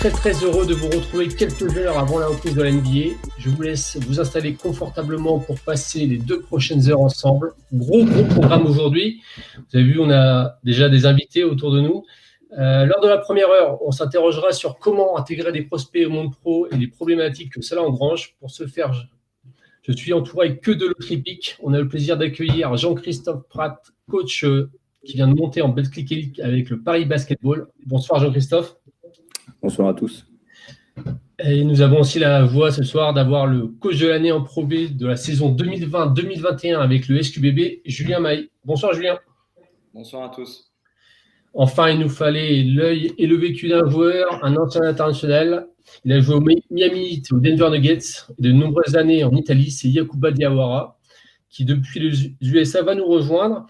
très très heureux de vous retrouver quelques heures avant la reprise de la NBA. Je vous laisse vous installer confortablement pour passer les deux prochaines heures ensemble. Gros gros programme aujourd'hui. Vous avez vu, on a déjà des invités autour de nous. Euh, lors de la première heure, on s'interrogera sur comment intégrer des prospects au monde pro et les problématiques que cela engrange. Pour ce faire, je suis entouré que de l'autre. On a le plaisir d'accueillir Jean-Christophe Pratt, coach euh, qui vient de monter en Betclic Elite avec le Paris Basketball. Bonsoir Jean-Christophe. Bonsoir à tous. Et nous avons aussi la voix ce soir d'avoir le coach de l'année en Pro B de la saison 2020-2021 avec le SQBB, Julien Maille. Bonsoir Julien. Bonsoir à tous. Enfin, il nous fallait l'œil et le vécu d'un joueur, un ancien international. Il a joué au Miami Heat, au Denver Nuggets, de nombreuses années en Italie. C'est Yakuba Diawara qui, depuis les USA, va nous rejoindre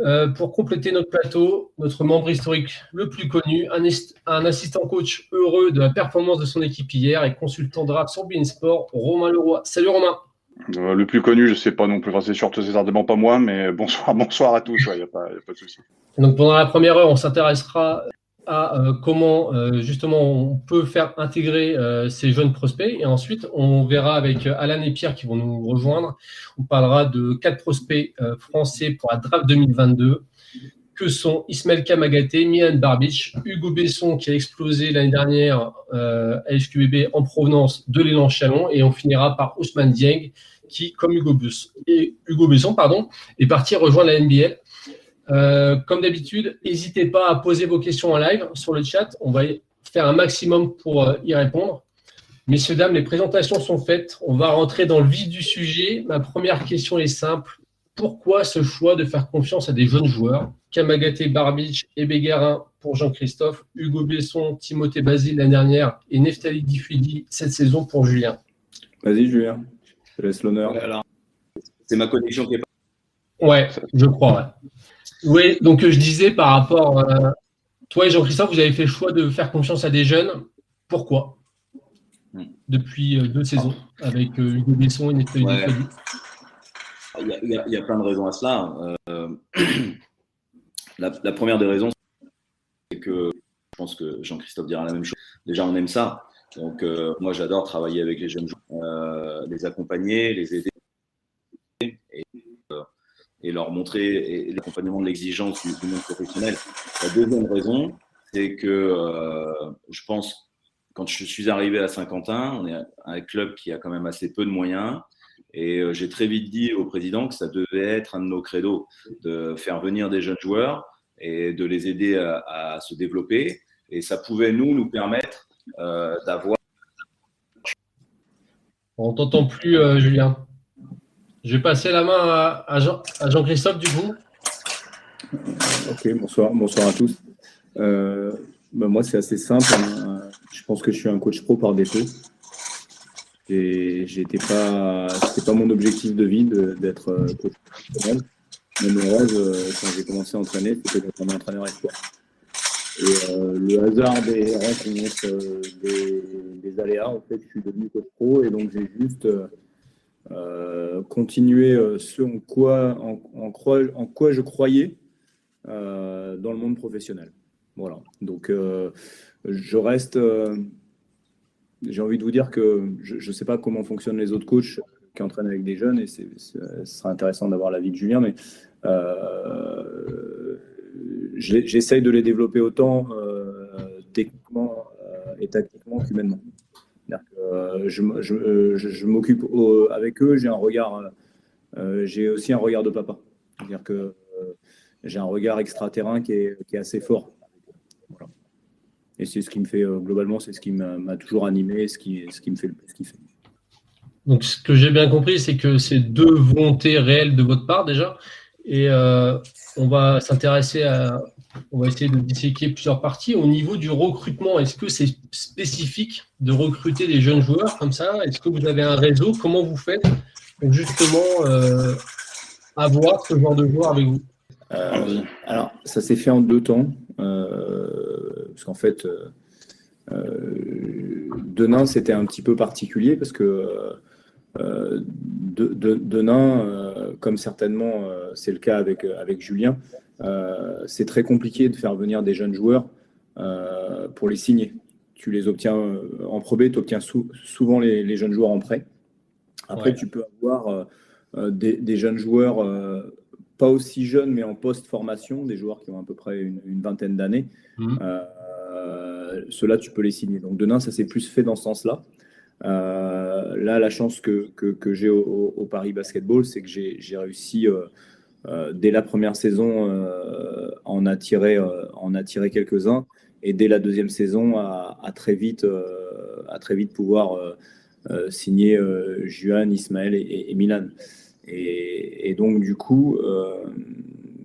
euh, pour compléter notre plateau, notre membre historique le plus connu, un, assistant coach heureux de la performance de son équipe hier et consultant draft sur Sport, Romain Leroy. Salut Romain. Euh, le plus connu, je ne sais pas non plus, enfin, c'est surtout c'est certainement pas moi, mais bonsoir, bonsoir à tous, il n'y a, pas de souci. Donc pendant la première heure, on s'intéressera à euh, comment euh, justement on peut faire intégrer ces jeunes prospects et ensuite on verra avec Alan et Pierre qui vont nous rejoindre. On parlera de quatre prospects français pour la draft 2022 que sont Ismaël Kamagaté, Mian Barbich, Hugo Besson qui a explosé l'année dernière à SQBB en provenance de l'élan Chalon et on finira par Ousmane Dieng qui, comme Hugo, et Hugo Besson, pardon, est parti rejoindre la NBL. Euh, comme d'habitude, n'hésitez pas à poser vos questions en live sur le chat. On va faire un maximum pour euh, y répondre. Messieurs, dames, les présentations sont faites. On va rentrer dans le vif du sujet. Ma première question est simple. Pourquoi ce choix de faire confiance à des jeunes joueurs? Kamagaté, Barbich et Bégarin pour Jean-Christophe, Hugo Besson, Timothée Basile l'année dernière et Neftali Diffudi cette saison pour Julien Vas-y, Julien. Je laisse l'honneur. C'est ma connexion qui est pas. Ouais, je crois. Oui, donc je disais par rapport. à euh, toi et Jean-Christophe, vous avez fait le choix de faire confiance à des jeunes. Pourquoi? Hmm. Depuis euh, deux saisons, avec euh, Hugo Besson et Nathalie ouais. il, il, y a plein de raisons à cela. la, la, première des raisons, c'est que je pense que Jean-Christophe dira la même chose. Déjà, on aime ça. Donc, euh, moi, j'adore travailler avec les jeunes gens, euh, les accompagner, les aider euh, et leur montrer l'accompagnement de l'exigence du, monde professionnel. La deuxième raison, c'est que je pense, quand je suis arrivé à Saint-Quentin, on est un club qui a quand même assez peu de moyens. Et j'ai très vite dit au président que ça devait être un de nos credos, de faire venir des jeunes joueurs et de les aider à, se développer. Et ça pouvait, nous, nous permettre euh, d'avoir. On t'entend plus, euh, Julien. Je vais passer la main à, Jean-Christophe, du coup. Ok, bonsoir, bonsoir à tous. Euh, bah, moi, c'est assez simple. Hein. Je pense que je suis un coach pro par défaut. Et j'étais pas, c'était pas mon objectif de vie d'être coach professionnel. Mais mon quand j'ai commencé à entraîner, c'était d'être un entraîneur espoir. Et euh, le hasard des rencontres, euh, des, des, aléas, en fait, je suis devenu coach pro et donc j'ai juste euh, continué ce en quoi, je croyais dans le monde professionnel. Voilà. Donc, je reste. j'ai envie de vous dire que je ne sais pas comment fonctionnent les autres coachs qui entraînent avec des jeunes et ce sera intéressant d'avoir l'avis de Julien, mais j'essaye de les développer autant euh, techniquement euh, et tactiquement qu'humainement. Euh, je, je, m'occupe avec eux, j'ai un regard, j'ai aussi un regard de papa. C'est-à-dire que j'ai un regard extraterrain qui est, assez fort. Et c'est ce qui me fait, globalement, c'est ce qui m'a toujours animé, ce qui, me fait le plus. Donc, ce que j'ai bien compris, c'est que c'est deux volontés réelles de votre part déjà. Et euh, on va s'intéresser à. On va essayer de disséquer plusieurs parties. Au niveau du recrutement, est-ce que c'est spécifique de recruter des jeunes joueurs comme ça? Est-ce que vous avez un réseau? Comment vous faites pour justement euh, avoir ce genre de joueurs avec vous? Euh, Alors, ça s'est fait en deux temps. parce qu'en fait, Denain, c'était un petit peu particulier parce que euh, de, de, nains, euh, comme certainement euh, c'est le cas avec, avec Julien, c'est très compliqué de faire venir des jeunes joueurs pour les signer. tu les obtiens en Pro B, tu obtiens souvent les, jeunes joueurs en prêt. Après, tu peux avoir des, jeunes joueurs pas aussi jeunes, mais en post-formation, des joueurs qui ont à peu près une, vingtaine d'années. Mmh. Ceux-là, tu peux les signer. Donc, Denain, ça s'est plus fait dans ce sens-là. Euh, là, la chance que, que, j'ai au, Paris Basketball, c'est que j'ai réussi euh, euh, dès la première saison en attirer, en attirer quelques-uns et dès la deuxième saison à, très vite à très vite pouvoir signer Juan, Ismaël et, Milan. Et, donc du coup,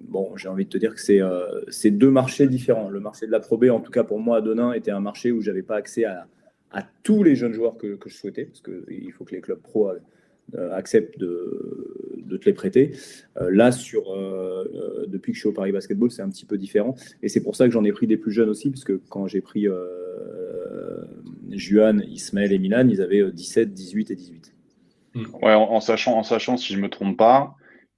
bon, j'ai envie de te dire que c'est deux marchés différents. Le marché de la Pro B, en tout cas pour moi à Denain, était un marché où j'avais pas accès à, à tous les jeunes joueurs que, je souhaitais, parce qu'il faut que les clubs pro euh, acceptent de, te les prêter. Euh, là, sur, euh, depuis que je suis au Paris Basketball, c'est un petit peu différent. Et c'est pour ça que j'en ai pris des plus jeunes aussi, parce que quand j'ai pris Juan, Ismaël et Milan, ils avaient 17, 18 et 18. Hmm. Ouais, en, sachant, en sachant, si je ne me trompe pas,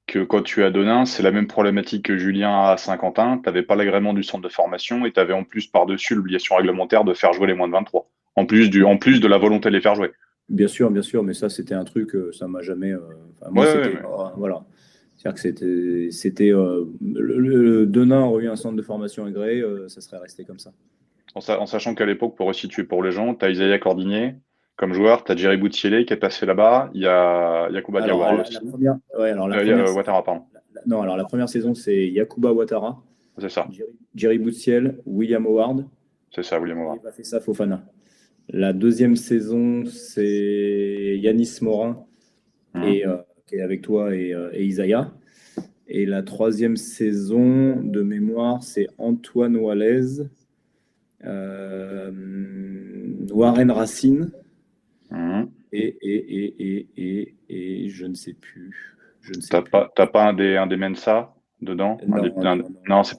que quand tu es à Denain, c'est la même problématique que Julien à Saint-Quentin. Tu n'avais pas l'agrément du centre de formation et tu avais en plus par-dessus l'obligation réglementaire de faire jouer les moins de 23 en plus, du, en plus de la volonté de les faire jouer. Bien sûr, bien sûr, mais ça, c'était un truc, euh, ça m'a jamais. Euh, moi, c'était. Euh, voilà. C'est-à-dire que c'était. c'était le, Denain aurait eu un centre de formation agréé, ça serait resté comme ça. En, sachant qu'à l'époque, pour resituer pour les gens, tu as Isaiah Cordinier comme joueur, tu as Jerry Boutielé qui est passé là-bas, il y a Yakuba Diawara aussi. Ouattara, pardon. non, alors la première saison, c'est Yakuba Ouattara. C'est ça. Jerry, Boutiel, William Howard. C'est ça, William Howard. Il a fait ça, Fofana. La deuxième saison, c'est Yanis Morin mmh. et, euh, qui est avec toi et, euh, et, Isaiah. Et la troisième saison, de mémoire, c'est Antoine Wallace, euh, Warren Racine mmh. et, et, et, et, je ne sais plus. Je ne sais T'as pas, pas un des, un des Mensa? Dedans Non,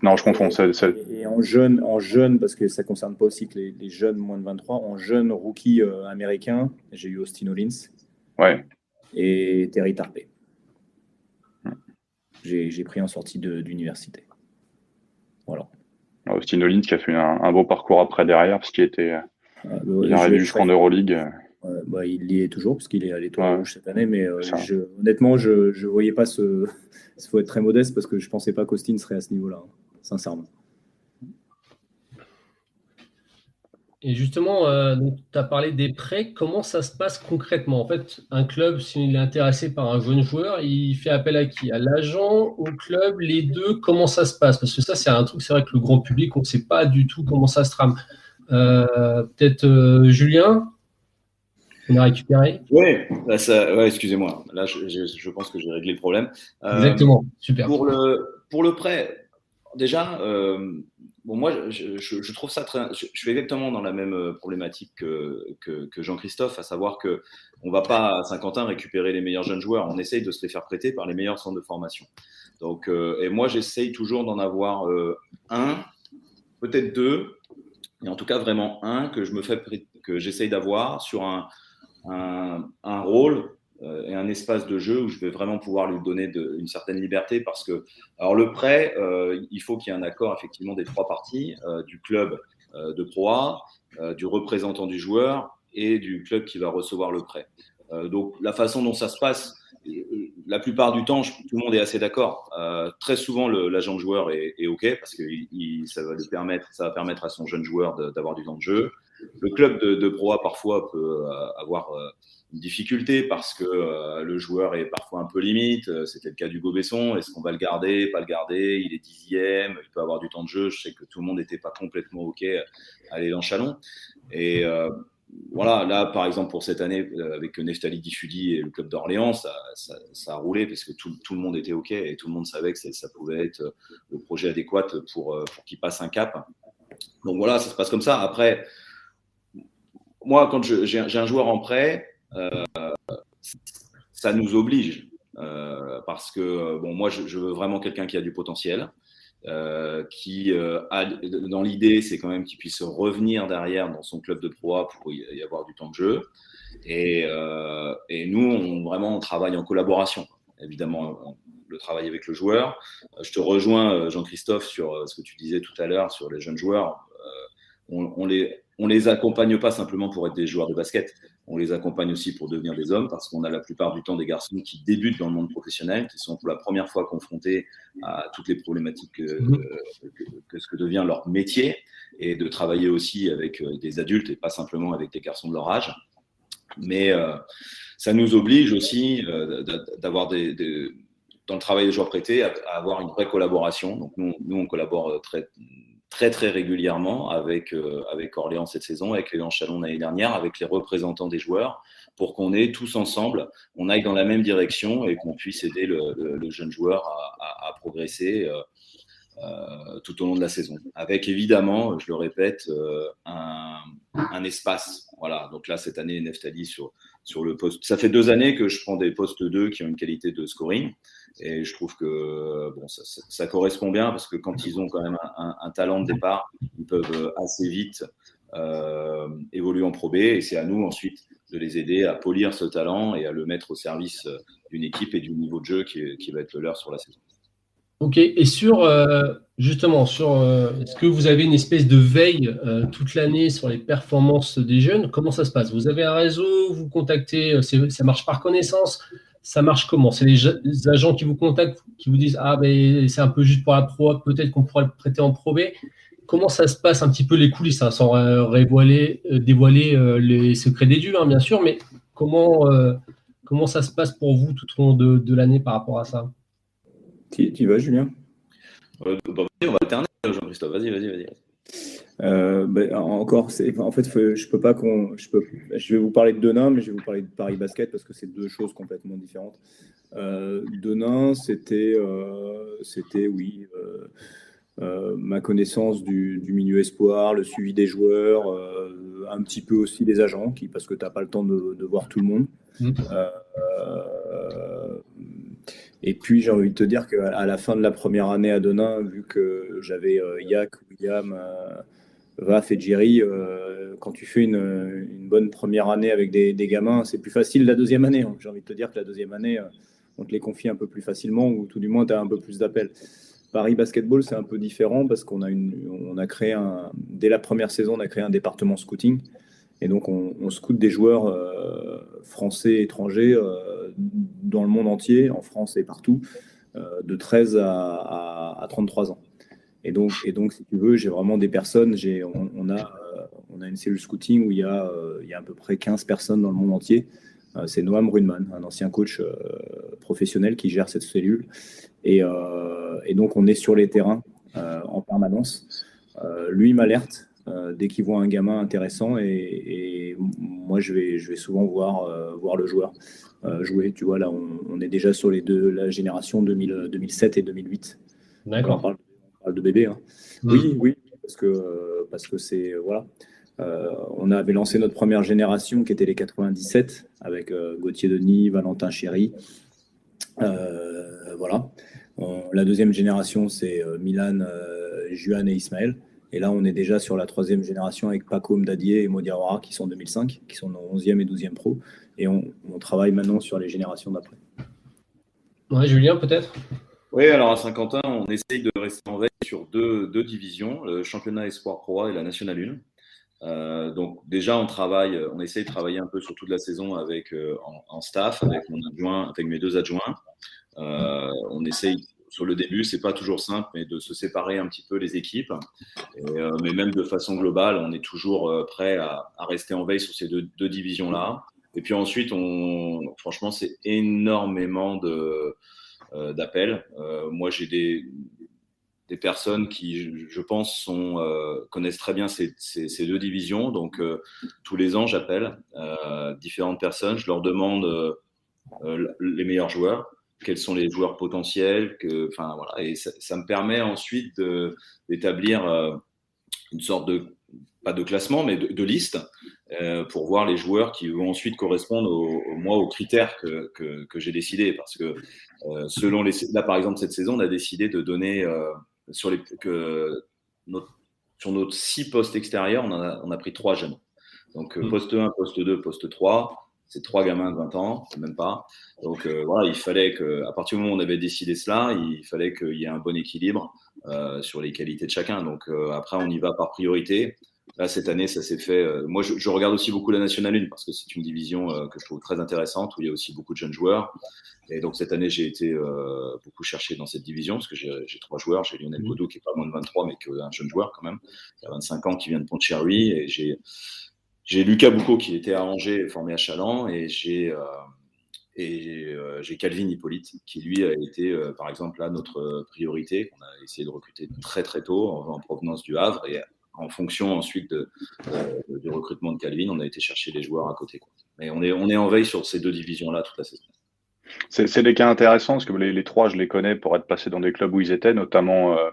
non, je confonds. Et en jeune, en jeune, parce que ça ne concerne pas aussi que les, jeunes moins de 23, en jeune rookie euh, américain, j'ai eu Austin Hollins ouais. et Terry Tarpey. J'ai pris en sortie d'université. Voilà. Austin Hollins qui a fait un, beau parcours après derrière, parce qu'il était. Euh, il est arrivé jusqu'en Euroleague. Bah, il y est toujours, parce qu'il est à l'étoile rouge cette année, mais euh, honnêtement, je ne voyais pas ce. Il faut être très modeste parce que je ne pensais pas qu'Austin serait à ce niveau-là, hein, sincèrement. Et justement, euh, tu as parlé des prêts. Comment ça se passe concrètement? En fait, un club, s'il est intéressé par un jeune joueur, il fait appel à qui? À l'agent, au club, les deux? Comment ça se passe? Parce que ça, c'est un truc, c'est vrai que le grand public, on ne sait pas du tout comment ça se trame. Euh, peut-être Julien? On a récupéré Oui, excusez-moi. Là, je, pense que j'ai réglé le problème. Euh, Exactement, super. Pour le, pour le prêt, déjà, euh, bon, moi, je, trouve ça très. Je, suis exactement dans la même euh, problématique que, que, Jean-Christophe, à savoir que on va pas à Saint-Quentin récupérer les meilleurs jeunes joueurs. On essaye de se les faire prêter par les meilleurs centres de formation. Donc, et moi, j'essaye toujours d'en avoir un, peut-être deux, et en tout cas vraiment un que je me fais que j'essaye d'avoir sur un un, rôle euh, et un espace de jeu où je vais vraiment pouvoir lui donner une certaine liberté parce que, alors le prêt, euh, il faut qu'il y ait un accord effectivement des trois parties, euh, du club de Pro du représentant du joueur et du club qui va recevoir le prêt. donc la façon dont ça se passe, la plupart du temps, tout le monde est assez d'accord. très souvent, l'agent joueur est, OK parce que ça, va lui permettre, ça va permettre à son jeune joueur d'avoir du temps de jeu. Le club de, de parfois peut avoir une difficulté parce que euh, le joueur est parfois un peu limite. Euh, c'était le cas du Besson. Est-ce qu'on va le garder, pas le garder? Il est dixième, il peut avoir du temps de jeu. Je sais que tout le monde n'était pas complètement OK à dans Chalon. Et euh, voilà, là, par exemple, pour cette année, avec Neftali Diffudi et le club d'Orléans, ça, a roulé parce que tout, le monde était OK et tout le monde savait que ça pouvait être le projet adéquat pour, pour qu'il passe un cap. Donc voilà, ça se passe comme ça. Après, moi, quand j'ai un joueur en prêt, euh, ça nous oblige. Euh, parce que bon, moi, je, veux vraiment quelqu'un qui a du potentiel, euh, qui dans l'idée, c'est quand même qu'il puisse revenir derrière dans son club de proie pour y avoir du temps de jeu. Et, nous, on, vraiment, on travaille en collaboration. Évidemment, le travail avec le joueur. Je te rejoins, Jean-Christophe, sur ce que tu disais tout à l'heure sur les jeunes joueurs. On, on, les, on les accompagne pas simplement pour être des joueurs de basket, on les accompagne aussi pour devenir des hommes, parce qu'on a la plupart du temps des garçons qui débutent dans le monde professionnel, qui sont pour la première fois confrontés à toutes les problématiques que, mhm. ce que devient leur métier, et de travailler aussi avec euh, des adultes et pas simplement avec des garçons de leur âge. Mais euh, ça nous oblige aussi euh, d'avoir des, dans le travail des joueurs prêtés, à, avoir une vraie collaboration. Donc nous, nous on collabore très très très régulièrement avec, euh, avec Orléans cette saison, avec Léon Chalon l'année dernière, avec les représentants des joueurs, pour qu'on ait tous ensemble, on aille dans la même direction et qu'on puisse aider le, jeune joueur à, progresser euh, euh, tout au long de la saison. Avec évidemment, je le répète, un, espace. Voilà. Donc là, cette année, Neftali sur, sur le poste. Ça fait deux années que je prends des postes 2 qui ont une qualité de scoring. Et je trouve que bon, ça, correspond bien parce que quand ils ont quand même un, talent de départ, ils peuvent assez vite euh, évoluer en Pro B. Et c'est à nous ensuite de les aider à polir ce talent et à le mettre au service d'une équipe et du niveau de jeu qui, qui va être le leur sur la saison. Ok, et sur euh, justement, sur euh, est-ce que vous avez une espèce de veille toute l'année sur les performances des jeunes? Comment ça se passe? Vous avez un réseau, vous contactez, ça marche par connaissance? Ça marche comment? C'est les, agents qui vous contactent, qui vous disent Ah, ben c'est un peu juste pour la pro, peut-être qu'on pourrait le prêter en Pro B. Comment ça se passe un petit peu les coulisses, hein, sans révoiler, euh, dévoiler euh, les secrets des dieux, hein, bien sûr, mais comment, euh, comment ça se passe pour vous tout au long de, l'année par rapport à ça? Tu y vas, Julien? Bah, On va alterner, Jean-Christophe. Vas-y, vas-y, vas-y. Euh, ben, encore, en fait, je peux pas qu'on, je peux, je vais vous parler de Denain, mais je vais vous parler de Paris Basket parce que c'est deux choses complètement différentes. Euh, Denain, c'était, euh, c'était, oui, euh, ma connaissance du, milieu espoir, le suivi des joueurs, un petit peu aussi des agents, qui, parce que tu n'as pas le temps de, voir tout le monde. Mmh. Et puis, j'ai envie de te dire qu'à la fin de la première année à Denain, vu que j'avais Yak, William, Vaf et Jerry, euh, quand tu fais une, bonne première année avec des, gamins, c'est plus facile la deuxième année. J'ai envie de te dire que la deuxième année, euh, on te les confie un peu plus facilement ou tout du moins, tu as un peu plus d'appels. Paris Basketball, c'est un peu différent parce qu'on a créé un, dès la première saison, on a créé un département scouting. Et donc, on, on scoute des joueurs euh, français, étrangers, dans le monde entier, en France et partout, de 13 à, à 33 ans. Et donc, et donc, si tu veux, j'ai vraiment des personnes. J'ai, on, a, euh, on a une cellule scouting où il y, a, euh, il y a à peu près 15 personnes dans le monde entier. Euh, c'est Noam Runman, un ancien coach professionnel qui gère cette cellule. Et, et, donc, on est sur les terrains en permanence. lui m'alerte dès qu'il voit un gamin intéressant et, et, moi, je vais, je vais souvent voir, voir le joueur jouer. Tu vois, là, on, est déjà sur les deux, la génération 2000, 2007 et 2008. D'accord de bébé. Hein. Oui, oui, parce que parce que c'est voilà. Euh, on avait lancé notre première génération qui était les 97 avec euh, Gauthier Denis, Valentin Chéry. Euh, voilà. la deuxième génération, c'est Milan, Juan et Ismaël. Et là, on est déjà sur la troisième génération avec Paco Mdadier et Modiawara qui sont 2005, qui sont nos 11e et 12e pro. Et on, on travaille maintenant sur les générations d'après. Ouais, Julien, peut-être? Oui, alors à Saint-Quentin, on essaye de rester en veille sur deux, divisions, le championnat Espoir Pro et la Nationale 1. Euh, donc déjà, on travaille, on essaye de travailler un peu sur toute la saison avec euh, en, staff, avec mon adjoint, avec mes deux adjoints. Euh, on essaye sur le début, c'est pas toujours simple, mais de se séparer un petit peu les équipes. mais même de façon globale, on est toujours prêt à, rester en veille sur ces deux, deux divisions-là. Et puis ensuite, on, franchement, c'est énormément de d'appels. Euh, moi, j'ai des, des personnes qui, je pense, euh, connaissent très bien ces, ces, deux divisions. Donc, tous les ans, j'appelle différentes personnes. Je leur demande les meilleurs joueurs, quels sont les joueurs potentiels. Que, voilà, et ça, me permet ensuite d'établir une sorte de, pas de classement, mais de liste euh, pour voir les joueurs qui vont ensuite correspondre au, moi aux critères que, que, que j'ai décidé. Parce que euh, selon les, là par exemple cette saison, on a décidé de donner euh, sur les que notre, sur notre six postes extérieurs, on, a, on a pris trois jeunes. Donc mm. poste 1, poste 2, poste 3, c'est trois gamins de 20 ans, même pas. Donc voilà, il fallait que, à partir du moment où on avait décidé cela, il fallait qu'il y ait un bon équilibre euh, sur les qualités de chacun. Donc après, on y va par priorité. Là, cette année, ça s'est fait. Euh, moi, je, regarde aussi beaucoup la Nationale 1 parce que c'est une division euh, que je trouve très intéressante où il y a aussi beaucoup de jeunes joueurs. Et donc, cette année, j'ai été euh, beaucoup cherché dans cette division parce que j'ai trois joueurs. J'ai Lionel Godot qui est pas moins de 23, mais qui est un jeune joueur quand même, qui a 25 ans, qui vient de Pont-Cherry. Et j'ai j'ai Lucas Boucault qui était à Angers, formé à Chaland. Et j'ai et j'ai Calvin Hippolyte, qui lui a été, par exemple, là, notre priorité, qu'on a essayé de recruter très très tôt en, en provenance du Havre. Et en fonction ensuite de, du recrutement de Calvin, on a été chercher les joueurs à côté. Quoi. Mais on est, on est en veille sur ces deux divisions-là toute la saison. C'est des cas intéressants parce que les, trois, je les connais pour être passés dans des clubs où ils étaient, notamment euh,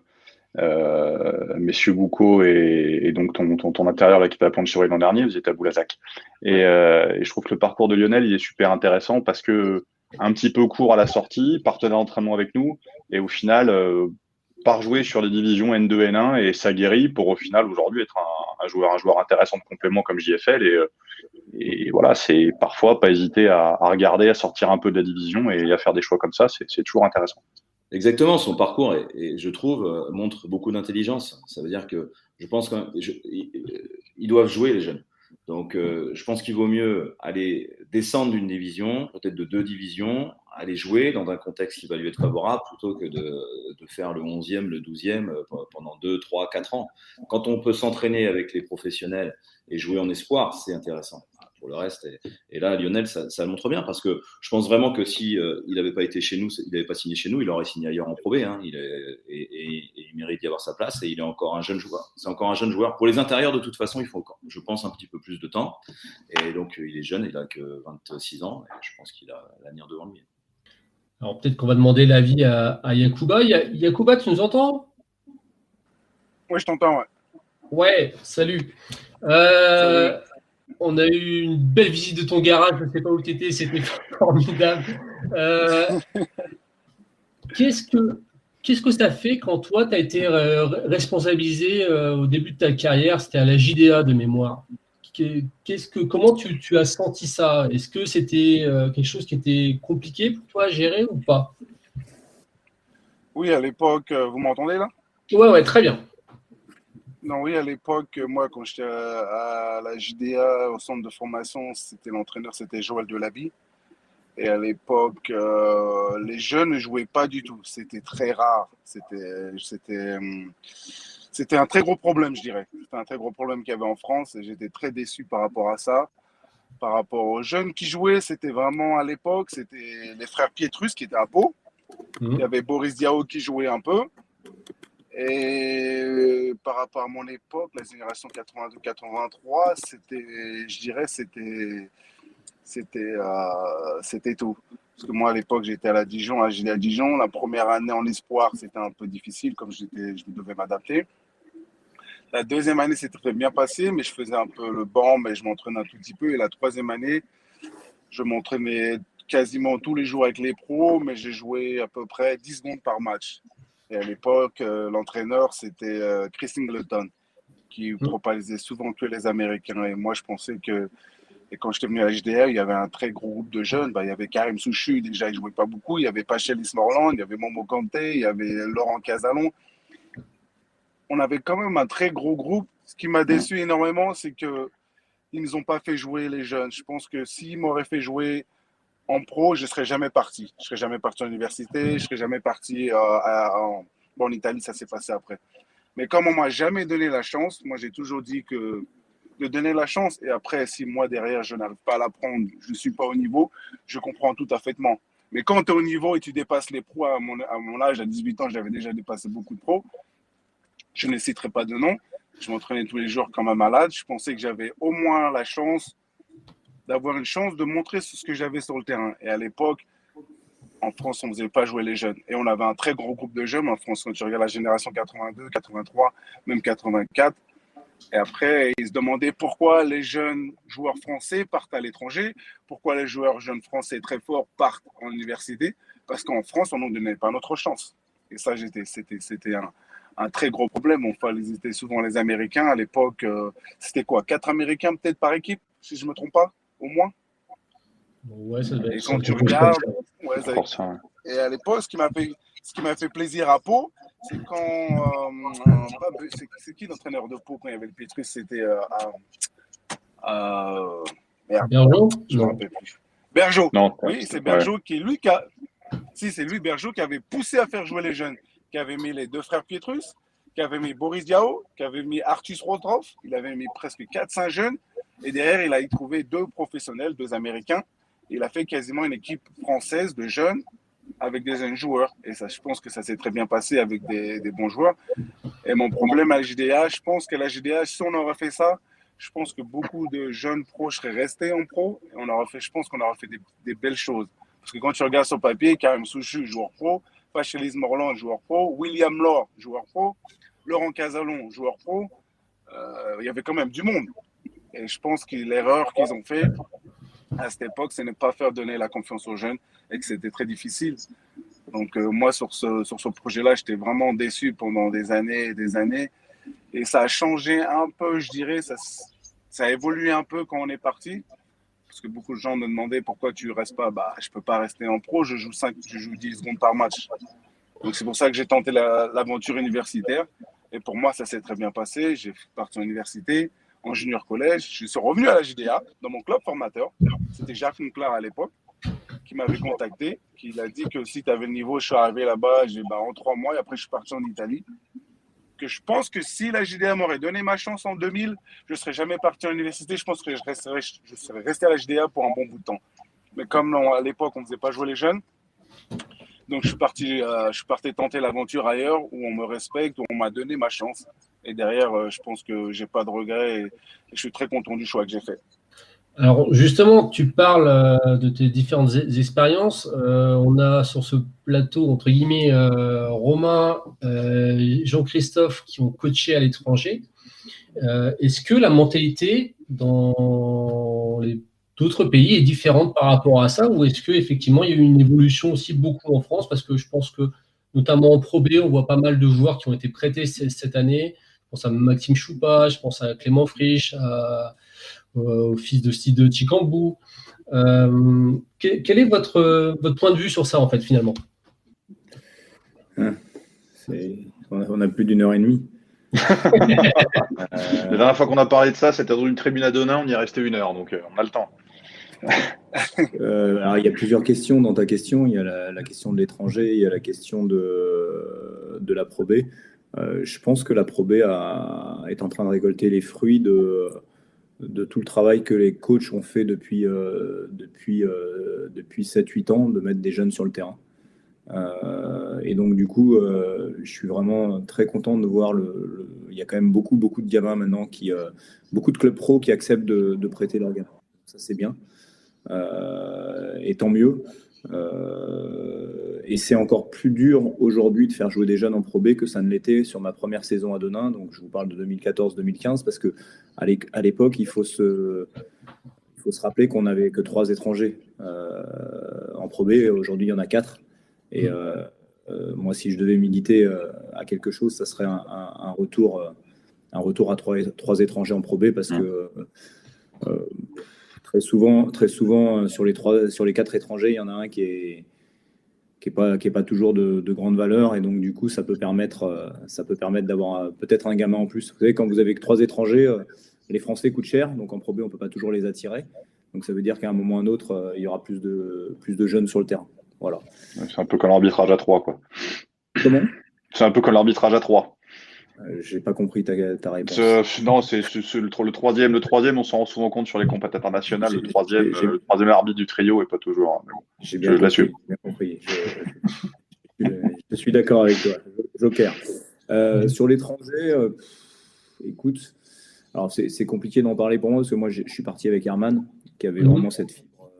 euh, messieurs Boucault et, donc ton, ton, ton intérieur, l'équipe à sur l'an dernier, vous étiez à Boulazac. Et, euh, et, je trouve que le parcours de Lionel, il est super intéressant parce que un petit peu court à la sortie, partenaire d'entraînement avec nous, et au final, jouer sur les divisions N2, N1 et ça guérit pour au final aujourd'hui être un, joueur, un joueur intéressant de complément comme JFL. Et, euh, et voilà, c'est parfois pas hésiter à, regarder, à sortir un peu de la division et à faire des choix comme ça, c'est toujours intéressant. Exactement, son parcours, et, je trouve, euh, montre beaucoup d'intelligence. Ça veut dire que je pense qu'ils doivent jouer, les jeunes. Donc, euh, je pense qu'il vaut mieux aller descendre d'une division, peut-être de deux divisions, aller jouer dans un contexte qui va lui être favorable plutôt que de, de faire le 11e, le 12e euh, pendant 2, 3, 4 ans. Quand on peut s'entraîner avec les professionnels et jouer en espoir, c'est intéressant. Pour le reste, et, là, Lionel, ça, ça, le montre bien parce que je pense vraiment que si euh, il n'avait pas été chez nous, il n'avait pas signé chez nous, il aurait signé ailleurs en Pro B. Hein. il est, et, il mérite d'y avoir sa place et il est encore un jeune joueur. C'est encore un jeune joueur. Pour les intérieurs, de toute façon, il faut encore, je pense, un petit peu plus de temps. Et donc, il est jeune, il a que 26 ans et je pense qu'il a l'avenir devant lui. Alors peut-être qu'on va demander l'avis à, à Yakuba. Yakuba, tu nous entends? Oui, je t'entends, ouais. Ouais, salut. Euh, on a eu une belle visite de ton garage, je ne sais pas où tu étais, c'était formidable. Euh, qu'est-ce que Qu'est-ce que ça fait quand toi, tu as été euh, responsabilisé au début de ta carrière? C'était à la JDA de mémoire. Qu'est-ce que, comment tu, as senti ça? Est-ce que c'était euh, quelque chose qui était compliqué pour toi à gérer ou pas? Oui, à l'époque, euh, vous m'entendez là? Ouais, ouais, très bien. Non, oui, à l'époque, moi, quand j'étais à, la JDA, au centre de formation, c'était l'entraîneur, c'était Joël Delaby. Et à l'époque, euh, les jeunes ne jouaient pas du tout. C'était très rare. C'était, c'était, un très gros problème, je dirais. C'était un très gros problème qu'il y avait en France et j'étais très déçu par rapport à ça. Par rapport aux jeunes qui jouaient, c'était vraiment à l'époque, c'était les frères Pietrus qui étaient à Pau. Mhm. Il y avait Boris Diaw qui jouait un peu. Et par rapport à mon époque, la génération 82-83, c'était, je dirais, c'était, c'était, euh, c'était tout. Parce que moi, à l'époque, j'étais à la Dijon, à à Dijon. La première année en espoir, c'était un peu difficile, comme je devais m'adapter. La deuxième année, c'était très bien passé, mais je faisais un peu le banc, mais je m'entraînais un tout petit peu. Et la troisième année, je m'entraînais quasiment tous les jours avec les pros, mais j'ai joué à peu près 10 secondes par match. Et à l'époque, euh, l'entraîneur, c'était euh, Chris Singleton, qui mmh. proposait souvent que les Américains. Et moi, je pensais que, et quand j'étais venu à l'HDR, il y avait un très gros groupe de jeunes. Bah, il y avait Karim Souchu, déjà, il ne jouait pas beaucoup. Il y avait Pachel Morland, il y avait Momo Kanté, il y avait Laurent Casalon on avait quand même un très gros groupe. Ce qui m'a déçu énormément, c'est que ils nous ont pas fait jouer les jeunes. Je pense que s'ils m'auraient fait jouer en pro, je serais jamais parti. Je serais jamais parti à l'université, je serais jamais parti euh, en, bon, en Italie, ça s'est passé après. Mais comme on m'a jamais donné la chance, moi j'ai toujours dit que de donner la chance et après, si moi derrière je n'arrive pas à la prendre, je ne suis pas au niveau, je comprends tout à fait. Mais quand tu es au niveau et tu dépasses les pros à mon, à mon âge, à 18 ans, j'avais déjà dépassé beaucoup de pros, je ne citerai pas de nom. Je m'entraînais tous les jours comme un malade. Je pensais que j'avais au moins la chance d'avoir une chance de montrer ce que j'avais sur le terrain. Et à l'époque, en France, on ne faisait pas jouer les jeunes. Et on avait un très gros groupe de jeunes en France. Quand tu regardes la génération 82, 83, même 84. Et après, ils se demandaient pourquoi les jeunes joueurs français partent à l'étranger, pourquoi les joueurs jeunes français très forts partent en université, parce qu'en France, on ne donnait pas notre chance. Et ça, c'était un, un très gros problème. Ils étaient souvent les Américains. À l'époque, euh, c'était quoi? Quatre Américains peut-être par équipe, si je ne me trompe pas, au moins Ouais, ça doit être Et quand tu regardes, ouais, et à l'époque, ce qui m'a fait, ce qui m'a fait plaisir à Pau, c'est quand. Euh, c'est qui l'entraîneur de Pau quand il y avait le Pétrus C'était. Euh, euh, Bergeau Je ne me rappelle plus. Bergeau. Non, oui, c'est Bergeau qui, lui, qui a. Si, c'est lui, Bergeau, qui avait poussé à faire jouer les jeunes, qui avait mis les deux frères Pietrus, qui avait mis Boris Diao, qui avait mis Artus Rotroff, il avait mis presque 4-5 jeunes, et derrière, il a trouvé deux professionnels, deux Américains. Il a fait quasiment une équipe française de jeunes avec des jeunes joueurs. Et ça, je pense que ça s'est très bien passé avec des, bons joueurs. Et mon problème à la JDA, je pense qu'à la JDA, si on aurait fait ça, je pense que beaucoup de jeunes pros seraient restés en pro. Et on aurait fait, je pense qu'on aurait fait des, belles choses. Parce que quand tu regardes sur papier, Karim Souchu, joueur pro, Pachelis Morland, joueur pro, William Laure, joueur pro, Laurent Casalon, joueur pro, euh, il y avait quand même du monde. Et je pense que l'erreur qu'ils ont fait à cette époque, c'est ne pas faire donner la confiance aux jeunes et que c'était très difficile. Donc euh, moi, sur ce, sur ce projet-là, j'étais vraiment déçu pendant des années et des années. Et ça a changé un peu, je dirais, ça, ça a évolué un peu quand on est parti. Parce que beaucoup de gens me demandaient pourquoi tu restes pas? Bah, je peux pas rester en pro, je joue, 5, je joue 10 secondes par match. Donc c'est pour ça que j'ai tenté l'aventure universitaire. Et pour moi, ça s'est très bien passé. J'ai parti en université en junior collège. Je suis revenu à la JDA, dans mon club formateur. C'était Jacques Monclar à l'époque qui m'avait contacté, qui a dit que si tu avais le niveau, je suis arrivé là-bas bah, en trois mois et après je suis parti en Italie. Que je pense que si la JDA m'aurait donné ma chance en 2000, je ne serais jamais parti à l'université. Je pense que je, resterais, je serais resté à la JDA pour un bon bout de temps. Mais comme à l'époque, on ne faisait pas jouer les jeunes, donc je suis parti, euh, je suis parti tenter l'aventure ailleurs où on me respecte, où on m'a donné ma chance. Et derrière, euh, je pense que j'ai pas de regrets et, je suis très content du choix que j'ai fait. Alors justement, tu parles euh, de tes différentes expériences. on a sur ce plateau, entre guillemets, Romain, Jean-Christophe qui ont coaché à l'étranger. Est-ce que la mentalité dans les d'autres pays est différente par rapport à ça ou est-ce qu'effectivement il y a eu une évolution aussi beaucoup en France? Parce que je pense que notamment en Pro B, on voit pas mal de joueurs qui ont été prêtés cette année. Je pense à Maxime Choupa, je pense à Clément Frisch, au fils de Steve de Chicambou. Euh, quel, est votre, votre point de vue sur ça en fait finalement? Hein, On a plus d'une heure et demie. La dernière fois qu'on a parlé de ça, c'était dans une tribune à Donin, on y est resté une heure, donc euh, on a le temps. Euh, il y a plusieurs questions dans ta question. Il y a la, question de l'étranger, il y a la question de, de la probée. Euh, je pense que la probée est en train de récolter les fruits de, de tout le travail que les coachs ont fait depuis, euh, depuis, depuis 7-8 ans, de mettre des jeunes sur le terrain. et donc, du coup, je suis vraiment très content de voir le, Il y a quand même beaucoup, beaucoup de gamins maintenant, qui, beaucoup de clubs pro qui acceptent de, de prêter leurs gamins. Ça, c'est bien. Euh, et tant mieux. Euh, et c'est encore plus dur aujourd'hui de faire jouer des jeunes en Pro B que ça ne l'était sur ma première saison à Denain. Donc je vous parle de 2014-2015 parce que à l'époque, il faut se, il faut se rappeler qu'on n'avait que trois étrangers euh, en Pro B. Aujourd'hui, il y en a quatre. Et moi, si je devais militer à quelque chose, ça serait un, retour, un retour à trois, trois étrangers en Pro B parce que Très souvent, très souvent euh, sur, les trois, sur les quatre étrangers, il y en a un qui est, qui n'est pas, qui est pas toujours de, grande valeur. Et donc, du coup, ça peut permettre, euh, ça peut permettre d'avoir euh, peut-être un gamin en plus. Vous savez, quand vous avez que trois étrangers, les Français coûtent cher. Donc, en Pro B, on ne peut pas toujours les attirer. Donc, ça veut dire qu'à un moment ou à un autre, il y aura plus de, plus de jeunes sur le terrain. Voilà. C'est un peu comme l'arbitrage à trois, quoi. Comment? C'est un peu comme l'arbitrage à trois. Euh, j'ai pas compris ta, ta réponse. non, c'est le, troisième. Le troisième, on s'en rend souvent compte sur les compétitions internationales. Le troisième, euh, le troisième arbitre du trio est pas toujours. Hein, j'ai bien, compris. Je, suis d'accord avec toi. Joker. Euh, sur l'étranger, écoute, alors c'est compliqué d'en parler pour moi parce que moi je suis parti avec Herman qui avait mhm. vraiment cette fibre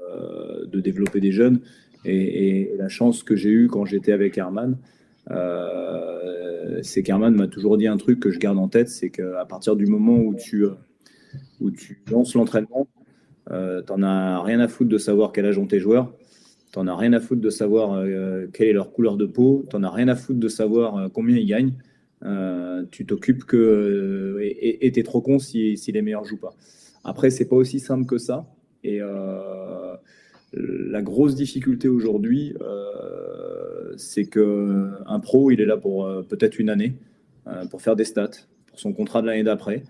de développer des jeunes et, et la chance que j'ai eue quand j'étais avec Herman euh, c'est qu'Herman m'a toujours dit un truc que je garde en tête, c'est qu'à partir du moment où tu, euh, où tu lances l'entraînement, euh, tu n'en as rien à foutre de savoir quel âge ont tes joueurs, tu n'en as rien à foutre de savoir quelle est leur couleur de peau, tu n'en as rien à foutre de savoir combien ils gagnent. tu t'occupes que et tu es trop con si, si, les meilleurs jouent pas. Après, c'est pas aussi simple que ça. Et la grosse difficulté aujourd'hui, c'est qu'un pro, il est là pour peut-être une année, pour faire des stats, pour son contrat de l'année d'après.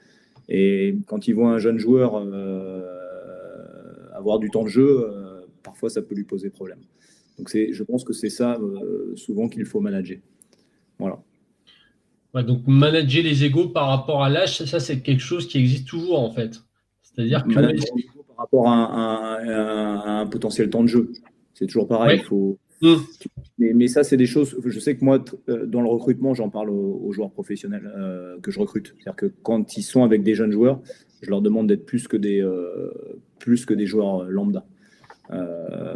Et quand il voit un jeune joueur avoir du temps de jeu, parfois ça peut lui poser problème. Donc je pense que c'est ça souvent qu'il faut manager. Voilà. donc manager les égaux par rapport à l'âge, ça c'est quelque chose qui existe toujours en fait. C'est-à-dire que par rapport à un, potentiel temps de jeu, c'est toujours pareil. faut... Mmh. Mais, ça, c'est des choses. Je sais que moi, euh, dans le recrutement, j'en parle aux, joueurs professionnels euh, que je recrute. C'est-à-dire que quand ils sont avec des jeunes joueurs, je leur demande d'être plus que des euh, plus que des joueurs lambda.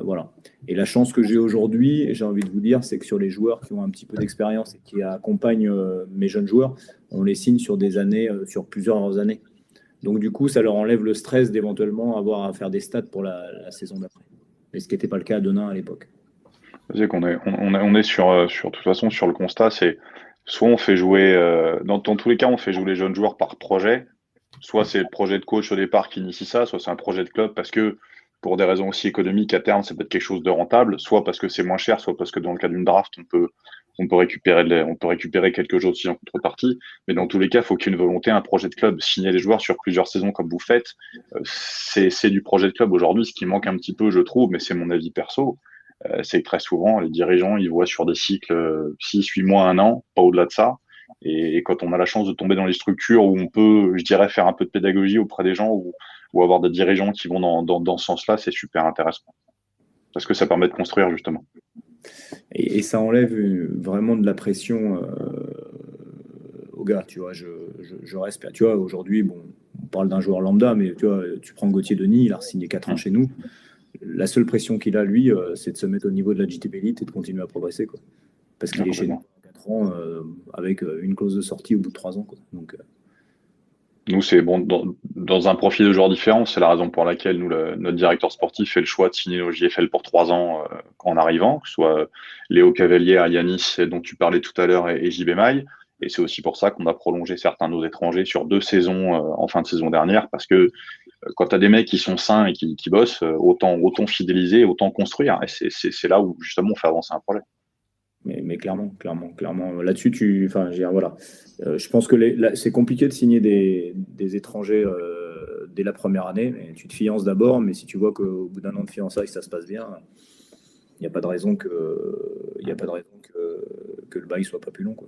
voilà. Et la chance que j'ai aujourd'hui, j'ai envie de vous dire, c'est que sur les joueurs qui ont un petit peu d'expérience et qui accompagnent mes jeunes joueurs, on les signe sur des années, sur plusieurs années. Donc du coup, ça leur enlève le stress d'éventuellement avoir à faire des stats pour la, saison d'après. Mais ce qui n'était pas le cas à Denain à l'époque. On, est sur, euh, toute façon, sur le constat, c'est soit on fait jouer, euh, dans, tous les cas, on fait jouer les jeunes joueurs par projet. Soit c'est le projet de coach au départ qui initie ça, soit c'est un projet de club parce que pour des raisons aussi économiques à terme, c'est peut-être quelque chose de rentable, soit parce que c'est moins cher, soit parce que dans le cas d'une draft, on peut, on peut récupérer, on peut récupérer quelque chose aussi en contrepartie. Mais dans tous les cas, il faut qu'il y ait une volonté, un projet de club. Signer des joueurs sur plusieurs saisons comme vous faites, euh, c'est du projet de club aujourd'hui. Ce qui manque un petit peu, je trouve, mais c'est mon avis perso, euh, c'est que très souvent, les dirigeants, ils voient sur des cycles 6, 8 mois, un an, pas au-delà de ça. Et, quand on a la chance de tomber dans les structures où on peut, je dirais, faire un peu de pédagogie auprès des gens ou, avoir des dirigeants qui vont dans, dans ce sens-là, c'est super intéressant. Parce que ça permet de construire, justement. Et, ça enlève vraiment de la pression euh, aux gars, tu vois. Je, je, respecte. Tu vois, aujourd'hui, bon, on parle d'un joueur lambda, mais tu vois, tu prends Gauthier Denis, il a signé 4 ans chez nous. La seule pression qu'il a, lui, euh, c'est de se mettre au niveau de la JTB Elite et de continuer à progresser, quoi. Parce qu'il est chez nous 4 ans euh, avec une clause de sortie au bout de 3 ans, quoi. Donc, nous, c'est bon, dans, un profil de joueur différent, c'est la raison pour laquelle nous, notre directeur sportif fait le choix de signer au JFL pour trois ans euh, en arrivant, que ce soit Léo Cavalier à Yanis, dont tu parlais tout à l'heure, et, JB Maille. Et c'est aussi pour ça qu'on a prolongé certains de nos étrangers sur deux saisons euh, en fin de saison dernière, parce que euh, quand tu as des mecs qui sont sains et qui, qui bossent, autant, autant fidéliser, autant construire. Et c'est là où justement on fait avancer un projet. Mais, clairement, clairement, clairement. Là-dessus, tu, enfin, je, voilà. Euh, je pense que c'est compliqué de signer des, étrangers euh, dès la première année. Mais tu te fiances d'abord, mais si tu vois qu'au bout d'un an de fiançailles, ça se passe bien, il n'y a pas de raison que, il a pas de raison que le bail soit pas plus long, quoi.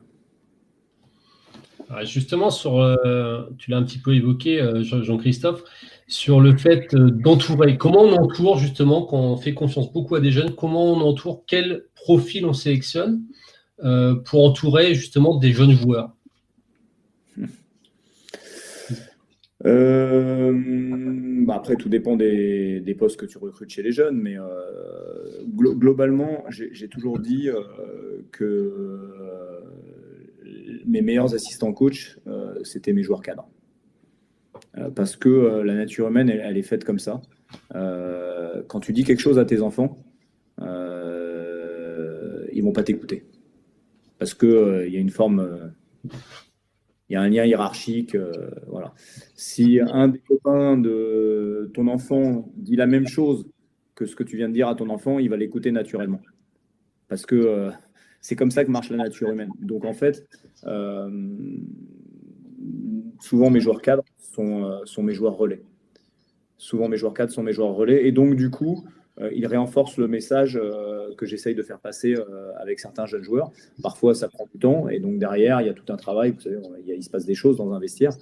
Justement, sur, euh, tu l'as un petit peu évoqué, Jean-Christophe, sur le fait d'entourer. Comment on entoure justement quand on fait confiance beaucoup à des jeunes Comment on entoure Quel profil on sélectionne euh, pour entourer justement des jeunes joueurs? Euh, bah après, tout dépend des, postes que tu recrutes chez les jeunes, mais euh, globalement, j'ai toujours dit que mes meilleurs assistants coach, c'était mes joueurs cadres. Euh, parce que euh, la nature humaine, elle, est faite comme ça. Euh, quand tu dis quelque chose à tes enfants, ils vont pas t'écouter. Parce qu'il il y a une forme il y a un lien hiérarchique. voilà. Si un des copains de ton enfant dit la même chose que ce que tu viens de dire à ton enfant, il va l'écouter naturellement. Parce que c'est comme ça que marche la nature humaine. Donc en fait, souvent mes joueurs cadres sont, euh, sont mes joueurs relais. Souvent mes joueurs cadres sont mes joueurs relais. Et donc du coup, euh, ils renforcent le message euh, que j'essaye de faire passer avec certains jeunes joueurs. Parfois, ça prend du temps, et donc derrière, il y a tout un travail. Vous savez, il, se passe des choses dans un vestiaire.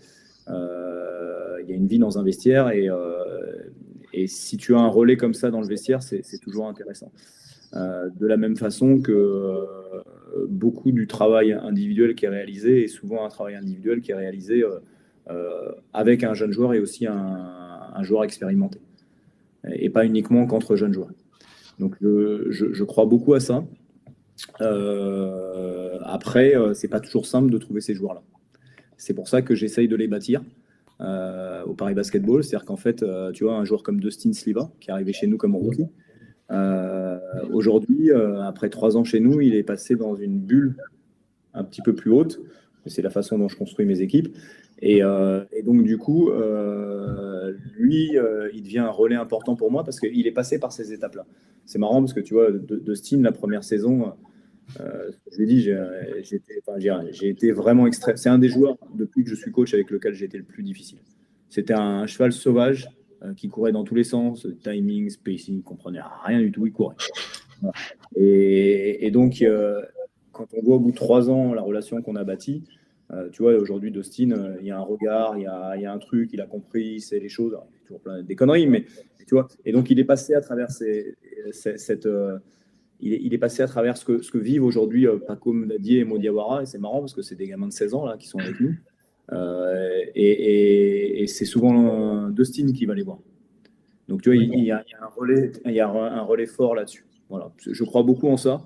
il y a une vie dans un vestiaire, et, si tu as un relais comme ça dans le vestiaire, c'est toujours intéressant. De la même façon que beaucoup du travail individuel qui est réalisé est souvent un travail individuel qui est réalisé euh, avec un jeune joueur et aussi un, joueur expérimenté. Et pas uniquement qu'entre jeunes joueurs. Donc je, crois beaucoup à ça. Euh, après, euh, c'est pas toujours simple de trouver ces joueurs-là. C'est pour ça que j'essaye de les bâtir au Paris Basketball. C'est-à-dire qu'en fait, tu vois, un joueur comme Dustin Sliva, qui est arrivé chez nous comme rookie, aujourd'hui, après trois ans chez nous, il est passé dans une bulle un petit peu plus haute. C'est la façon dont je construis mes équipes. Euh, et, donc, du coup, euh, lui, euh, il devient un relais important pour moi parce qu'il est passé par ces étapes-là. C'est marrant parce que tu vois, de, la première saison, je l'ai dit, j'ai été, été, vraiment extrême. C'est un des joueurs, depuis que je suis coach, avec lequel j'ai été le plus difficile. C'était un cheval sauvage qui courait dans tous les sens, timing, spacing, il comprenait rien du tout, il courait. Et, donc, quand on voit au bout de trois ans la relation qu'on a bâtie, euh, tu vois, aujourd'hui, Dustin, euh, il y a un regard, il y a, un truc, il a compris, c'est les choses. il fait toujours plein des conneries, mais tu vois. Et donc, il est passé à travers cette. Euh, il, est, passé à travers ce que, ce que vivent aujourd'hui Paco Mdadier et Modiawara. Et c'est marrant parce que c'est des gamins de 16 ans là qui sont avec nous. Et, c'est souvent Dustin qui va les voir. Donc, tu vois, il, y, a, un relais, il y a un relais fort là-dessus. Voilà. Je crois beaucoup en ça.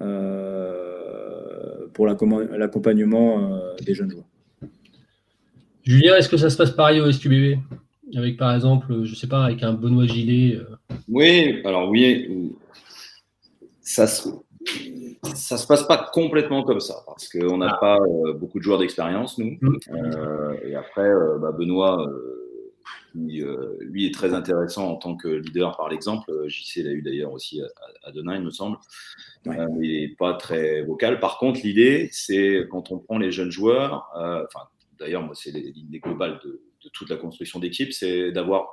Euh, pour l'accompagnement euh, des jeunes joueurs. Julien, est-ce que ça se passe pareil au SQBB Avec par exemple, je sais pas, avec un Benoît Gillet euh? Oui, alors oui, ça se, ça se passe pas complètement comme ça parce qu'on n'a ah. pas beaucoup de joueurs d'expérience, nous. Mm. et après, bah, Benoît, qui, lui, est très intéressant en tant que leader par l'exemple. JC l'a eu d'ailleurs aussi à, à, Denain, il me semble mais euh, pas très vocal. Par contre, l'idée, c'est quand on prend les jeunes joueurs, euh, enfin, d'ailleurs, moi, c'est l'idée globale de, de, toute la construction d'équipe, c'est d'avoir,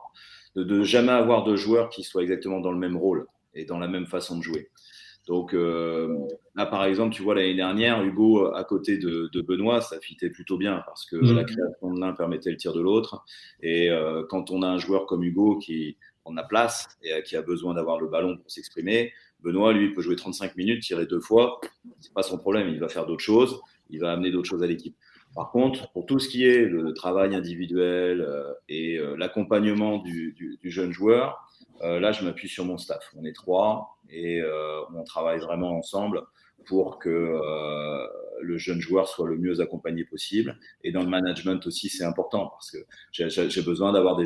de, de, jamais avoir de joueurs qui soient exactement dans le même rôle et dans la même façon de jouer. Donc euh, là, par exemple, tu vois, l'année dernière, Hugo, à côté de, de, Benoît, ça fitait plutôt bien parce que mmh. la création de l'un permettait le tir de l'autre. Et euh, quand on a un joueur comme Hugo qui prend la place et qui a besoin d'avoir le ballon pour s'exprimer, Benoît, lui, peut jouer 35 minutes, tirer deux fois, c'est pas son problème. Il va faire d'autres choses, il va amener d'autres choses à l'équipe. Par contre, pour tout ce qui est le travail individuel euh, et euh, l'accompagnement du, jeune joueur, euh, là, je m'appuie sur mon staff. On est trois et on travaille vraiment ensemble pour que le jeune joueur soit le mieux accompagné possible. Et dans le management aussi, c'est important parce que j'ai besoin d'avoir des,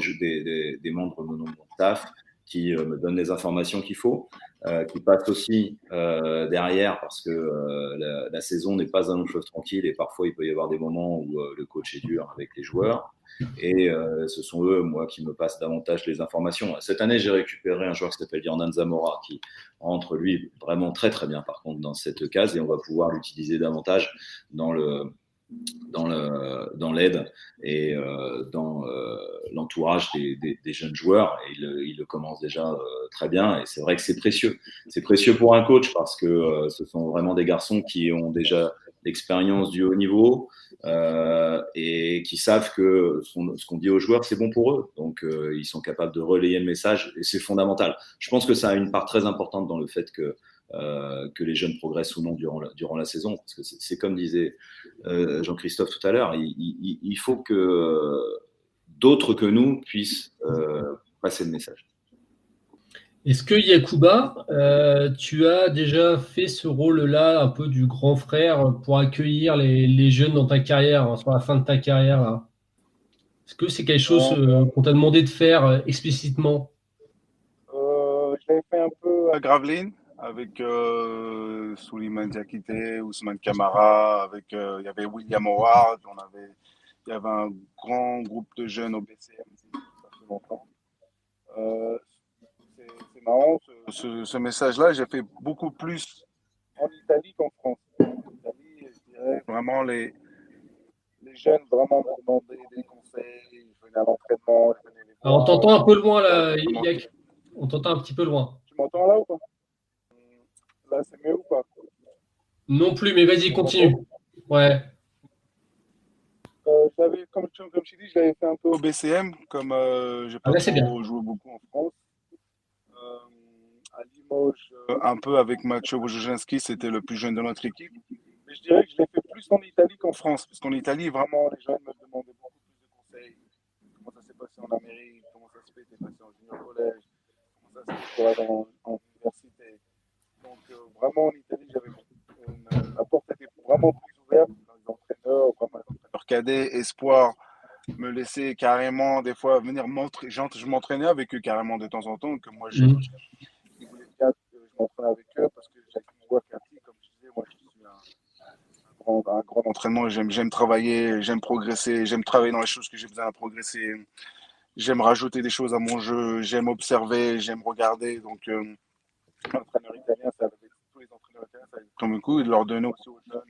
des, membres de mon staff qui me donnent les informations qu'il faut. Euh, qui passe aussi euh, derrière parce que euh, la, saison n'est pas un long fleuve tranquille et parfois il peut y avoir des moments où euh, le coach est dur avec les joueurs et ce sont eux, moi, qui me passent davantage les informations. Cette année, j'ai récupéré un joueur qui s'appelle Yernan Zamora qui entre lui vraiment très très bien par contre dans cette case et on va pouvoir l'utiliser davantage dans le dans dans l'aide et euh, dans euh, l'entourage des, jeunes joueurs. Et il, le commence déjà euh, très bien. Et c'est vrai que c'est précieux. C'est précieux pour un coach parce que ce sont vraiment des garçons qui ont déjà l'expérience du haut niveau et qui savent que ce qu'on dit aux joueurs c'est bon pour eux. Donc ils sont capables de relayer le message et c'est fondamental. Je pense que ça a une part très importante dans le fait que euh, que les jeunes progressent ou non durant la, durant la saison. Parce que c'est comme disait euh, Jean-Christophe tout à l'heure, il, il, faut que d'autres que nous puissent euh, passer le message. Est-ce que Yakuba, tu as déjà fait ce rôle-là, un peu du grand frère, pour accueillir les, les jeunes dans ta carrière, hein, sur la fin de ta carrière Est-ce que c'est quelque chose qu'on t'a demandé de faire explicitement? Je l'avais fait un peu à Gravelines avec euh, Souliman Diakité, Ousmane Kamara, avec euh, il y avait William Howard, on avait il y avait un grand groupe de jeunes au BCM. Euh, c'est marrant ce, ce, message-là, j'ai fait beaucoup plus en Italie qu'en France. En Italie, je dirais vraiment les les jeunes vraiment me demandaient des conseils, ils venaient à l'entraînement, on t'entend un peu loin là. On t'entend un petit peu loin. Tu m'entends là ou pas? C'est mieux ou pas Non plus, mais vas-y, continue. Ouais. Euh, comme, comme je dit, je l'avais fait un peu au BCM, comme euh, j'ai pas ah, joué beaucoup en France. Euh, à Limoges, euh, un peu avec Macho Wojcinski, c'était le plus jeune de notre équipe. Mais je dirais que je l'ai fait plus en Italie qu'en France, parce qu'en Italie, vraiment, les gens me demandaient beaucoup plus de conseils. Comment ça s'est passé en Amérique, comment ça se fait, t'es passé en junior collège, comment ça se fait en, en université? Vraiment, en Italie, j'avais la porte était vraiment plus ouverte. Les entraîneurs, vraiment, les entraîneurs cadets, espoir, me laissaient carrément, des fois, venir m'entraîner. Je m'entraînais avec eux carrément de temps en temps, que moi, je, mmh. je avec eux parce que j'avais une voix comme je disais, moi, je suis un, grand, un grand entraînement. J'aime travailler, j'aime progresser, j'aime travailler dans les choses que j'ai besoin de progresser. J'aime rajouter des choses à mon jeu, j'aime observer, j'aime regarder. Donc, euh, l'entraîneur italien, c'est avec coup, de leur donner aussi aux jeunes,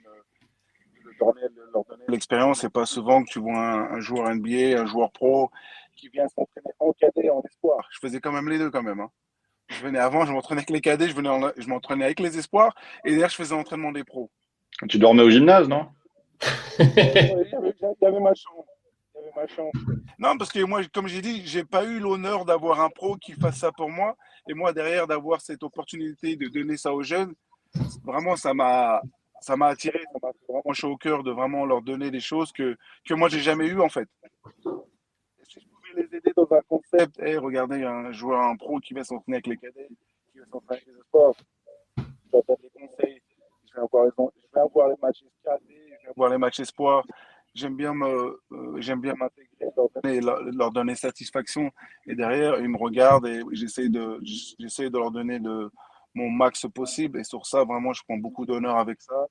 leur donner l'expérience. C'est pas souvent que tu vois un, joueur NBA, un joueur pro qui vient s'entraîner en cadet, en espoir. Je faisais quand même les deux quand même. Hein. Je venais avant, je m'entraînais avec les cadets, je, venais je m'entraînais avec les espoirs, et derrière, je faisais l'entraînement des pros. Tu dormais au gymnase, non? J'avais. Ma chambre. Non, parce que moi, comme j'ai dit, j'ai pas eu l'honneur d'avoir un pro qui fasse ça pour moi. Et moi, derrière, d'avoir cette opportunité de donner ça aux jeunes, vraiment, ça m'a, ça m'a attiré, ça m'a vraiment chaud au cœur de vraiment leur donner des choses que, que moi, j'ai jamais eu en fait. Si je pouvais les aider dans un concept, hey, regardez un joueur, un pro qui va s'entraîner avec les cadets, qui va s'entraîner avec les sports, je vais des conseils, je vais avoir, je vais avoir les matchs cadets, je vais avoir les matchs espoirs. J'aime bien me, euh, j'aime bien m'intégrer, leur donner, leur, donner satisfaction. Et derrière, ils me regardent et j'essaie de, j'essaie de leur donner de, mon max possible. Et sur ça, vraiment, je prends beaucoup d'honneur avec ça.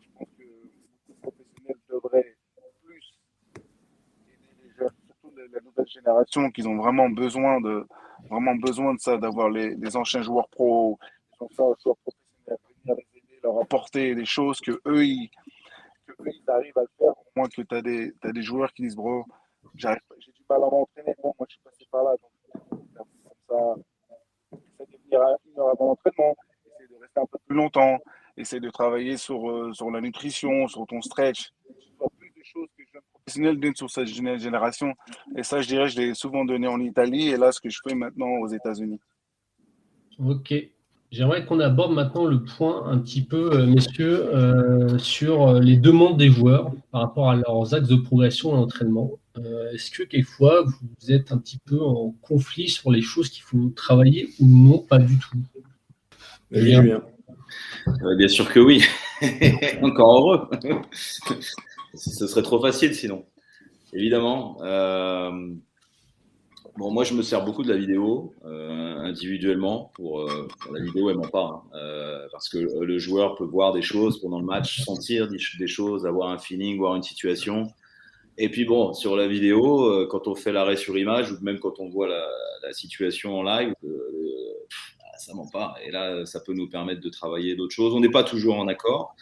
Je pense que les professionnels devraient plus aider les jeunes, surtout la nouvelle génération, qui ont vraiment besoin de, vraiment besoin de ça, d'avoir les, anciens joueurs pro, les anciens joueurs professionnels, leur apporter des choses que eux, ils, arrivent à le faire. Au moins que tu as des, des joueurs qui disent, bro, j'ai du mal à m'entraîner, moi, je suis passé par là. Donc, comme ça, une heure avant l'entraînement, essayer de rester un peu plus longtemps, essayer de travailler sur, euh, sur la nutrition, sur ton stretch, plus de choses que je professionnel donne sur cette génération. Et ça, je dirais, je l'ai souvent donné en Italie et là, ce que je fais maintenant aux États-Unis. Ok. J'aimerais qu'on aborde maintenant le point un petit peu, euh, messieurs, euh, sur les demandes des joueurs par rapport à leurs axes de progression et d'entraînement. Euh, est-ce que quelquefois vous êtes un petit peu en conflit sur les choses qu'il faut travailler ou non Pas du tout? Bien, bien. Euh, bien sûr que oui. Encore heureux. Ce serait trop facile sinon. Évidemment. Euh, bon, moi, je me sers beaucoup de la vidéo individuellement pour, la vidéo, elle m'en parle. Hein. parce que le joueur peut voir des choses pendant le match, sentir des choses, avoir un feeling, voir une situation. Et puis bon, sur la vidéo, euh, quand on fait l'arrêt sur image ou même quand on voit la, situation en live, euh, bah, ça ment pas. Et là, ça peut nous permettre de travailler d'autres choses. On n'est pas toujours en accord.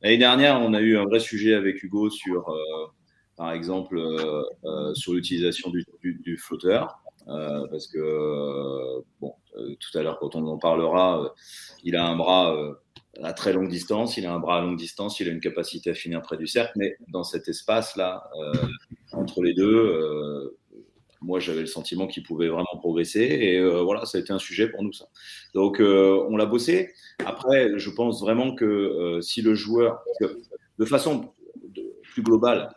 L'année dernière, on a eu un vrai sujet avec Hugo sur, euh, par exemple, sur l'utilisation du, du, du, flotteur. parce que, bon, tout à l'heure, quand on en parlera, il a un bras à très longue distance, il a un bras à longue distance, il a une capacité à finir près du cercle, mais dans cet espace-là, euh, entre les deux, euh, moi j'avais le sentiment qu'il pouvait vraiment progresser et euh, voilà, ça a été un sujet pour nous ça. Donc on l'a bossé. Après, je pense vraiment que si le joueur, de façon plus globale,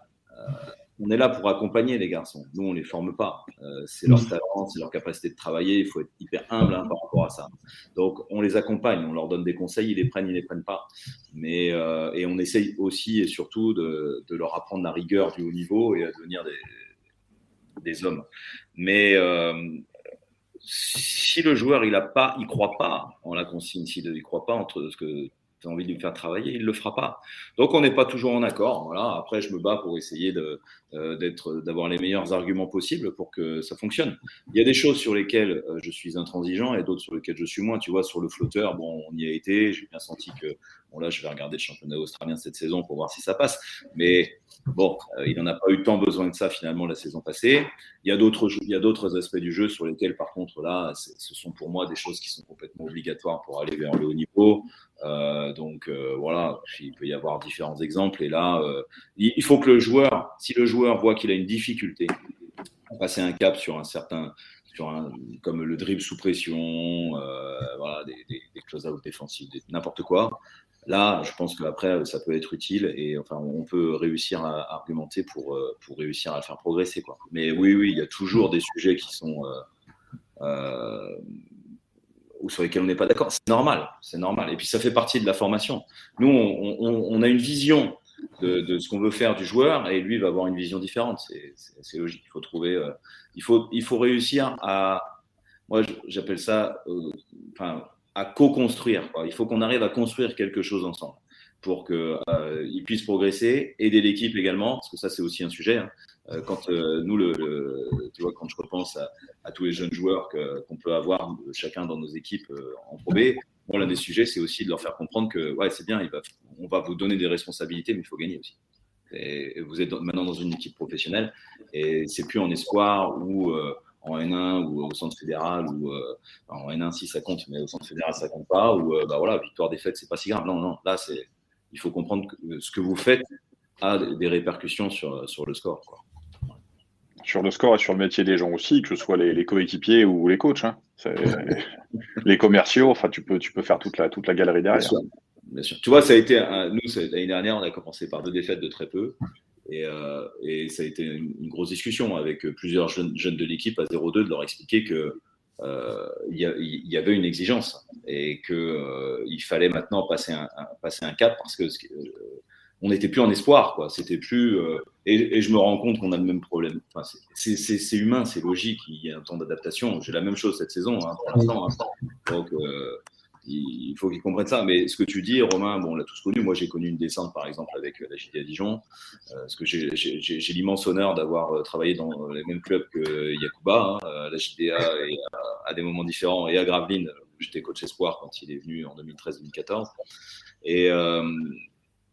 on est là pour accompagner les garçons. Nous, on ne les forme pas. Euh, c'est leur talent, c'est leur capacité de travailler. Il faut être hyper humble hein, par rapport à ça. Donc, on les accompagne, on leur donne des conseils, ils les prennent, ils les prennent pas. Mais, euh, et on essaye aussi et surtout de, leur apprendre la rigueur du haut niveau et à devenir des, des hommes. Mais euh, si le joueur, il a pas, il croit pas en la consigne, s'il ne croit pas entre ce que envie de lui faire travailler, il ne le fera pas. Donc on n'est pas toujours en accord. Voilà. Après, je me bats pour essayer euh, d'avoir les meilleurs arguments possibles pour que ça fonctionne. Il y a des choses sur lesquelles euh, je suis intransigeant et d'autres sur lesquelles je suis moins. Tu vois, sur le flotteur, bon, on y a été. J'ai bien senti que, bon là, je vais regarder le championnat australien cette saison pour voir si ça passe. Mais bon, euh, il n'en a pas eu tant besoin de ça finalement la saison passée. Il y a d'autres, aspects du jeu sur lesquels, par contre, là, ce sont pour moi des choses qui sont complètement obligatoires pour aller vers le haut niveau. Euh, donc euh, voilà, il peut y avoir différents exemples. Et là, il faut que le joueur, si le joueur voit qu'il a une difficulté à passer un cap sur un certain, comme le dribble sous pression, voilà, des, des, des close-out défensifs, n'importe quoi. Là, je pense qu'après, ça peut être utile et enfin, on peut réussir à argumenter pour, pour réussir à le faire progresser. Quoi. Mais oui, oui, il y a toujours des sujets qui sont ou sur lesquels on n'est pas d'accord. C'est normal, c'est normal. Et puis ça fait partie de la formation. Nous, on, a une vision de, ce qu'on veut faire du joueur et lui va avoir une vision différente. C'est logique. Il faut trouver, euh, il, faut, il faut réussir à, moi j'appelle ça, euh, à co-construire. Il faut qu'on arrive à construire quelque chose ensemble pour qu'il euh, puisse progresser, aider l'équipe également, parce que ça c'est aussi un sujet. Hein. Euh, quand nous, le, vois, quand je repense à, tous les jeunes joueurs qu'on peut avoir chacun dans nos équipes en Pro l'un des sujets, c'est aussi de leur faire comprendre que ouais, c'est bien, on va vous donner des responsabilités, mais il faut gagner aussi. Et vous êtes maintenant dans une équipe professionnelle et c'est plus en espoir ou euh, en N1 ou au centre fédéral ou euh, en N1 si ça compte, mais au centre fédéral ça compte pas ou euh, bah voilà victoire défaite c'est pas si grave. Non non là c'est il faut comprendre que ce que vous faites a des répercussions sur, sur le score. Sur le score et sur le métier des gens aussi, que ce soit les, coéquipiers ou les coachs. Hein. les commerciaux, enfin, tu peux, tu peux faire toute la, toute la galerie derrière. Bien sûr. Tu vois, ça a été, nous, l'année dernière, on a commencé par deux défaites de très peu. Et, euh, et ça a été une, grosse discussion avec plusieurs jeunes, jeunes de l'équipe à 0-2 de leur expliquer que euh, il y, y, avait une exigence et qu'il euh, il fallait maintenant passer un, passer un cap parce que on n'était plus en espoir, quoi. C'était plus. Euh, et, je me rends compte qu'on a le même problème. Enfin, c'est humain, c'est logique. Il y a un temps d'adaptation. J'ai la même chose cette saison, hein, pour l'instant. Hein. Donc, euh, il faut qu'ils comprennent ça. Mais ce que tu dis, Romain, bon, on l'a tous connu. Moi, j'ai connu une descente, par exemple, avec la JDA Dijon. Euh, parce que j'ai l'immense honneur d'avoir travaillé dans les mêmes clubs que Yakuba, hein, la JDA, à, des moments différents, et à Gravelines, j'étais coach espoir quand il est venu en 2013-2014. Et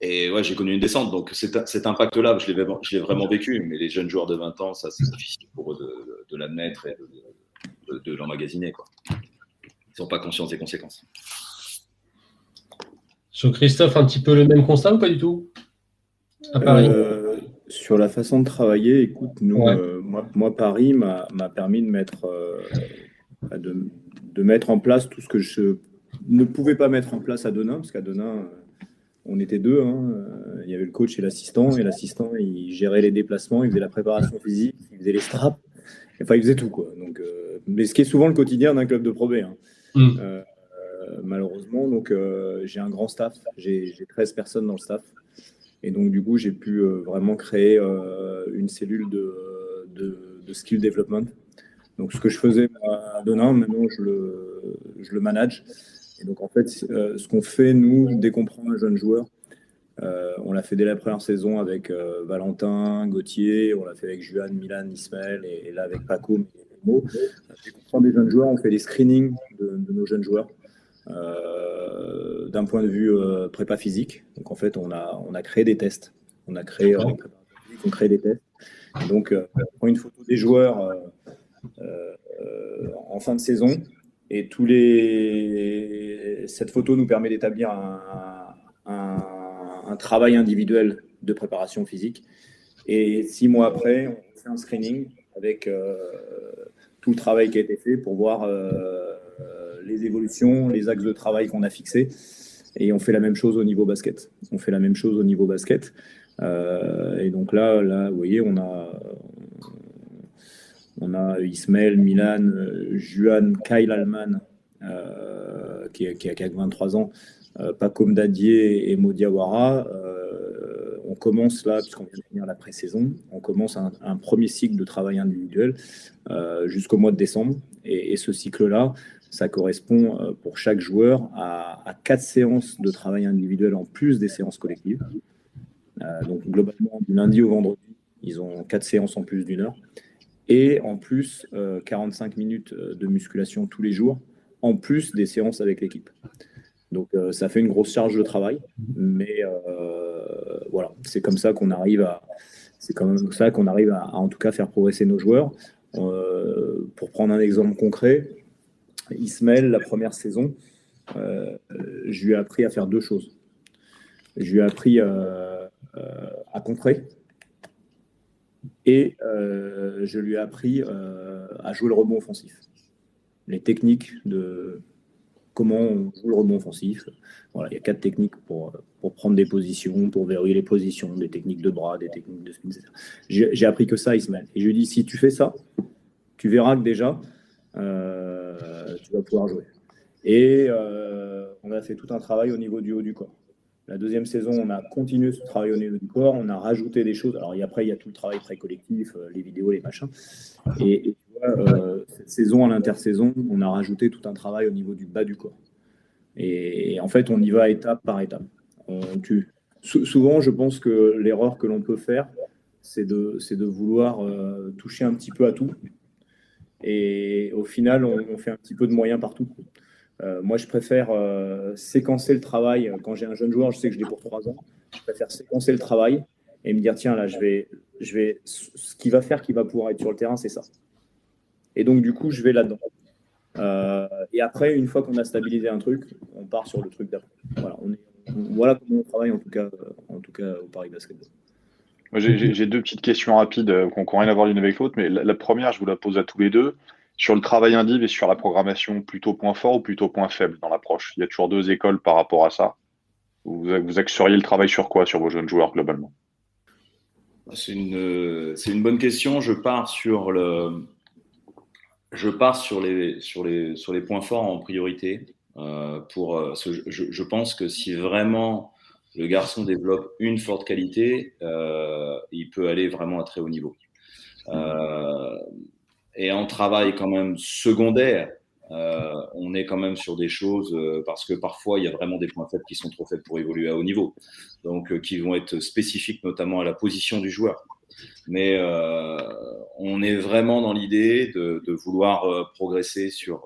et ouais, j'ai connu une descente, donc cet, impact-là, je l'ai vraiment vécu. Mais les jeunes joueurs de 20 ans, ça, c'est difficile pour eux de, l'admettre et de, l'emmagasiner. Ils ne sont pas conscients des conséquences. Sur Christophe, un petit peu le même constat ou pas du tout? À Paris euh, Sur la façon de travailler, écoute, nous, euh, moi, Paris m'a permis de mettre, euh, de, de, mettre en place tout ce que je ne pouvais pas mettre en place à Denain, parce qu'à Denain, on était deux. Hein. Euh, il y avait le coach et l'assistant. Et l'assistant, il gérait les déplacements, il faisait la préparation physique, il faisait les straps. Enfin, il faisait tout. Quoi. Donc, euh, mais ce qui est souvent le quotidien d'un club de Pro B. Hein. Mm. Euh, malheureusement, donc j'ai un grand staff. J'ai 13 personnes dans le staff. Et donc, du coup, j'ai pu vraiment créer une cellule de, de, skill development. Donc, ce que je faisais à Denain, maintenant, je le, je le manage. Et donc, en fait, euh, ce qu'on fait, nous, dès qu'on prend un jeune joueur, euh, on l'a fait dès la première saison avec euh, Valentin, Gauthier, on l'a fait avec Juan, Milan, Ismaël et, là avec Paco, Mo. Dès qu'on prend des jeunes joueurs, on fait des screenings de, nos jeunes joueurs. d'un point de vue prépa physique. Donc en fait, on a, on a créé des tests. On a créé, on crée des tests. donc, on prend une photo des joueurs en fin de saison. Et tous les... cette photo nous permet d'établir un, un, travail individuel de préparation physique. Et six mois après, on fait un screening avec euh, tout le travail qui a été fait pour voir euh, les évolutions, les axes de travail qu'on a fixés. Et on fait la même chose au niveau basket. On fait la même chose au niveau basket. Euh, et donc là, là, vous voyez, on a, on a Ismaël, Milan, euh, Juan, Kyle Alman, euh, qui, a 23 ans, euh, Paco Dadier et Modiawara. on commence là, puisqu'on vient de finir la pré-saison, on commence un, premier cycle de travail individuel jusqu'au mois de décembre. Et, ce cycle-là, ça correspond pour chaque joueur à, quatre séances de travail individuel en plus des séances collectives. donc globalement, du lundi au vendredi, ils ont quatre séances en plus d'une heure et en plus 45 euh, minutes euh, de musculation tous les jours, en plus des séances avec l'équipe. Donc euh, ça fait une grosse charge de travail, mais voilà, c'est comme ça qu'on arrive à, c'est comme ça qu'on arrive à, en tout cas faire progresser nos joueurs. pour prendre un exemple concret, Ismaël, la première saison, je lui ai appris à faire deux choses. Je lui ai appris à contrer, et euh, je lui ai appris euh, à jouer le rebond offensif. Les techniques de comment on joue le rebond offensif. Voilà, il y a quatre techniques pour, pour prendre des positions, pour verrouiller les positions, des techniques de bras, des techniques de spin, etc. J'ai appris que ça, Ismaël. Et je lui ai dit, si tu fais ça, tu verras que déjà, euh, tu vas pouvoir jouer. Et on a fait tout un travail au niveau du haut du corps. La deuxième saison, on a continué ce travail au niveau du corps, on a rajouté des choses. Alors après, il y a tout le travail très collectif, euh, les vidéos, les machins. Et, euh, cette saison, à l'intersaison, on a rajouté tout un travail au niveau du bas du corps. Et, en fait, on y va étape par étape. souvent, je pense que l'erreur que l'on peut faire, c'est de, vouloir euh, toucher un petit peu à tout. Et au final, on, fait un petit peu de moyens partout. moi, je préfère séquencer le travail. Quand j'ai un jeune joueur, je sais que je l'ai pour trois ans. Je préfère séquencer le travail et me dire tiens, là, je vais, je vais, ce qui va faire qu'il va pouvoir être sur le terrain, c'est ça. Et donc, du coup, je vais là-dedans. et après, une fois qu'on a stabilisé un truc, on part sur le truc d'après. Voilà, voilà comment on travaille en tout cas, en tout cas au Paris Basketball. J'ai deux petites questions rapides euh, qui rien à voir l'une avec l'autre, mais la, première, je vous la pose à tous les deux. Sur le travail indiv et sur la programmation, plutôt point fort ou plutôt point faible dans l'approche? Il y a toujours deux écoles par rapport à ça. Vous, vous axeriez le travail sur quoi sur vos jeunes joueurs globalement? C'est une, une, bonne question. Je pars sur, les, sur, les, sur les points forts en priorité. Euh, euh, je, pense que si vraiment le garçon développe une forte qualité, euh, il peut aller vraiment à très haut niveau. Euh, et en travail quand même secondaire, euh, on est quand même sur des choses parce que parfois il y a vraiment des points faibles qui sont trop faibles pour évoluer à haut niveau, donc qui vont être spécifiques notamment à la position du joueur. Mais on est vraiment dans l'idée de, vouloir progresser sur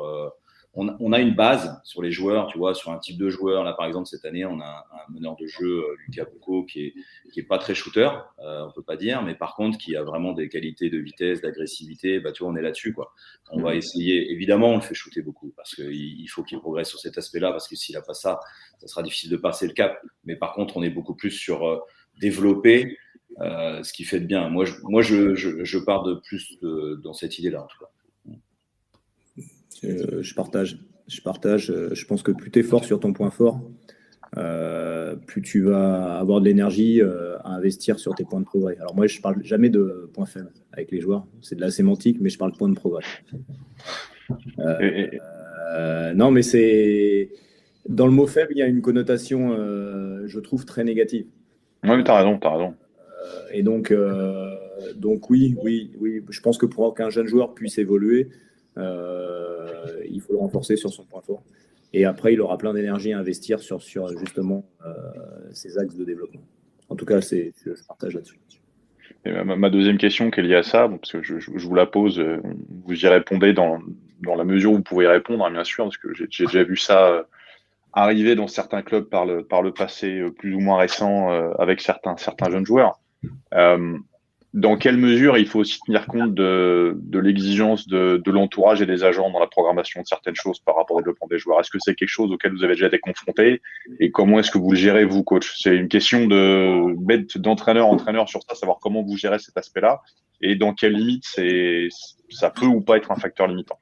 on, a une base sur les joueurs, tu vois, sur un type de joueur. Là, par exemple, cette année, on a un, meneur de jeu, euh, Lucas Boucault, qui est, qui est pas très shooter, euh, on peut pas dire, mais par contre, qui a vraiment des qualités de vitesse, d'agressivité. Bah, tu vois, on est là-dessus, quoi. On va essayer. Évidemment, on le fait shooter beaucoup parce qu'il il faut qu'il progresse sur cet aspect-là, parce que s'il a pas ça, ça sera difficile de passer le cap. Mais par contre, on est beaucoup plus sur euh, développer. Euh, ce qui fait de bien. Moi, je, moi, je, je, pars de plus dans cette idée-là, en tout cas. Euh, je partage. Je partage. Euh, je pense que plus tu es fort sur ton point fort, euh, plus tu vas avoir de l'énergie à investir sur tes points de progrès. Alors moi, je parle jamais de points faibles avec les joueurs. C'est de la sémantique, mais je parle de points de progrès. non, mais c'est dans le mot faible, il y a une connotation, je trouve, très négative. Oui, mais tu as raison, as raison. et donc, donc oui, oui, oui, je pense que pour qu'un jeune joueur puisse évoluer, euh, il faut le renforcer sur son point fort. Et après, il aura plein d'énergie à investir sur, sur justement ses euh, axes de développement. En tout cas, c'est, je partage là-dessus. ma, deuxième question qui est liée à ça, parce que je, vous la pose, euh, vous y répondez dans, dans, la mesure où vous pouvez répondre, hein, bien sûr, parce que j'ai, déjà vu ça arriver dans certains clubs par le, par le passé plus ou moins récent avec certains, certains jeunes joueurs dans quelle mesure il faut aussi tenir compte de, l'exigence de, l'entourage et des agents dans la programmation de certaines choses par rapport au développement des joueurs Est-ce que c'est quelque chose auquel vous avez déjà été confronté Et comment est-ce que vous le gérez, vous, coach? C'est une question de d'entraîneur entraîneur sur ça, savoir comment vous gérez cet aspect-là et dans quelle limite ça peut ou pas être un facteur limitant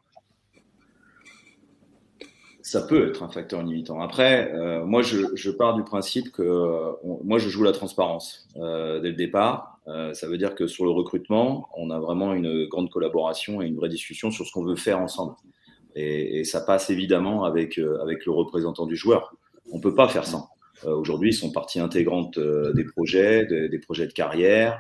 ça peut être un facteur limitant. Après, euh, moi, je, pars du principe que moi, je joue la transparence euh, dès le départ. Euh, ça veut dire que sur le recrutement, on a vraiment une grande collaboration et une vraie discussion sur ce qu'on veut faire ensemble. Et, ça passe évidemment avec, euh, avec le représentant du joueur. On peut pas faire sans. Euh, aujourd'hui, ils sont partie intégrante des projets, des, projets de carrière.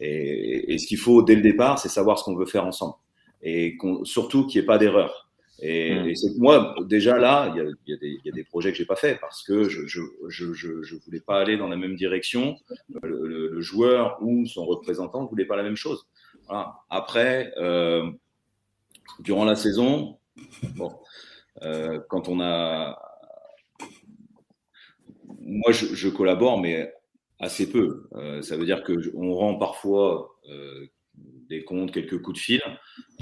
Et, et, ce qu'il faut dès le départ, c'est savoir ce qu'on veut faire ensemble. Et surtout qu'il n'y ait pas d'erreur. Et, mm. et moi, déjà là, il y, y, y a, des projets que j'ai pas fait parce que je je, je, je, voulais pas aller dans la même direction. Le, le, le joueur ou son représentant ne voulait pas la même chose. Voilà. Après, euh, durant la saison, bon, euh, quand on a, moi, je, je collabore, mais assez peu. Euh, ça veut dire que on rend parfois euh, des comptes, quelques coups de fil.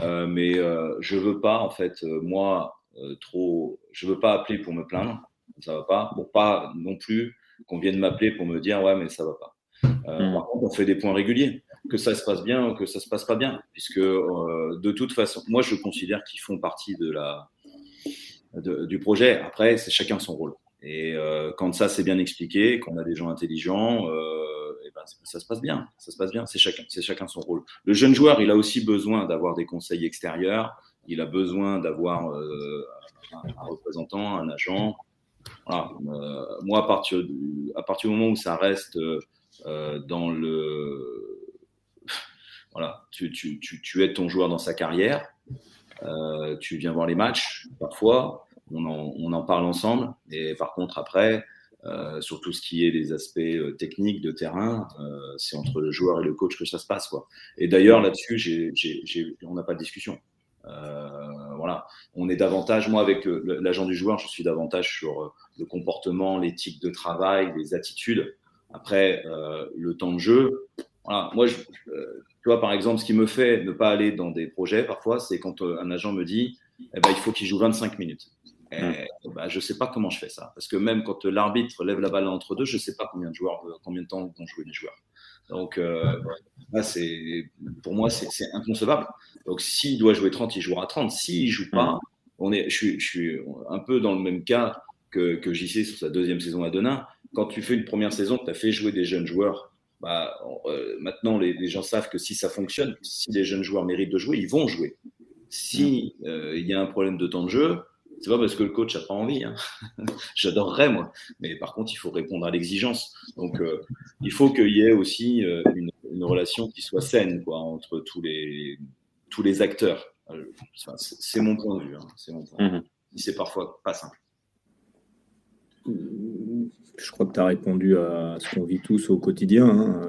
Euh, mais euh, je veux pas, en fait, euh, moi, trop. Je veux pas appeler pour me plaindre, ça va pas. Pour pas non plus qu'on vienne m'appeler pour me dire, ouais, mais ça va pas. Hmm. Par contre, on fait des points réguliers, que ça se passe bien ou que ça se passe pas bien, puisque de toute façon, moi, je considère qu'ils font partie de la, du projet. Après, c'est chacun son rôle. Et quand ça c'est bien expliqué, qu'on a des gens intelligents, ça se passe bien. Ça se passe bien. C'est chacun, c'est chacun son rôle. Le jeune joueur, il a aussi besoin d'avoir des conseils extérieurs. Il a besoin d'avoir euh, un, représentant, un agent. Euh, moi, à partir, du, à partir du moment où ça reste euh, dans le, voilà, tu, tu, tu, tu aides ton joueur dans sa carrière. tu viens voir les matchs parfois. On en, on en parle ensemble. Et par contre, après, euh, sur tout ce qui est des aspects euh, techniques de terrain, euh, c'est entre le joueur et le coach que ça se passe. Quoi. Et d'ailleurs, là-dessus, on n'a pas de discussion. voilà, on est davantage, moi avec l'agent du joueur, je suis davantage sur le comportement, l'éthique de travail, les attitudes. Après, le temps de jeu, moi, je, tu vois, par exemple, ce qui me fait ne pas aller dans des projets parfois, c'est quand un agent me dit, eh ben, il faut qu'il joue 25 minutes. Hmm. bah, je ne sais pas comment je fais ça. Parce que même quand l'arbitre lève la balle entre deux, je ne sais pas combien de, joueurs, combien de temps vont jouer les joueurs. Donc, euh, là, pour moi, c'est inconcevable. Donc, s'il doit jouer 30, il jouera 30. S'il ne joue pas, hmm. on est, je, suis, un peu dans le même cas que, que JC sur sa deuxième saison à Denain. Quand tu fais une première saison, tu as fait jouer des jeunes joueurs. Bah, euh, maintenant, les, les, gens savent que si ça fonctionne, si les jeunes joueurs méritent de jouer, ils vont jouer. Si euh, il y a un problème de temps de jeu, c'est pas parce que le coach n'a pas envie. Hein. J'adorerais, moi. Mais par contre, il faut répondre à l'exigence. Donc, euh, il faut qu'il y ait aussi euh, une, relation qui soit saine quoi, entre tous les, tous les acteurs. Euh, c'est mon point de vue. Hein. C'est mon point. Mhm. C'est parfois pas simple. Je crois que tu as répondu à ce qu'on vit tous au quotidien. Hein.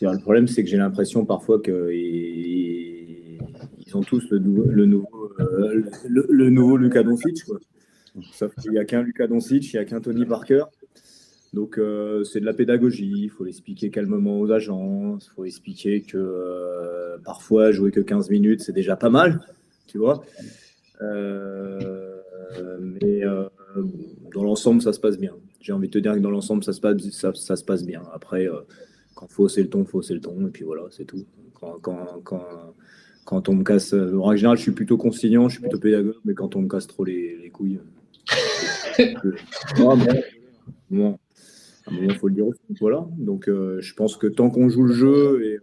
Le problème, c'est que j'ai l'impression parfois que ont tous le, nouveau, le, nouveau, euh, le, nouveau Lucas Doncic. Quoi. Sauf qu'il n'y a qu'un Lucas Doncic, il n'y a qu'un Tony Parker. Donc euh, c'est de la pédagogie, il faut l'expliquer calmement aux agents, il faut expliquer que euh, parfois jouer que 15 minutes c'est déjà pas mal, tu vois. mais dans l'ensemble ça se passe bien. J'ai envie de te dire que dans l'ensemble ça, se passe, ça, se passe bien. Après, quand faut c'est le ton, faut c'est le ton, et puis voilà, c'est tout. Quand, quand, quand on me casse. Euh, en général, je suis plutôt conciliant, je suis plutôt pédagogue, mais quand on me casse trop les, les couilles. Euh, bon, il faut le dire aussi. Voilà. Donc, euh, je pense que tant qu'on joue le jeu, et,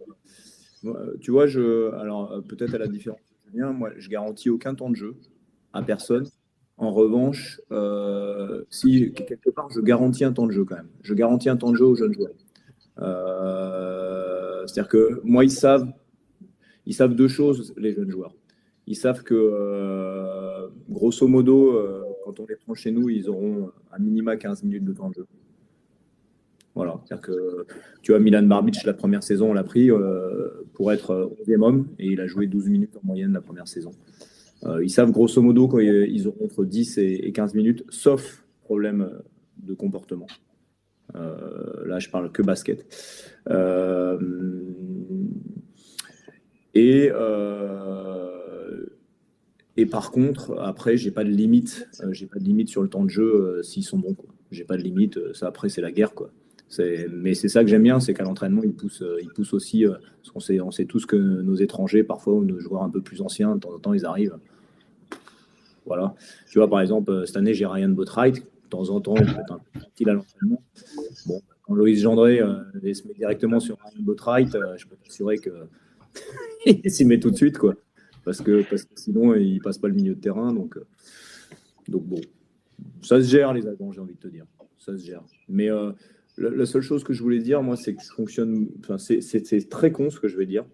tu vois, je, alors peut-être à la différence de Julien, moi, je garantis aucun temps de jeu à personne. En revanche, si quelque part, je garantis un temps de jeu quand même. Je garantis un temps de jeu aux jeunes joueurs. C'est-à-dire que moi, ils savent ils savent deux choses, les jeunes joueurs. Ils savent que, euh, grosso modo, euh, quand on les prend chez nous, ils auront un minima 15 minutes de temps de jeu. Voilà. C'est-à-dire que, tu vois, Milan Barbic, la première saison, on l'a pris euh, pour être 11e homme et il a joué 12 minutes en moyenne la première saison. ils savent grosso modo qu'ils auront entre 10 et 15 minutes, sauf problème de comportement. là, je parle que basket. Et, et par contre, après, j'ai pas de limite. Euh, j'ai pas de limite sur le temps de jeu euh, s'ils sont bons. J'ai pas de limite. Ça, après, c'est la guerre. Quoi. Mais c'est ça que j'aime bien, c'est qu'à l'entraînement, ils poussent, ils poussent aussi. parce qu'on sait, on sait tous que nos étrangers, parfois, ou nos joueurs un peu plus anciens, de temps en temps, ils arrivent. Voilà. Tu vois, par exemple, cette année, j'ai Ryan Botright. De temps en temps, il être un peu à l'entraînement. Bon, quand Loïs Gendré se met directement sur Ryan Botright, je peux t'assurer que il s'y met tout de suite, quoi. Parce que, parce que sinon, il passe pas le milieu de terrain. Donc, euh, donc bon, ça se gère, les agents, j'ai envie de te dire. Ça se gère. Mais euh, la, seule chose que je voulais dire, moi, c'est que je fonctionne. Enfin, c'est très con ce que je vais dire.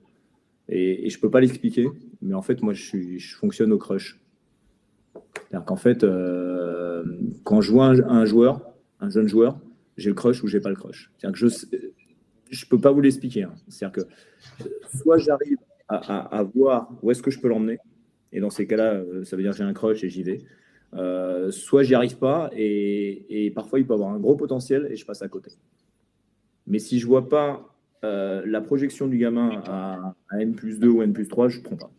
Et, et je peux pas l'expliquer. Mais en fait, moi, je, suis, je fonctionne au crush. C'est-à-dire qu'en fait, euh, quand je vois un, joueur, un jeune joueur, j'ai le crush ou j'ai pas le crush. C'est-à-dire que je je peux pas vous l'expliquer. Hein. C'est-à-dire que soit j'arrive à, voir où est-ce que je peux l'emmener, et dans ces cas-là, euh, ça veut dire que j'ai un crush et j'y vais. Euh, soit j'y arrive pas, et, parfois il peut avoir un gros potentiel et je passe à côté. Mais si je vois pas euh, la projection du gamin à, N plus 2 ou N plus 3, je ne prends pas.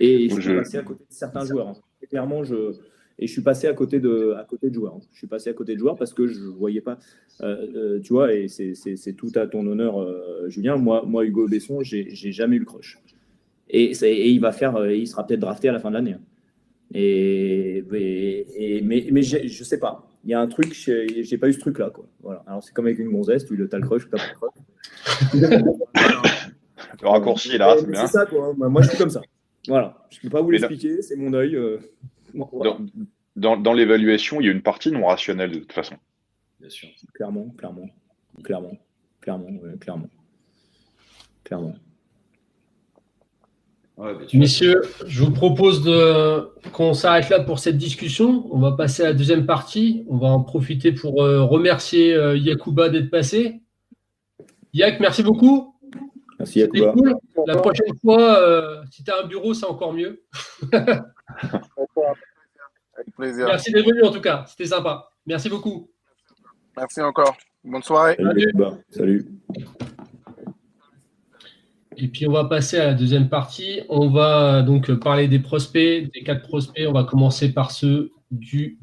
Et je suis passé à côté de certains joueurs. Hein. Clairement, je, et je suis passé à côté de, à côté de joueurs. Je suis passé à côté de joueurs parce que je ne voyais pas. tu vois, et c'est tout à ton honneur, Julien. Moi, moi Hugo Besson, j'ai jamais eu le crush. Et, il va faire, euh, il sera peut-être drafté à la fin de l'année. Hein. Et, mais, mais je sais pas. Il y a un truc, j'ai pas eu ce truc-là. Voilà. Alors c'est comme avec une gonzesse, tu as le crush tu pas le crush. le raccourci là, c'est bien. C'est ça, quoi. Moi, je suis comme ça. Voilà. Je ne peux pas vous l'expliquer, c'est mon œil. Euh, dans, dans, l'évaluation, il y a une partie non rationnelle de toute façon. Bien sûr. Clairement, clairement, clairement, clairement, clairement, clairement. Messieurs, je vous propose de, qu'on s'arrête là pour cette discussion. On va passer à la deuxième partie. On va en profiter pour euh, remercier euh, Yakuba d'être passé. Yak, merci beaucoup. Merci Yacouba. Cool. La prochaine fois, euh, si tu as un bureau, c'est encore mieux. Avec plaisir. Merci d'être venu en tout cas. C'était sympa. Merci beaucoup. Merci encore. Bonne soirée. Salut. Salut. Et puis on va passer à la deuxième partie. On va donc parler des prospects, des quatre prospects. On va commencer par ceux du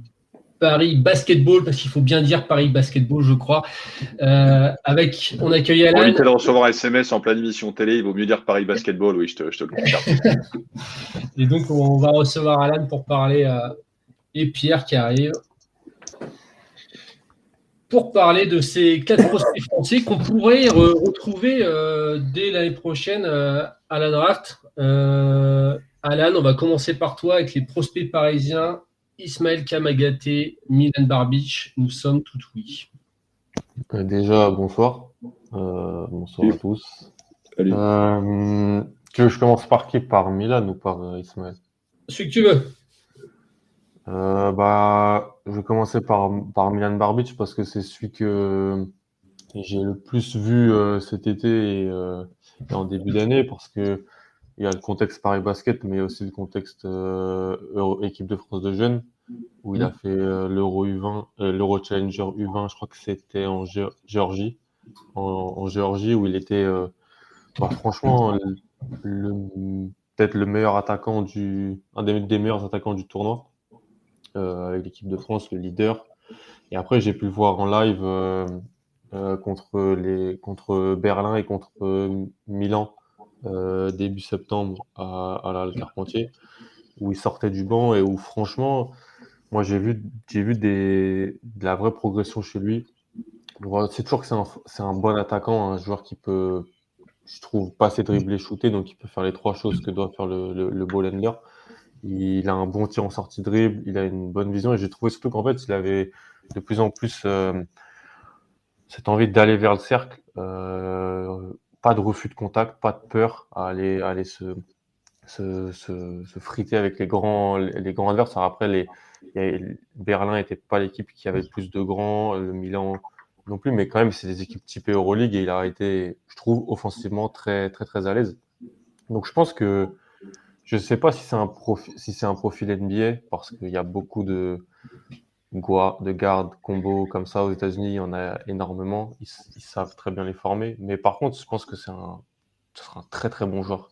Paris Basketball, parce qu'il faut bien dire Paris Basketball, je crois. Euh, avec, on accueille Pour Alan. éviter de recevoir un SMS en pleine émission télé, il vaut mieux dire Paris Basketball, oui, je te, je te le confirme. Et donc, on va recevoir Alan pour parler euh, et Pierre qui arrive pour parler de ces quatre prospects français qu'on pourrait re- retrouver euh, dès l'année prochaine à la draft. Alan, on va commencer par toi avec les prospects parisiens. Ismaël Kamagaté, Milan Barbic, nous sommes tout oui. Euh, Déjà, bonsoir. Euh, bonsoir à tous. Euh, tu veux que je commence par qui? Par Milan ou par Ismaël? Celui que tu veux. Euh, bah, je vais commencer par, par Milan Barbic parce que c'est celui que j'ai le plus vu euh, cet été et, euh, et en début d'année parce que il y a le contexte Paris Basket, mais aussi le contexte euh, Euro- équipe de France de jeunes où il a fait euh, l'Euro U20, euh, l'Euro Challenger U20, je crois que c'était en Gé- Géorgie, en, en Géorgie où il était euh, bah, franchement peut-être le meilleur attaquant du, un des, des meilleurs attaquants du tournoi euh, avec l'équipe de France, le leader. Et après, j'ai pu le voir en live contre, les, contre Berlin et contre Milan euh, début septembre à, à la Carpentier, où il sortait du banc et où franchement, moi j'ai vu, j'ai vu des, de la vraie progression chez lui. Voilà, C'est toujours que c'est un, c'est un bon attaquant, un joueur qui peut, je trouve, passer, dribbler, shooter, donc il peut faire les trois choses que doit faire le, le, le ball handler. Il a un bon tir en sortie de dribble, il a une bonne vision et j'ai trouvé surtout qu'en fait, il avait de plus en plus euh, cette envie d'aller vers le cercle, euh, pas de refus de contact, pas de peur à aller, aller se, se, se, friter avec les grands, les grands adversaires. Après, les, Berlin n'était pas l'équipe qui avait le plus de grands, le Milan non plus, mais quand même, c'est des équipes typées Euroleague et il a été, je trouve, offensivement très, très, très à l'aise. Donc, je pense que je sais pas si c'est un profil, si un profil NBA parce qu'il y a beaucoup de de gardes combo comme ça aux États-Unis, il y en a énormément. Ils, savent très bien les former. Mais par contre, je pense que c'est un, ce sera un très très bon joueur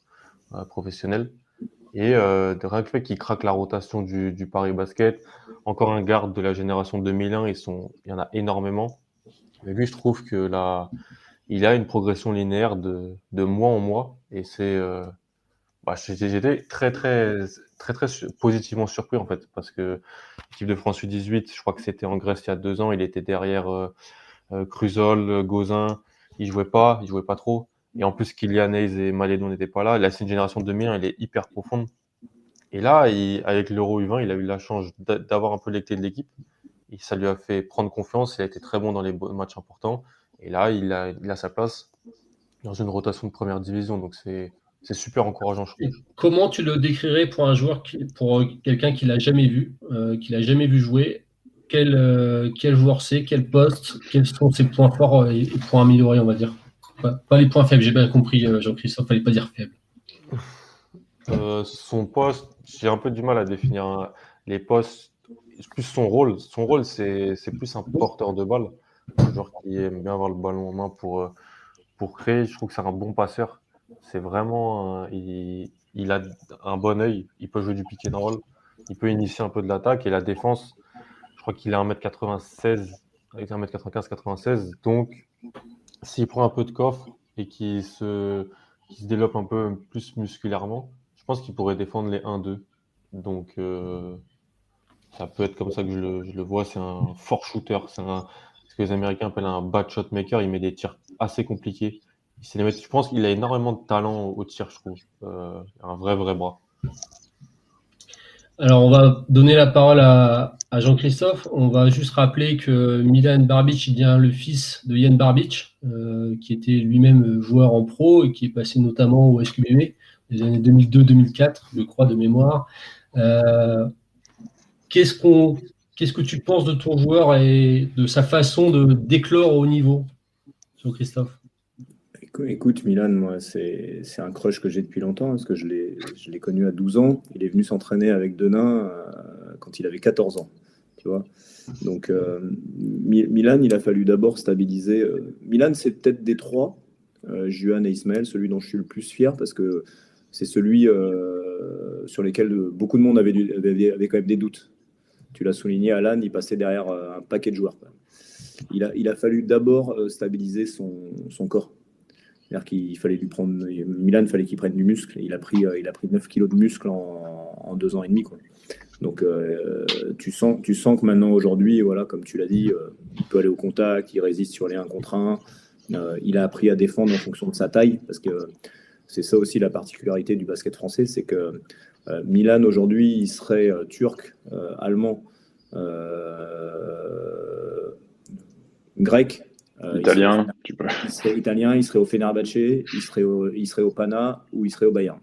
euh, professionnel. Et euh, de rien que fait qu'il craque la rotation du, Paris Basket, encore un garde de la génération 2001, ils sont, il y en a énormément. Mais lui, je trouve que là, il a une progression linéaire de, mois en mois. Et c'est, euh, bah, j'étais très, très, très, très positivement surpris, en fait, parce que l'équipe de France U18, je crois que c'était en Grèce il y a deux ans, il était derrière euh, euh, Cruzol, euh, Gauzin, il jouait pas, il jouait pas trop. Et en plus, Kylian Hayes et Malédon n'étaient pas là. C'est une génération 2001, elle est hyper profonde. Et là, avec l'Euro U20, il a eu la chance d'a- d'avoir un peu clés de l'équipe. Et ça lui a fait prendre confiance. Il a été très bon dans les matchs importants. Et là, il a, il a sa place dans une rotation de première division. Donc, c'est c'est super encourageant, je trouve. comment tu le décrirais pour un joueur, qui, pour euh, quelqu'un qui l'a jamais vu, euh, qui l'a jamais vu jouer? Quel, euh, quel joueur c'est, quel poste, quels sont ses points forts et, et points améliorés, on va dire? Pas, pas les points faibles, j'ai bien compris, euh, Jean-Christophe, fallait pas dire faible. Euh, son poste, j'ai un peu du mal à définir hein, les postes, plus son rôle. Son rôle, c'est c'est plus un porteur de balle, un joueur qui aime bien avoir le ballon en main pour, euh, pour créer. Je trouve que c'est un bon passeur. C'est vraiment, il, a un bon œil. Il peut jouer du pick and roll. Il peut initier un peu de l'attaque et la défense. Je crois qu'il a 1m96 avec 1m95-96. Donc, s'il prend un peu de coffre et qu'il se, se développe un peu plus musculairement, je pense qu'il pourrait défendre les 1-2. Donc, euh, ça peut être comme ça que je le, je le vois. C'est un fort shooter. C'est ce que les Américains appellent un bad shot maker. Il met des tirs assez compliqués. Je pense qu'il a énormément de talent au tir, je trouve. Euh, un vrai, vrai bras. Alors, on va donner la parole à, Jean-Christophe. On va juste rappeler que Milan Barbic est bien le fils de Yann Barbic, euh, qui était lui-même joueur en pro et qui est passé notamment au SQBB des années 2002-2004, je crois, de mémoire. Euh, qu'est-ce que tu penses de ton joueur et de sa façon de d'éclore au niveau, Jean-Christophe? Écoute, Milan, moi, c'est un crush que j'ai depuis longtemps, parce que je l'ai connu à 12 ans. Il est venu s'entraîner avec Denain euh, quand il avait 14 ans. Tu vois Donc, euh, Milan, il a fallu d'abord stabiliser. Euh, Milan, c'est peut-être des trois, Juan et Ismaël, celui dont je suis le plus fier, parce que c'est celui sur lequel beaucoup de monde avait, quand même des doutes. Tu l'as souligné, Alan, il passait derrière un paquet de joueurs. Il a, fallu d'abord stabiliser son corps c'est-à-dire qu'il fallait lui prendre. Milan, il fallait qu'il prenne du muscle. Il a pris, euh, il a pris 9 kilos de muscle en, deux ans et demi. Donc, euh, tu, sens, tu sens que maintenant, aujourd'hui, voilà, comme tu l'as dit, euh, il peut aller au contact, il résiste sur les 1 contre 1. il a appris à défendre en fonction de sa taille, parce que c'est ça aussi la particularité du basket français, c'est que Milan, aujourd'hui, il serait turc, allemand, grec, italien, il serait, tu Il serait italien, il serait au Fenerbahce, il serait au, il serait au Pana ou il serait au Bayern.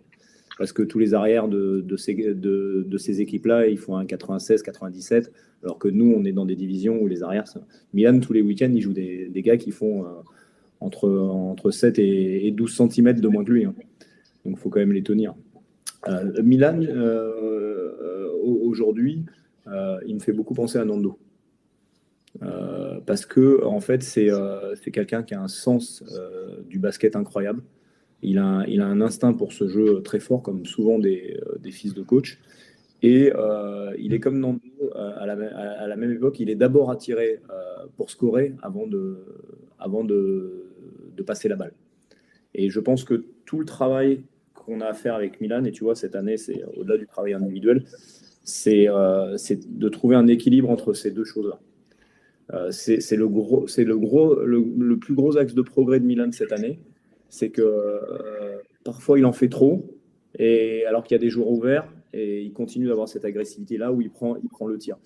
Parce que tous les arrières de, de ces, de, de ces équipes-là, ils font un 96, 97, alors que nous, on est dans des divisions où les arrières. Milan, tous les week-ends, il joue des, des gars qui font euh, entre, entre 7 et, 12 cm de moins que lui. Hein. Donc, il faut quand même les tenir. Euh, Milan, aujourd'hui, il me fait beaucoup penser à Nando. Euh, parce que en fait euh, c'est quelqu'un qui a un sens euh, du basket incroyable. Il a, un, instinct pour ce jeu très fort, comme souvent des, fils de coach. Et il est comme Nando, à la, même époque, il est d'abord attiré pour scorer avant de, passer la balle. Et je pense que tout le travail qu'on a à faire avec Milan, et tu vois, cette année, c'est au-delà du travail individuel, c'est de trouver un équilibre entre ces deux choses-là. Euh, c'est le, gros, le, gros, le, plus gros axe de progrès de Milan cette année. C'est que euh, parfois il en fait trop, et, alors qu'il y a des jours ouverts, et il continue d'avoir cette agressivité là où il prend, il prend le tir.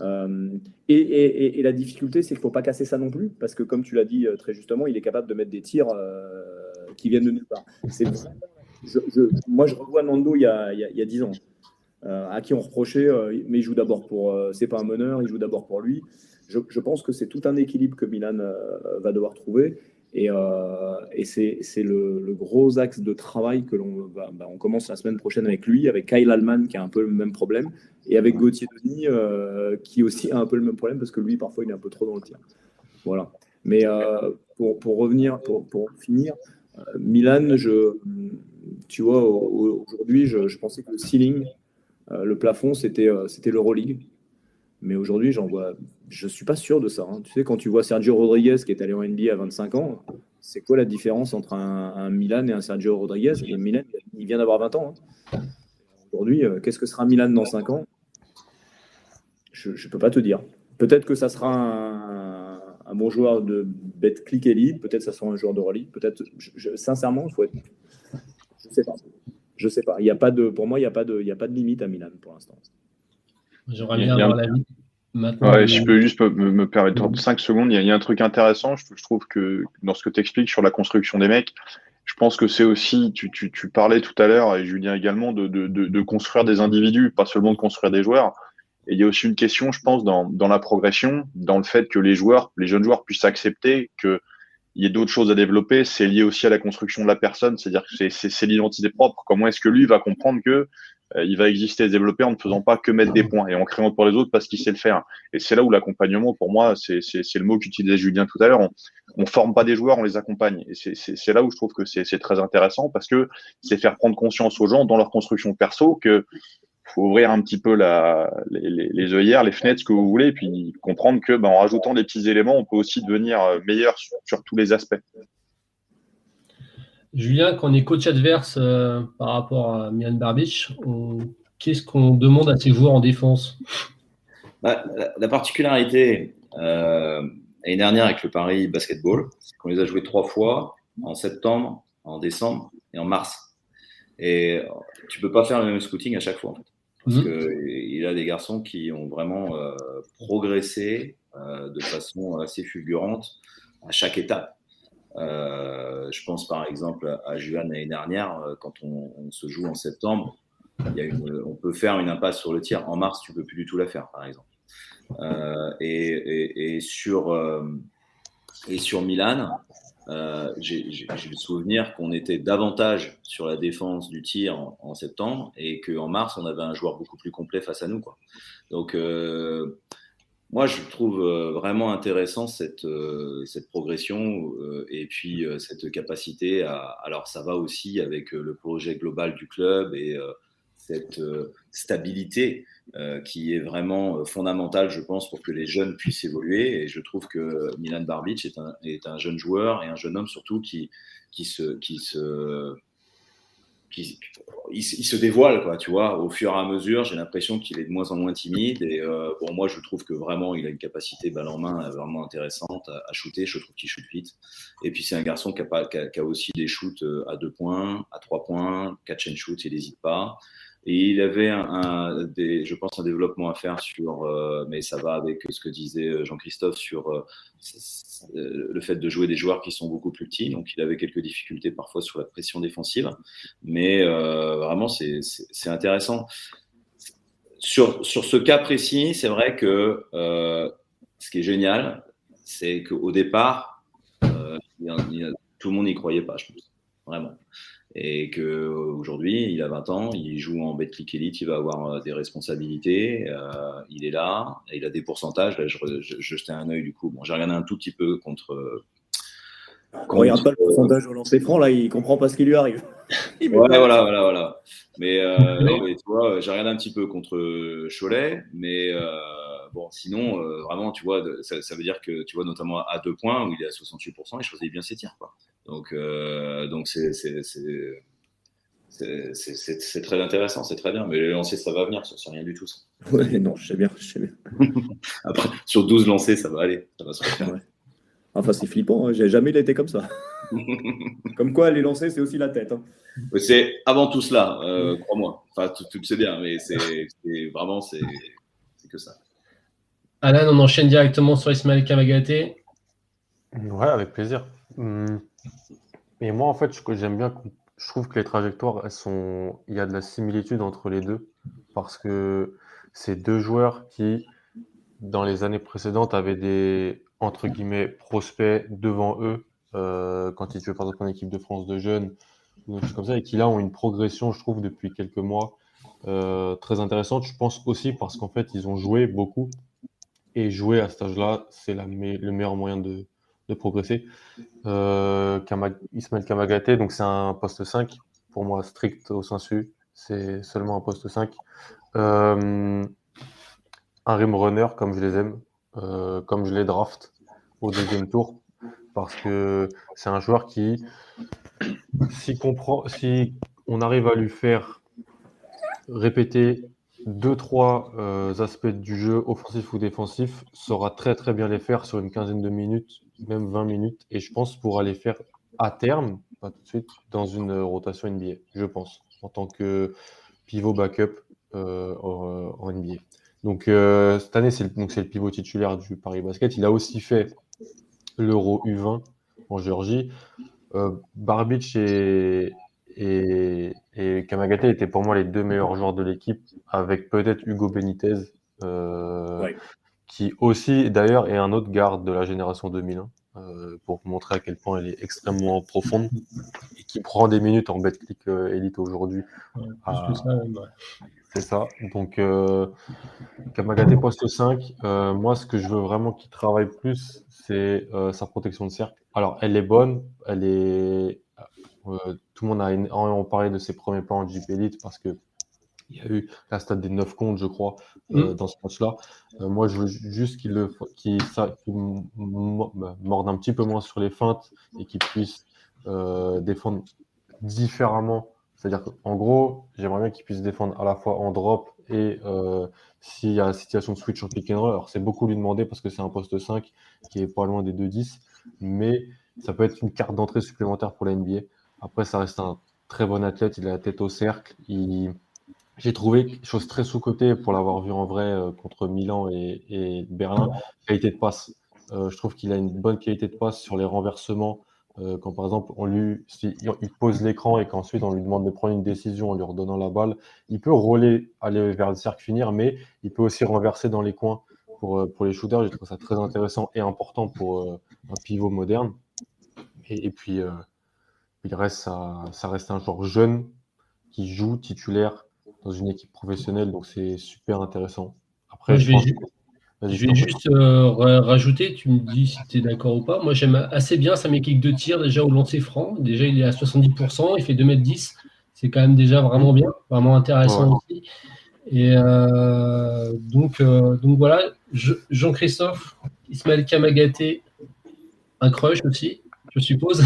Euh, et, la difficulté, c'est qu'il ne faut pas casser ça non plus, parce que comme tu l'as dit très justement, il est capable de mettre des tirs qui viennent de nulle part. moi, je revois Nando il y a, 10 ans, à qui on reprochait, mais il joue d'abord pour. c'est pas un meneur, il joue d'abord pour lui je, pense que c'est tout un équilibre que Milan euh, va devoir trouver. Et, euh, c'est le, gros axe de travail que l'on bah, on commence la semaine prochaine avec lui, avec Kyle Allman qui a un peu le même problème, et avec Gauthier Denis euh, qui aussi a un peu le même problème parce que lui parfois il est un peu trop dans le tir. Voilà. Mais pour, revenir, pour, finir, Milan, je, tu vois, aujourd'hui, je, je, pensais que le ceiling, le plafond, c'était c'était l'Euroleague. Mais aujourd'hui, j'en vois. Je suis pas sûr de ça. Hein. Tu sais, quand tu vois Sergio Rodriguez qui est allé en NBA à 25 ans, c'est quoi la différence entre un, Milan et un Sergio Rodriguez? Et Milan, il vient d'avoir 20 ans. Hein. Aujourd'hui, euh, qu'est-ce que sera Milan dans 5 ans? Je ne peux pas te dire. Peut-être que ça sera un, bon joueur de click Elite, peut-être que ça sera un joueur de rallye, peut-être. sincèrement, il faut être. Je ne sais pas. Je sais pas. Il y a pas de, pour moi, il n'y a, pas de, a pas de limite à Milan pour l'instant. J'aimerais bien avoir la vie. Ouais, je peux juste me, permettre 5 secondes. Il y, a, un truc intéressant, je, trouve que dans ce que tu expliques sur la construction des mecs, je pense que c'est aussi, tu, parlais tout à l'heure, et Julien également, de, construire des individus, pas seulement de construire des joueurs. Et il y a aussi une question, je pense, dans, dans la progression, dans le fait que les joueurs, les jeunes joueurs puissent accepter qu'il y ait d'autres choses à développer. C'est lié aussi à la construction de la personne, c'est-à-dire que c'est l'identité propre. Comment est-ce que lui va comprendre que euh, il va exister et se développer en ne faisant pas que mettre des points et en créant pour les autres parce qu'il sait le faire. Et c'est là où l'accompagnement, pour moi, c'est le mot qu'utilisait Julien tout à l'heure. On ne forme pas des joueurs, on les accompagne. Et c'est là où je trouve que c'est très intéressant parce que c'est faire prendre conscience aux gens dans leur construction perso que faut ouvrir un petit peu les, œillères, les fenêtres, ce que vous voulez, et puis comprendre que ben, en rajoutant des petits éléments, on peut aussi devenir euh, meilleur sur tous les aspects. Julien, quand on est coach adverse euh, par rapport à Milan Barbic, qu'est-ce qu'on demande à ces joueurs en défense? Bah, la, particularité euh, l'année dernière avec le Paris Basketball, c'est qu'on les a joués trois fois en septembre, en décembre et en mars. Et tu peux pas faire le même scouting à chaque fois. En fait, parce mmh. qu'il a des garçons qui ont vraiment euh, progressé de façon assez fulgurante à chaque étape. Euh, je pense par exemple à Juan l'année dernière, euh, quand on, se joue en septembre, on peut faire une impasse sur le tir. En mars, tu peux plus du tout la faire, par exemple. Euh, et, sur, et sur Milan, euh, j'ai le souvenir qu'on était davantage sur la défense du tir en, septembre et qu'en mars, on avait un joueur beaucoup plus complet face à nous. Donc, moi, je trouve euh, vraiment intéressant cette, cette progression et puis cette capacité à. Alors, ça va aussi avec le projet global du club et cette stabilité euh, qui est vraiment euh, fondamental, je pense, pour que les jeunes puissent évoluer. Et je trouve que Milan Barbic est un, est un jeune joueur et un jeune homme surtout qui, qui se, qui se, il, se dévoile, quoi, tu vois, au fur et à mesure. J'ai l'impression qu'il est de moins en moins timide. Et euh, pour moi, je trouve que vraiment, il a une capacité balle en main vraiment intéressante à, shooter. Je trouve qu'il shoot vite. Et puis, c'est un garçon qui a, qui a, aussi des shoots à deux points, à trois points, catch and shoot, il n'hésite pas. Et il avait, un, je pense, un développement à faire sur, euh, mais ça va avec ce que disait euh, Jean-Christophe sur euh, le fait de jouer des joueurs qui sont beaucoup plus petits. Donc, il avait quelques difficultés parfois sur la pression défensive, mais vraiment, c'est intéressant. Sur, sur ce cas précis, c'est vrai que ce qui est génial, c'est qu'au départ, tout le monde n'y croyait pas, je pense, vraiment et qu'aujourd'hui, il a 20 ans, il joue en Betclic Elite, il va avoir euh, des responsabilités, euh, il est là, et il a des pourcentages. Là, je, je, je jetais un œil du coup. Bon, j'ai regardé un tout petit peu contre. Quand il regarde pas le pourcentage au lancer franc, là, il comprend pas ce qui lui arrive. ouais, voilà, voilà, voilà. Mais, euh, non, mais tu vois, j'ai regardé un petit peu contre Cholet, mais euh, bon, sinon, euh, vraiment, tu vois, ça, ça, veut dire que, tu vois, notamment à deux points où il est à 68%, il choisit bien ses tirs, quoi. Donc, euh, donc c'est c'est très intéressant, c'est très bien. Mais les lancers, ça va venir, ça c'est rien du tout. Ça. Ouais, non, je sais bien, je sais bien. Après, sur 12 lancers, ça va aller, ça va se refaire. Ouais. Enfin, c'est flippant, hein. j'ai jamais été comme ça. comme quoi, les lancers, c'est aussi la tête. Hein. C'est avant tout cela, euh, crois-moi. Enfin, tu, tu, le sais bien, mais c'est vraiment, c'est que ça. Alan, on enchaîne directement sur Ismaël Kamagaté. Ouais, avec plaisir. Hum. Et moi, en fait, j'aime bien, je trouve que les trajectoires, sont, il y a de la similitude entre les deux, parce que c'est deux joueurs qui, dans les années précédentes, avaient des, entre guillemets, prospects devant eux, euh, quand ils jouaient par exemple en équipe de France de jeunes, comme ça, et qui là ont une progression, je trouve, depuis quelques mois, euh, très intéressante. Je pense aussi parce qu'en fait, ils ont joué beaucoup, et jouer à cet âge-là, c'est le meilleur moyen de, de progresser. Euh, Ismaël Kamagaté, donc c'est un poste 5, pour moi strict au sensu, c'est seulement un poste 5. Euh, un rim runner comme je les aime, euh, comme je les draft au deuxième tour, parce que c'est un joueur qui, si, comprend, si on arrive à lui faire répéter deux, trois aspects du jeu, offensif ou défensif, saura très très bien les faire sur une quinzaine de minutes, même 20 minutes. Et je pense pour aller faire à terme, pas tout de suite, dans une rotation NBA, je pense, en tant que pivot backup euh, en NBA. Donc euh, cette année, c'est le, le pivot titulaire du Paris Basket. Il a aussi fait l'Euro U20 en Géorgie. Euh, Barbic et, Kamagaté étaient pour moi les deux meilleurs joueurs de l'équipe, avec peut-être Hugo Benitez, euh, qui aussi d'ailleurs est un autre garde de la génération 2001, euh, pour montrer à quel point elle est extrêmement profonde et qui prend des minutes en Betclic euh, Elite aujourd'hui. C'est ça. Donc, euh, Kamagaté poste 5. Euh, moi, ce que je veux vraiment qu'il travaille plus, c'est sa protection de cercle. Alors, elle est bonne. Elle est tout le monde a énormément parlé de ses premiers pas en JP Elite parce que il y a eu la stade des 9 comptes, je crois, euh, mm. dans ce match-là. Euh, moi, je veux juste qu'il qu morde un petit peu moins sur les feintes et qu'il puisse défendre différemment. C'est-à-dire qu'en gros, j'aimerais bien qu'il puisse défendre à la fois en drop et s'il y a la situation de switch en pick and roll. Alors, c'est beaucoup lui demander parce que c'est un poste 5 qui est pas loin des 2-10, mais ça peut être une carte d'entrée supplémentaire pour la NBA. Après, ça reste un très bon athlète. Il a la tête au cercle. Il... J'ai trouvé chose très sous-côté pour l'avoir vu en vrai euh, contre Milan et, Berlin. Qualité de passe. Euh, je trouve qu'il a une bonne qualité de passe sur les renversements. Euh, quand par exemple on lui il pose l'écran et qu'ensuite on lui demande de prendre une décision en lui redonnant la balle, il peut rouler, aller vers le cercle, finir, mais il peut aussi renverser dans les coins pour, pour les shooters. Je trouve ça très intéressant et important pour un pivot moderne. Et, puis, il reste, ça reste un joueur jeune qui joue titulaire dans une équipe professionnelle, donc c'est super intéressant. Après, je, vais, juste euh, rajouter, tu me dis si tu es d'accord ou pas. Moi, j'aime assez bien sa mécanique de tir déjà au lancer franc. Déjà, il est à 70%, il fait 2m10. C'est quand même déjà vraiment bien, vraiment intéressant aussi. Et euh, donc, euh, donc voilà, Jean-Christophe, Ismaël Kamagaté, un crush aussi, je suppose.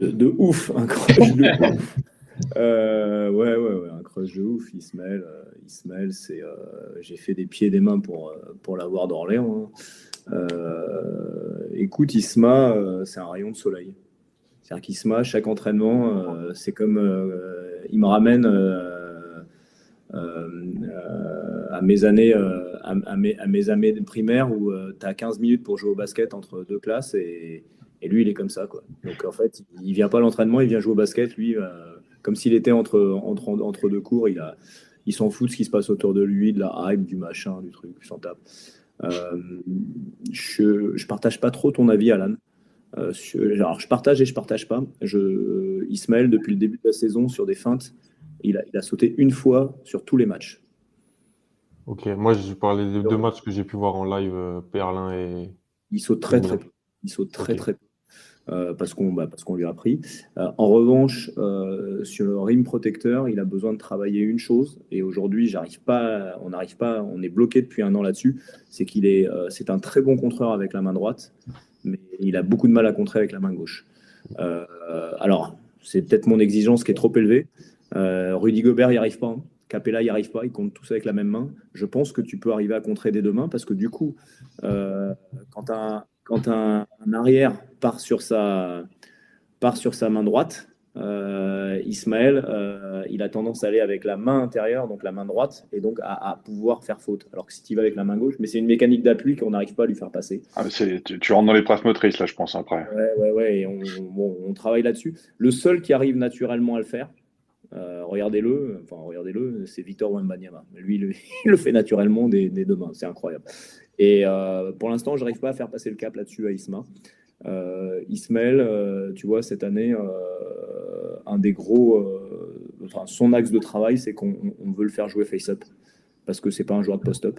De, ouf, un crush de ouf. Euh, ouais, ouais, ouais, un crush de ouf. Ismaël, euh, c'est, euh, j'ai fait des pieds et des mains pour, pour l'avoir d'Orléans. Hein. écoute, Isma, c'est un rayon de soleil. C'est-à-dire qu'Isma, chaque entraînement, c'est comme. il me ramène à mes années, à, mes, à, mes, années primaires où tu as 15 minutes pour jouer au basket entre deux classes et, et lui, il est comme ça. Quoi. Donc en fait, il vient pas à l'entraînement, il vient jouer au basket. Lui, comme s'il était entre, entre, entre deux cours. Il, a, il s'en fout de ce qui se passe autour de lui, de la hype, du machin, du truc, il s'en tape. Euh, je ne partage pas trop ton avis, Alan. Euh, alors, je partage et je partage pas. Je, Ismaël, depuis le début de la saison, sur des feintes, il a, il a sauté une fois sur tous les matchs. Ok, moi je parlais des deux matchs que j'ai pu voir en live, euh, Perlin et. Il saute très très peu. Il saute très très peu. Euh, parce qu'on bah, parce qu'on lui a pris. Euh, en revanche, euh, sur le rim protecteur, il a besoin de travailler une chose, et aujourd'hui, on n'arrive pas, on est bloqué depuis un an là-dessus. C'est qu'il est, c'est un très bon contreur avec la main droite, mais il a beaucoup de mal à contrer avec la main gauche. alors, c'est peut-être mon exigence qui est trop élevée. Rudy Gobert n'y arrive pas. Hein. Capella n'y arrive pas, ils comptent tous avec la même main. Je pense que tu peux arriver à contrer des deux mains parce que du coup, quand tu as, quand un, arrière part sur sa, part sur sa main droite, euh, Ismaël, euh, il a tendance à aller avec la main intérieure, donc la main droite, et donc à, pouvoir faire faute. Alors que si tu vas avec la main gauche, mais c'est une mécanique d'appui qu'on n'arrive pas à lui faire passer. Ah, tu, rentres dans les preuves motrices, là, je pense, après. Ouais, ouais, ouais, et on, travaille là-dessus. Le seul qui arrive naturellement à le faire, euh, regardez-le, enfin regardez-le, c'est Victor Wembanyama. Lui, il le fait naturellement des, des deux mains, c'est incroyable. Et euh, pour l'instant, je n'arrive pas à faire passer le cap là-dessus à Isma. Euh, Ismaël, euh, tu vois, cette année, un des gros, son axe de travail, c'est qu'on veut le faire jouer face-up parce que c'est pas un joueur de post-up.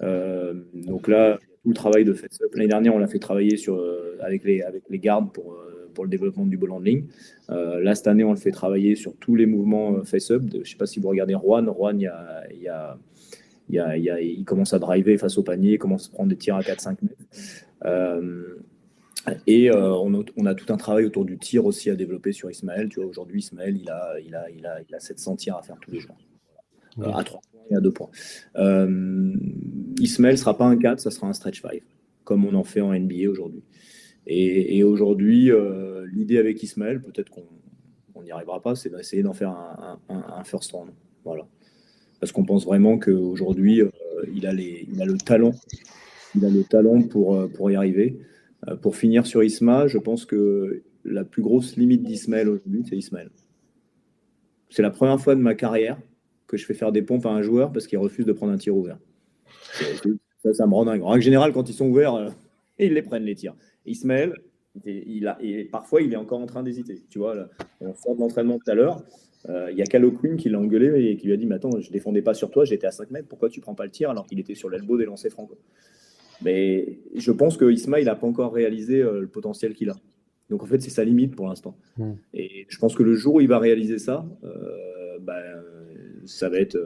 donc là, tout le travail de face-up. L'année dernière, on l'a fait travailler sur, avec, les, avec les gardes pour, pour le développement du ball handling. là, cette année, on le fait travailler sur tous les mouvements face-up. Je ne sais pas si vous regardez Juan. Juan, il y a, il y a il, commence à driver face au panier, il commence à prendre des tirs à 4-5 mètres. Euh, et euh, on, a, tout un travail autour du tir aussi à développer sur Ismaël. Tu vois, aujourd'hui, Ismaël, il a, il, a, il, a, il a 700 tirs à faire tous les jours. à 3 points et à 2 points. Euh, Ismaël ne sera pas un 4, ça sera un stretch 5, comme on en fait en NBA aujourd'hui. Et, aujourd'hui, l'idée avec Ismaël, peut-être qu'on n'y arrivera pas, c'est d'essayer d'en faire un, un, un, first round. Voilà parce qu'on pense vraiment qu'aujourd'hui, euh, il, a le talent, il a le talent pour, euh, y arriver. Euh, pour finir sur Isma, je pense que la plus grosse limite d'Ismaël aujourd'hui, c'est Ismaël. C'est la première fois de ma carrière que je fais faire des pompes à un joueur parce qu'il refuse de prendre un tir ouvert. Ça, ça me rend dingue. En règle générale, quand ils sont ouverts, ils les prennent les tirs. Ismaël, parfois, il est encore en train d'hésiter. Tu vois, on sort de l'entraînement tout à l'heure. Euh, il y a Calo Quinn qui l'a engueulé et qui lui a dit Mais attends, je défendais pas sur toi, j'étais à 5 mètres, pourquoi tu prends pas le tir alors qu'il était sur l'elbow des lancers franco Mais je pense que Isma, il n'a pas encore réalisé euh, le potentiel qu'il a. Donc en fait, c'est sa limite pour l'instant. Hmm. Et je pense que le jour où il va réaliser ça, euh, ben, ça va être.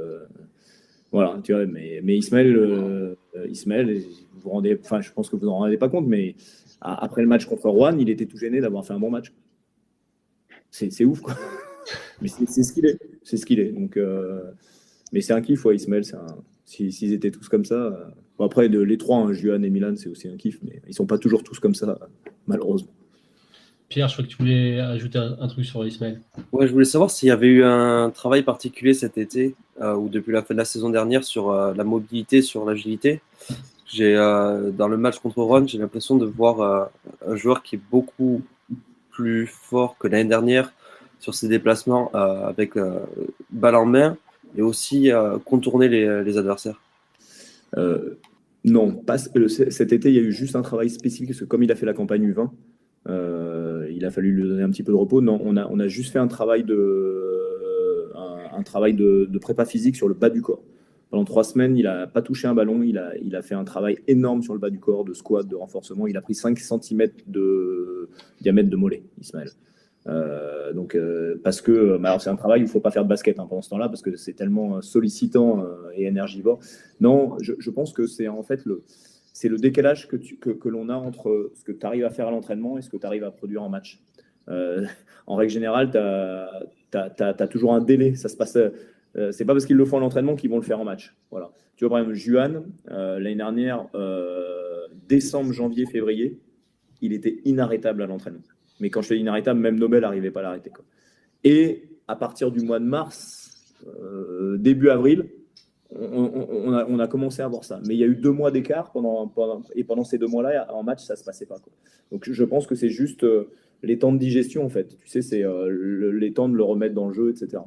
voilà, tu vois, mais, mais Ismaël, Ismaël vous rendez, enfin, je pense que vous n'en rendez pas compte, mais après le match contre Rouen, il était tout gêné d'avoir fait un bon match. C'est ouf, quoi. Mais c'est ce qu'il est. C'est ce qu'il est. Donc, euh, mais c'est un kiff, ouais, Ismaël. S'ils étaient tous comme ça. Euh, bon, après, de, les trois, hein, Juan et Milan, c'est aussi un kiff, mais ils sont pas toujours tous comme ça, malheureusement. Pierre, je crois que tu voulais ajouter un, truc sur Ismaël. Ouais, je voulais savoir s'il y avait eu un travail particulier cet été euh, ou depuis la fin de la saison dernière sur la mobilité, sur l'agilité. J'ai dans le match contre Ron, j'ai l'impression de voir un joueur qui est beaucoup plus fort que l'année dernière sur ses déplacements euh, avec euh, balle en main et aussi euh, contourner les, adversaires Non, pas, cet été, il y a eu juste un travail spécifique, parce que comme il a fait la campagne U20, il a fallu lui donner un petit peu de repos. Non, on a, on a juste fait un travail de, un, travail de, prépa physique sur le bas du corps. Pendant trois semaines, il n'a pas touché un ballon. Il a, il a fait un travail énorme sur le bas du corps, de squat, de renforcement. Il a pris 5 cm de diamètre de mollet, Ismaël. Euh, donc, euh, parce que c'est un travail où il ne faut pas faire de basket hein, pendant ce temps-là, parce que c'est tellement sollicitant et énergivore. Non, je, pense que c'est en fait le, c'est le décalage que, que, l'on a entre ce que tu arrives à faire à l'entraînement et ce que tu arrives à produire en match. Euh, en règle générale, tu as, toujours un délai. Ça se passe. Euh, c'est pas parce qu'ils le font à l'entraînement qu'ils vont le faire en match. Voilà. Tu vois, par exemple, Juan, euh, l'année dernière, décembre, janvier, février, il était inarrêtable à l'entraînement. Mais quand je fais inarrêtable, même Nobel n'arrivait pas à l'arrêter. Et à partir du mois de mars, début avril, on, a, commencé à voir ça. Mais il y a eu deux mois d'écart pendant, et pendant ces deux mois-là, en match, ça ne se passait pas. Donc je pense que c'est juste euh, les temps de digestion, en fait. Tu sais, c'est euh, les temps de le remettre dans le jeu, etc.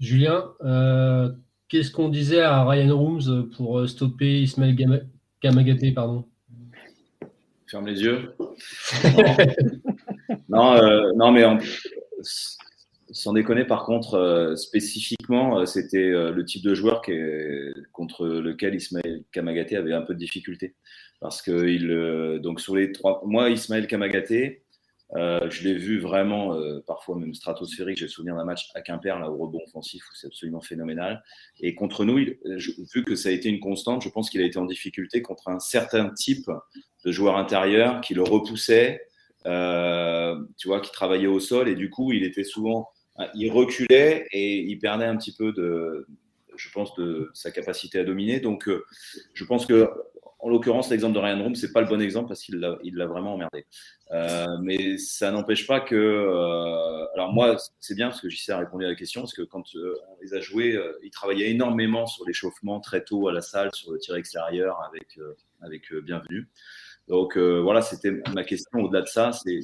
Julien, euh, qu'est-ce qu'on disait à Ryan Rooms pour stopper Ismaël Kamagaté pardon? Ferme les yeux. non, non, mais en, sans déconner, par contre, euh, spécifiquement, euh, c'était euh, le type de joueur contre lequel Ismaël Kamagaté avait un peu de difficulté. Parce que il, donc sur les trois, moi, Ismaël Kamagaté, je l'ai vu vraiment, parfois même stratosphérique. J'ai souvenir d'un match à Quimper, là, au rebond offensif, où c'est absolument phénoménal. Et contre nous, vu que ça a été une constante, je pense qu'il a été en difficulté contre un certain type de joueur intérieur qui le repoussait, tu vois, qui travaillait au sol. Et du coup, il était souvent Hein, il reculait et il perdait un petit peu de, je pense, de sa capacité à dominer. Donc, euh, je pense que, en l'occurrence, l'exemple de Ryan Room, c'est pas le bon exemple parce qu'il l'a, vraiment emmerdé. Euh, mais ça n'empêche pas que, euh, alors moi, c'est bien parce que JC a répondu à la question, parce que quand on les a joués, il travaillait énormément sur l'échauffement très tôt à la salle, sur le tir extérieur avec, avec Bienvenue. Donc euh, voilà, c'était ma question. Au-delà de ça, c'est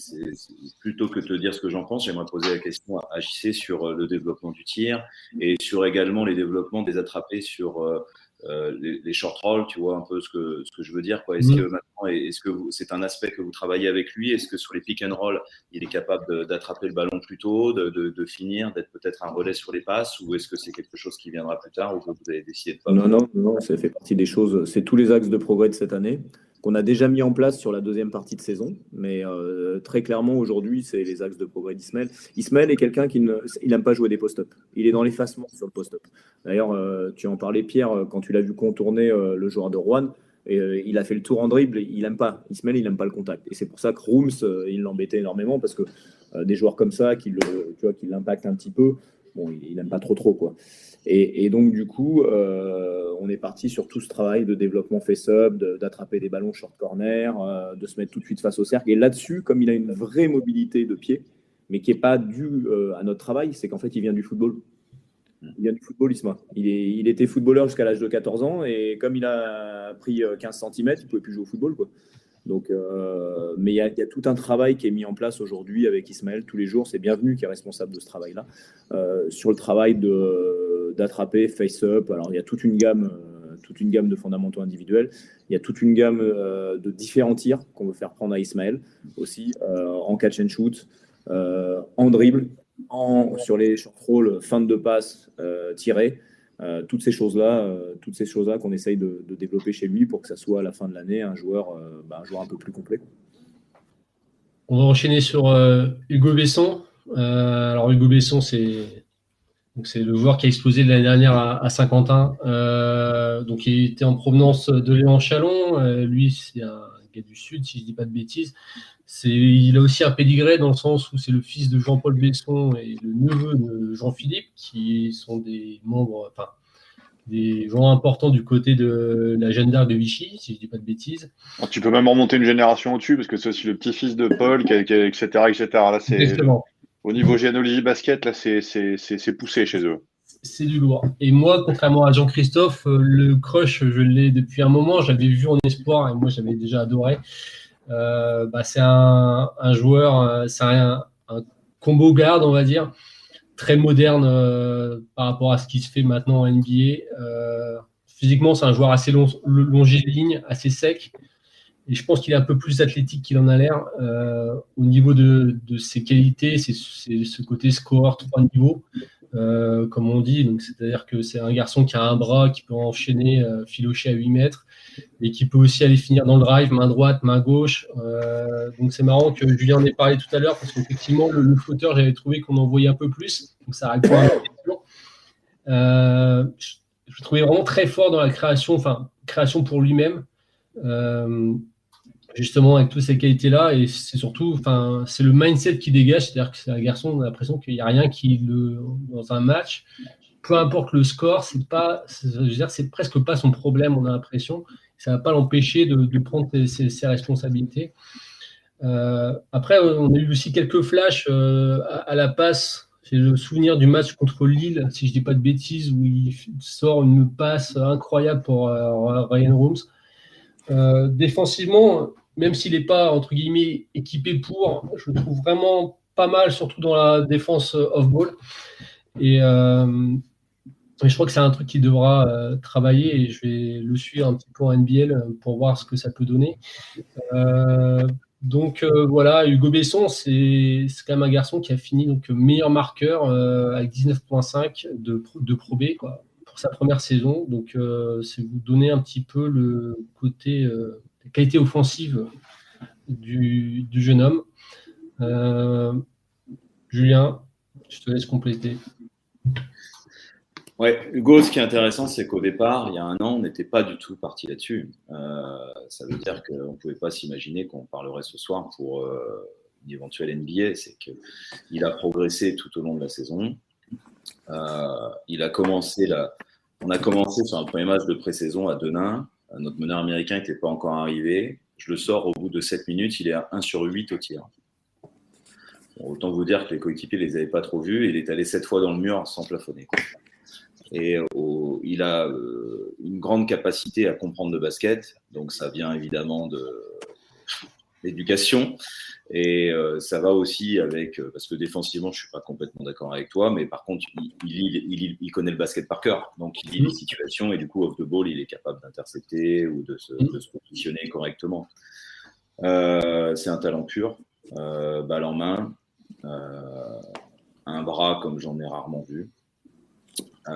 plutôt que de te dire ce que j'en pense, j'aimerais poser la question à JC sur euh, le développement du tir et sur également les développements des attrapés sur euh, les, short rolls, tu vois un peu ce que, ce que je veux dire. Est-ce que maintenant, est-ce que c'est un aspect que vous travaillez avec lui? Est-ce que sur les pick and roll, il est capable d'attraper le ballon plus tôt, de, de, finir, d'être peut-être un relais sur les passes Ou est-ce que c'est quelque chose qui viendra plus tard ou que vous avez décidé de pas? Non, non, non, ça fait partie des choses. C'est tous les axes de progrès de cette année qu'on a déjà mis en place sur la deuxième partie de saison. Mais euh, très clairement, aujourd'hui, c'est les axes de progrès d'Ismaël. Ismaël est quelqu'un qui n'aime pas jouer des post-up. Il est dans l'effacement sur le post-up. D'ailleurs, euh, tu en parlais, Pierre, euh, quand tu l'as vu contourner le joueur de Rouen. Et, il a fait le tour en dribble, il n'aime pas. Ismaël, il n'aime pas le contact. Et c'est pour ça que Rooms, il l'embêtait énormément parce que des joueurs comme ça, qui l'impactent un petit peu, bon, il n'aime pas trop trop. quoi. Et, donc, du coup, euh, on est parti sur tout ce travail de développement face-up, d'attraper des ballons short corner, euh, de se mettre tout de suite face au cercle. Et là-dessus, comme il a une vraie mobilité de pied, mais qui n'est pas due euh, à notre travail, c'est qu'en fait, il vient du football. Il vient du football, Isma. Il, il était footballeur jusqu'à l'âge de 14 ans, et comme il a pris 15 cm, il ne pouvait plus jouer au football. Quoi. Donc, mais il y, a tout un travail qui est mis en place aujourd'hui avec Ismaël tous les jours. C'est Bienvenu qui est responsable de ce travail-là. Sur le travail d'attraper face-up, alors il y a toute une gamme, euh, toute une gamme de fondamentaux individuels. Il y a toute une gamme de différents tirs qu'on veut faire prendre à Ismaël aussi, en catch and shoot, en dribble, en, sur les short rolls, fin de passe tirée. Euh, toutes ces choses-là, euh, toutes ces choses-là qu'on essaye de, développer chez lui pour que ça soit à la fin de l'année un joueur, euh, bah, un joueur un peu plus complet. On va enchaîner sur Hugo Besson. alors Hugo Besson, c'est c'est le joueur qui a explosé l'année dernière à, Saint-Quentin. donc il était en provenance de Léon Chalon. lui, c'est un gars du Sud, si je ne dis pas de bêtises. il a aussi un pédigré dans le sens où c'est le fils de Jean-Paul Besson et le neveu de Jean-Philippe, qui sont des membres, enfin, des gens importants du côté de la Jeanne d'Arc de Vichy, si je ne dis pas de bêtises. tu peux même remonter une génération au-dessus, parce que c'est aussi le petit-fils de Paul, qui, etc., etc. Là, c'est, au niveau généalogie basket, là, c'est poussé chez eux. C'est du lourd. Et moi, contrairement à Jean-Christophe, euh, le crush, je l'ai depuis un moment. J'avais vu en espoir et moi, j'avais déjà adoré. Euh, bah, c'est un, joueur, euh, c'est un, combo garde, on va dire, très moderne par rapport à ce qui se fait maintenant en NBA. physiquement, c'est un joueur assez long, longiligne, assez sec. Et je pense qu'il est un peu plus athlétique qu'il en a l'air. Euh, au niveau de, ses qualités, c'est ce côté score trois niveaux, euh, comme on dit. C'est-à-dire que c'est un garçon qui a un bras, qui peut enchaîner, euh, filocher à 8 mètres, et qui peut aussi aller finir dans le drive, main droite, main gauche. donc c'est marrant que Julien en ait parlé tout à l'heure, parce qu'effectivement, le, le flotteur, j'avais trouvé qu'on en voyait un peu plus. Donc ça répond à la question. je, je le trouvais vraiment très fort dans la création, enfin, création pour lui-même justement avec toutes ces qualités-là. Et c'est surtout, enfin, c'est le mindset qui dégage. C'est-à-dire que c'est un garçon, on a l'impression qu'il n'y a rien qui le, dans un match, peu importe le score, c'est pas, c'est presque pas son problème. On a l'impression, ça va pas l'empêcher de, prendre ses, responsabilités. Euh, après, on a eu aussi quelques flashs euh, à, la passe. J'ai le souvenir du match contre Lille, si je dis pas de bêtises, où il sort une passe incroyable pour euh, Ryan Rooms. défensivement, même s'il n'est pas, entre guillemets, équipé pour, je le trouve vraiment pas mal, surtout dans la défense euh, off-ball. Euh, et je crois que c'est un truc qui devra euh, travailler et je vais le suivre un petit peu en NBL pour voir ce que ça peut donner. donc voilà, Hugo Besson, c'est quand même un garçon qui a fini donc meilleur marqueur avec 19.5 de, de Pro B quoi, pour sa première saison. Donc c'est vous donner un petit peu le côté qualité offensive du, jeune homme. Euh, Julien, je te laisse compléter. Ouais, Hugo, ce qui est intéressant, c'est qu'au départ, il y a un an, on n'était pas du tout parti là-dessus. Euh, ça veut dire qu'on ne pouvait pas s'imaginer qu'on parlerait ce soir pour euh, une éventuelle NBA. C'est qu'il a progressé tout au long de la saison. la, on a commencé sur un premier match de pré-saison à Denain. Notre meneur américain n'était pas encore arrivé. Je le sors au bout de 7 minutes, il est à 1 sur 8 au tir. autant vous dire que les coéquipiers ne les avaient pas trop vus. Il est allé 7 fois dans le mur sans plafonner. Et il a euh, une grande capacité à comprendre le basket. Donc ça vient évidemment de l'éducation. Et euh, ça va aussi avec, euh, parce que défensivement, je suis pas complètement d'accord avec toi, mais par contre, il, il, il, connaît le basket par cœur. Donc, il lit les situations et du coup, off the ball, il est capable d'intercepter ou de se, de se, positionner correctement. Euh, c'est un talent pur, balle en main, un bras comme j'en ai rarement vu.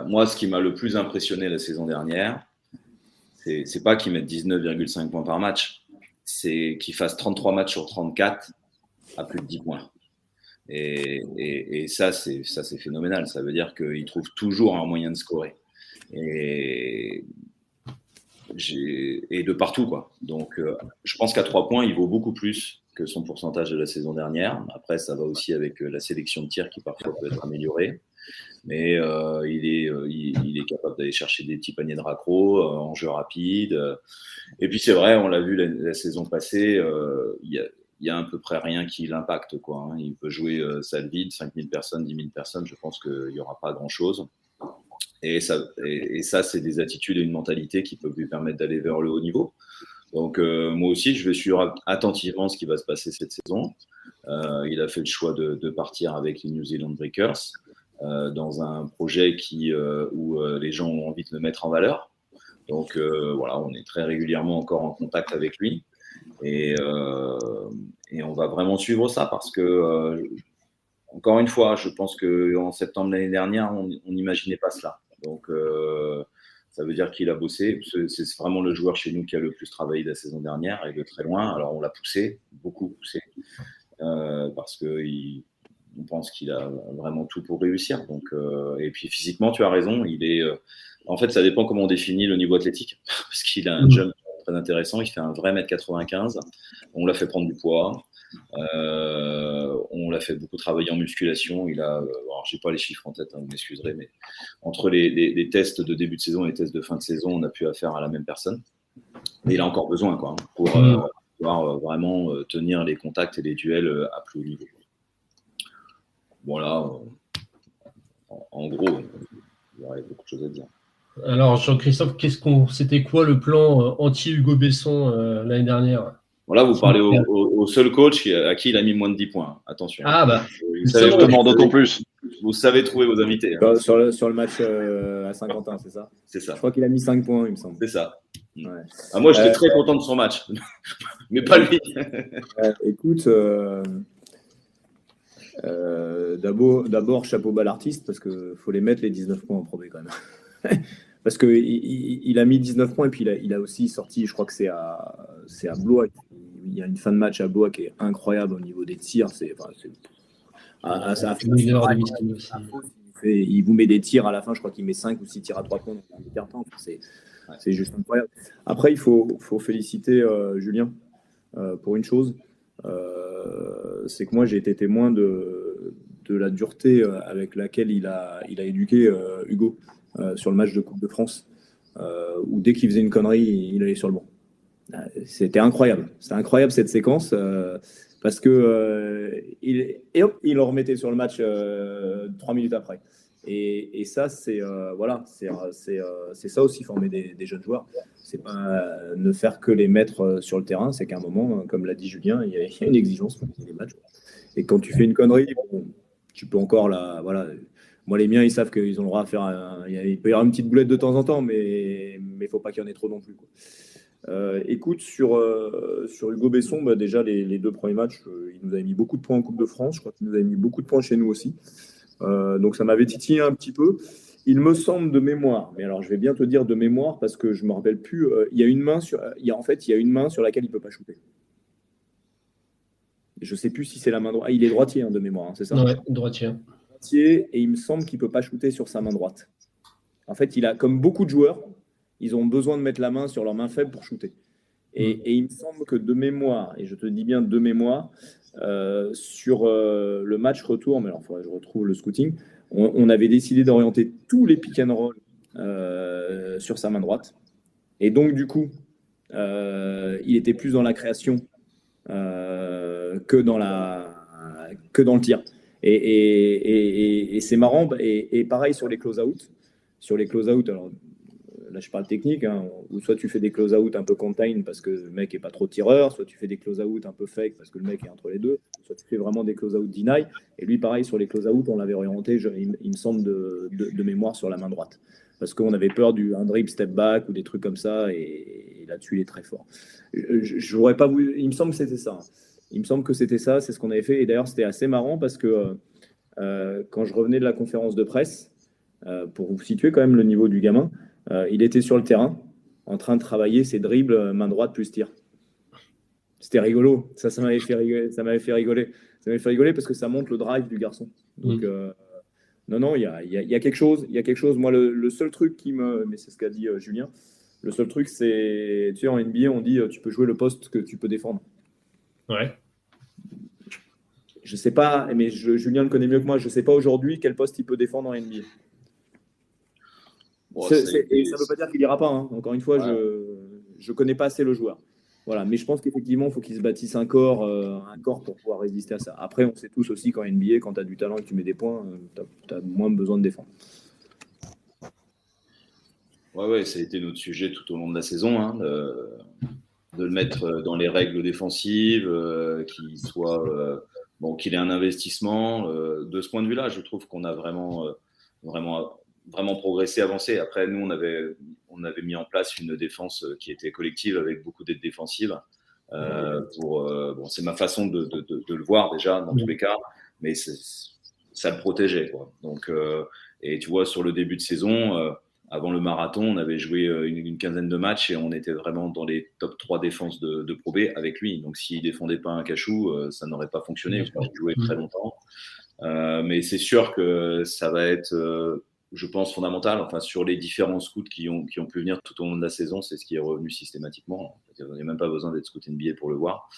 moi, ce qui m'a le plus impressionné la saison dernière, c'est pas qu'il mette 19,5 points par match, c'est qu'il fasse 33 matchs sur 34 à plus de 10 points. Et, et, et ça, c'est phénoménal. Ça veut dire qu'il trouve toujours un moyen de scorer. Et, de partout, quoi. Donc, euh, je pense qu'à 3 points, il vaut beaucoup plus que son pourcentage de la saison dernière. Après, ça va aussi avec euh, la sélection de tir qui parfois peut être améliorée. Mais euh, il, est, capable d'aller chercher des petits paniers de raccro en jeu rapide. Et puis c'est vrai, on l'a vu la, la, saison passée, il y a à peu près rien qui l'impacte. Quoi, hein. Il peut jouer euh, salle vide, 5000 personnes, 10 000 personnes, je pense qu'il n'y aura pas grand-chose. Et ça, c'est des attitudes et une mentalité qui peuvent lui permettre d'aller vers le haut niveau. Donc euh, moi aussi, je vais suivre attentivement ce qui va se passer cette saison. Euh, il a fait le choix de, partir avec les New Zealand Breakers euh, dans un projet où les gens ont envie de le mettre en valeur. Donc voilà, on est très régulièrement encore en contact avec lui. Et, euh, et, on va vraiment suivre ça parce que, euh, encore une fois, je pense qu'en septembre l'année dernière, on n'imaginait pas cela. Donc, euh, ça veut dire qu'il a bossé. C'est vraiment le joueur chez nous qui a le plus travaillé la saison dernière et de très loin. Alors, on l'a poussé, beaucoup poussé, euh, parce qu'on on pense qu'il a vraiment tout pour réussir. Donc, euh, et puis physiquement, tu as raison. Il est, en fait, ça dépend comment on définit le niveau athlétique, parce qu'il a un mmh. Très intéressant. Il fait un vrai mètre 95. On l'a fait prendre du poids. Euh, on l'a fait beaucoup travailler en musculation. Il a, euh, alors j'ai pas les chiffres en tête, hein, vous m'excuserez, mais entre les, tests de début de saison et les tests de fin de saison, on a pu affaire à la même personne. Mais il a encore besoin, quoi, hein, pour euh, pouvoir vraiment tenir les contacts et les duels à plus haut niveau. Voilà, en gros, il y aurait beaucoup de choses à dire. Alors, Jean-Christophe, qu'est-ce qu'on, c'était quoi le plan euh, anti-Hugo Besson euh, l'année dernière? Voilà, vous parlez au, seul coach à qui il a mis moins de 10 points. Attention. Ah, bah. Je demande d'autant plus. vous savez trouver vos invités. hein. sur, le, sur le match euh, à Saint-Quentin, c'est ça? C'est ça. Je crois qu'il a mis 5 points, il me semble. C'est ça. Ouais. Ah, moi, j'étais Euh, très content de son match, mais pas lui. Écoute, euh, euh, d'abord, d'abord, chapeau bas l'artiste, parce qu'il faut les mettre les 19 points en premier quand même. parce qu'il il, il a mis 19 points et puis il a, il a aussi sorti, je crois que c'est à, c'est à Blois. Il y a une fin de match à Blois qui est incroyable au niveau des tirs. C'est, enfin, c'est- à- à- ça- Une heure de il, vous met des tirs à la fin, je crois qu'il met 5 ou 6 tirs à 3 points dans le quart temps. Enfin, c'est, c'est juste incroyable. Après, il faut, faut féliciter euh, Julien euh, pour une chose. Euh, c'est que moi, j'ai été témoin de, de la dureté avec laquelle il a, il a éduqué euh, Hugo sur le match de Coupe de France, euh, où dès qu'il faisait une connerie, il allait sur le banc. Euh, C'était incroyable. C'était incroyable cette séquence euh, parce que euh, il, et hop, il remettait sur le match euh, trois minutes après. Et, ça, c'est euh, voilà, c'est euh, ça aussi former des, jeunes joueurs. C'est pas euh, ne faire que les mettre euh, sur le terrain. C'est qu'à un moment, euh, comme l'a dit Julien, il y a, une exigence pour les matchs. Et quand tu fais une connerie, tu peux encore la voilà. Moi, les miens, ils savent qu'ils ont le droit à faire. il il peut y avoir une petite boulette de temps en temps, mais mais faut pas qu'il y en ait trop non plus. Euh, écoute, sur, euh, sur Hugo Besson, bah, déjà les, les deux premiers matchs, euh, il nous avait mis beaucoup de points en Coupe de France. Je crois qu'il nous avait mis beaucoup de points chez nous aussi. Donc ça m'avait titillé un petit peu. Il me semble de mémoire, mais alors je vais bien te dire de mémoire parce que je me rappelle plus. il y a une main sur, il en fait il y a une main sur laquelle il peut pas shooter. Je sais plus si c'est la main droite. Ah, il est droitier hein, de mémoire, hein, c'est ça? Ouais, droitier. Et il me semble qu'il peut pas shooter sur sa main droite. En fait, il a comme beaucoup de joueurs, ils ont besoin de mettre la main sur leur main faible pour shooter. Et, et il me semble que de mémoire, et je te dis bien de mémoire, euh, sur euh, le match retour, mais alors il faudrait que je retrouve le scouting, on, on avait décidé d'orienter tous les pick and roll euh, sur sa main droite. Et donc, du coup, il était plus dans la création que, dans la, que dans le tir. Et, c'est marrant. Et, et pareil sur les close-out. Sur les close-out, alors là je parle technique, hein, où soit tu fais des close-out un peu contain parce que le mec est pas trop tireur, soit tu fais des close-out un peu fake parce que le mec est entre les deux, soit tu fais vraiment des close-out deny. Et lui, pareil, sur les close-out, on l'avait orienté, je- il, me semble, de, mémoire sur la main droite. Parce qu'on avait peur du un dribble step back ou des trucs comme ça, et, et là-dessus, il est très fort. Je, je- j'aurais pas voulu- il me semble que c'était ça. hein. Il me semble que c'était ça, c'est ce qu'on avait fait. Et d'ailleurs, c'était assez marrant parce que euh, euh, quand je revenais de la conférence de presse, euh, pour vous situer quand même le niveau du gamin, euh, il était sur le terrain en train de travailler ses dribbles main droite plus tir. C'était rigolo. Ça, ça m'avait fait rigoler. Ça m'avait fait rigoler. Ça m'avait fait rigoler parce que ça montre le drive du garçon. Donc, Mm. non, non, il y a, il y a- il y a quelque chose. Il y a quelque chose. Moi, le, le seul truc qui me, mais c'est ce qu'a dit Julien. Le seul truc, c'est, tu sais, en NBA, on dit, tu peux jouer le poste que tu peux défendre. Ouais. Je sais pas, mais je- Julien le connaît mieux que moi. Je sais pas aujourd'hui quel poste il peut défendre en NBA. Bon, et ça ne veut pas dire qu'il ira pas. hein. Encore une fois, je ne connais pas assez le joueur. Voilà, mais je pense qu'effectivement, il faut qu'il se bâtisse un corps, euh, un corps pour pouvoir résister à ça. Après, on sait tous aussi qu'en NBA, quand tu as du talent et que tu mets des points, tu as, moins besoin de défendre. Ouais, ouais, ça a été notre sujet tout au long de la saison, hein, de, de le mettre dans les règles défensives, euh, qu'il soit euh, bon, qu'il ait un investissement. euh, de ce point de vue-là, je trouve qu'on a vraiment, euh, vraiment, vraiment progressé, avancé. Après, nous, on avait, on avait mis en place une défense qui était collective avec beaucoup d'aides défensives. Euh, pour, euh, bon, c'est ma façon de, de, de, le voir déjà dans tous les cas, mais ça le protégeait. Quoi. Donc, euh, et tu vois, sur le début de saison, euh, avant le marathon, on avait joué euh, une, une quinzaine de matchs et on était vraiment dans les top 3 défenses de, de Pro B avec lui. Donc, s'il défendait pas un cachou, euh, ça n'aurait pas fonctionné. On aurait joué très longtemps. Euh, mais c'est sûr que ça va être, euh, je pense, fondamental. Enfin, sur les différents scouts qui ont, qui ont pu venir tout au long de la saison, c'est ce qui est revenu systématiquement. Il n'y a même pas besoin d'être scout NBA pour le voir.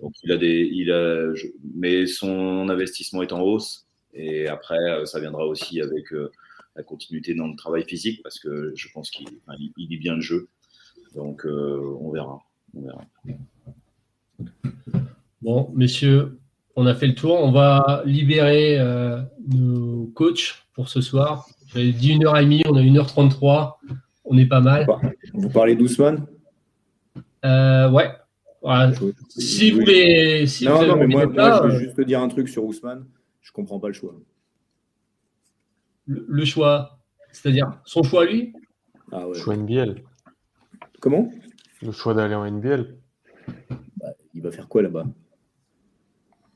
Donc, il a des, il a, je- mais son investissement est en hausse. Et après, ça viendra aussi avec euh, la continuité dans le travail physique parce que je pense qu'il enfin, il, il lit bien le jeu. Donc, euh, on verra. On verra. Bon, messieurs, on a fait le tour. On va libérer euh, nos coachs pour ce soir. J'avais dit une heure et demie, on a 1h33. On est pas mal. Vous parlez d'Ousmane? Euh, ouais. Voilà. Si vous voulez. Si non, vous non, mais moi, je veux juste te dire un truc sur Ousmane. Je comprends pas le choix. Le, le choix, c'est-à-dire son choix à lui Ah ouais. Choix NBL. Comment? Le choix d'aller en NBL. Il va faire quoi là-bas?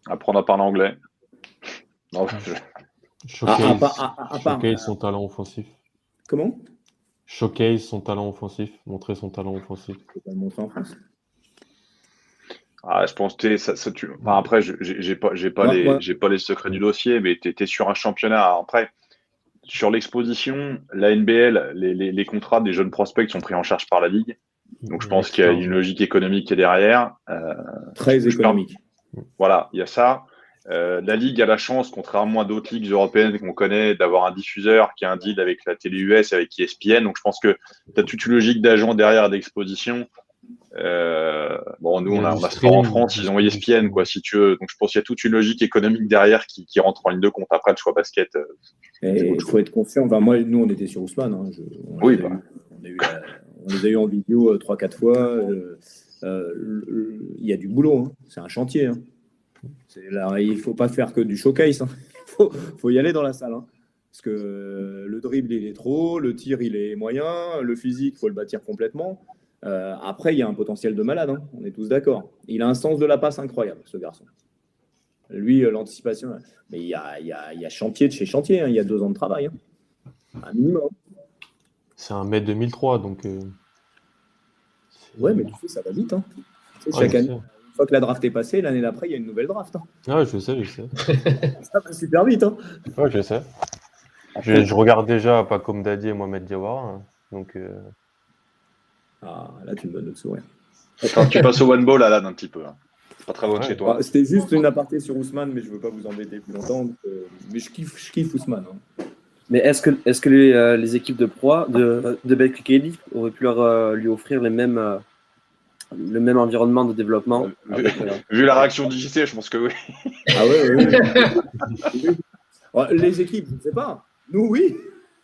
Apprendre à parler anglais. Non, je- Showcase, Ah, à part- showcase son talent offensif. Comment? Showcase son talent offensif. Montrer son talent offensif. Je vais pas le montrer en France. Ah, je pense que t'es- ça, ça, tu... enfin, après, je- j'ai pas, j'ai pas, Ouais, les, ouais. j'ai pas les secrets du dossier, mais tu es, sur un championnat. Après, sur l'exposition, la NBL, les, les, les contrats des jeunes prospects sont pris en charge par la Ligue. Donc, je pense qu'il y a une logique économique qui est derrière. Euh, Très économique. voilà, il y a ça. Euh, la Ligue a la chance, contrairement à d'autres ligues européennes qu'on connaît, d'avoir un diffuseur qui a un deal avec la télé US, avec ESPN. Donc, je pense que tu as toute une logique d'agent derrière d'exposition. Euh, bon, nous, Il y on a on a sport en France, ils ont. ESPN, quoi, si tu veux. Donc, je pense qu'il y a toute une logique économique derrière qui, qui rentre en ligne de compte. Après, le choix basket, euh, il faut être confiant. Enfin, moi, nous, on était sur Ousmane. hein. Je- on, Oui, les a bah. eu- on, a eu la- on les a eu en vidéo euh, trois, quatre fois. Euh, euh, Il y a du boulot. hein. C'est un chantier. hein. Là, il ne faut pas faire que du showcase. hein. Il faut, faut y aller dans la salle. hein. Parce que euh, le dribble, il est trop, le tir, il est moyen, le physique, il faut le bâtir complètement. Euh, après, il y a un potentiel de malade, hein. on est tous d'accord. Il a un sens de la passe incroyable, ce garçon. Lui, euh, l'anticipation. Mais il y a, il y a- il y a chantier de chez chantier, hein. il y a deux ans de travail. hein. Un minimum. C'est un mai 2003, donc. euh, Ouais, mais tu sais, ça va vite. hein. Tu sais, Ouais, chaque année, une fois que la draft est passée, l'année d'après, il y a une nouvelle draft. hein. Ouais, je sais, je sais. Ça va super vite. hein. Ouais, je sais. Je, je regarde déjà pas comme Dadi et Mohamed Diawara. hein. Donc, euh, Ah, là, tu me donnes le sourire. Attends, tu passes au one ball, Alan, un petit peu. hein. C'est pas très loin de Ouais. chez toi. Ah, C'était juste une aparté sur Ousmane, mais je ne veux pas vous embêter plus longtemps. donc, euh, mais je kiffe, je kiffe Ousmane. hein. Mais est-ce que, est-ce que les, euh, les équipes de proie de, de Elite auraient pu leur, euh, lui offrir les mêmes, euh, le même environnement de développement avec, Vu la réaction d'IJC, je pense que oui. Ah ouais, ouais, ouais. Ouais, Les équipes, je ne sais pas. Nous, oui.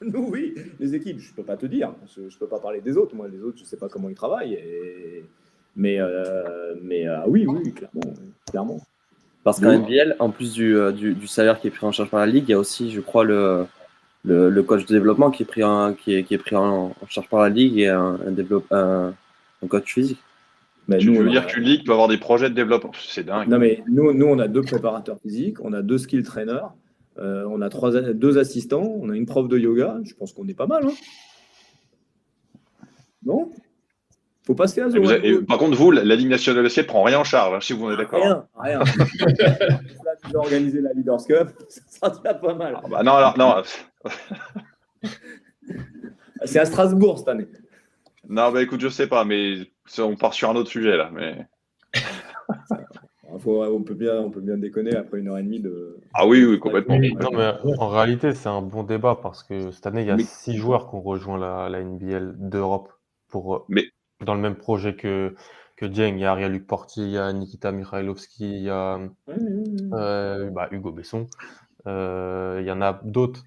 Nous, oui. Les équipes, je ne peux pas te dire. Je ne peux pas parler des autres. Moi, les autres, je ne sais pas comment ils travaillent. et- Mais, euh, mais euh, oui, oui, clairement. clairement. Parce qu'en. NBL, en plus du, euh, du, du salaire qui est pris en charge par la Ligue, il y a aussi, je crois, le, le, le coach de développement qui est pris en, qui est, qui est pris en, en charge par la Ligue et un, un, développe, un, un coach physique. Mais Tu nous, veux dire a- qu'une ligue peut avoir des projets de développement? C'est dingue. Non, mais nous, nous, on a deux préparateurs physiques, on a deux skill trainers, euh, on a trois, deux assistants, on a une prof de yoga. Je pense qu'on est pas mal. Hein non? Faut pas se faire Et vous et par contre, vous, la, la Ligue nationale de prend rien en charge, hein, si vous en êtes d'accord. Rien, rien. Là, tu dois organiser la Leaders Cup, ça sera déjà pas mal. Ah bah non, alors, non, C'est à Strasbourg cette année. non, bah écoute, je sais pas, mais on part sur un autre sujet là. Mais faut- on, peut bien, on peut bien déconner après une heure et demie de. ah oui, oui, complètement. Oui. Non, mais en réalité, c'est un bon débat parce que cette année, il y a Mais- six joueurs qui ont rejoint la, la NBL d'Europe pour, euh, Mais- dans le même projet que, que Dieng. Il y a Ariel Portier, il y a Nikita Mikhailovski, il y a euh, bah, Hugo Besson. Euh, il y en a d'autres.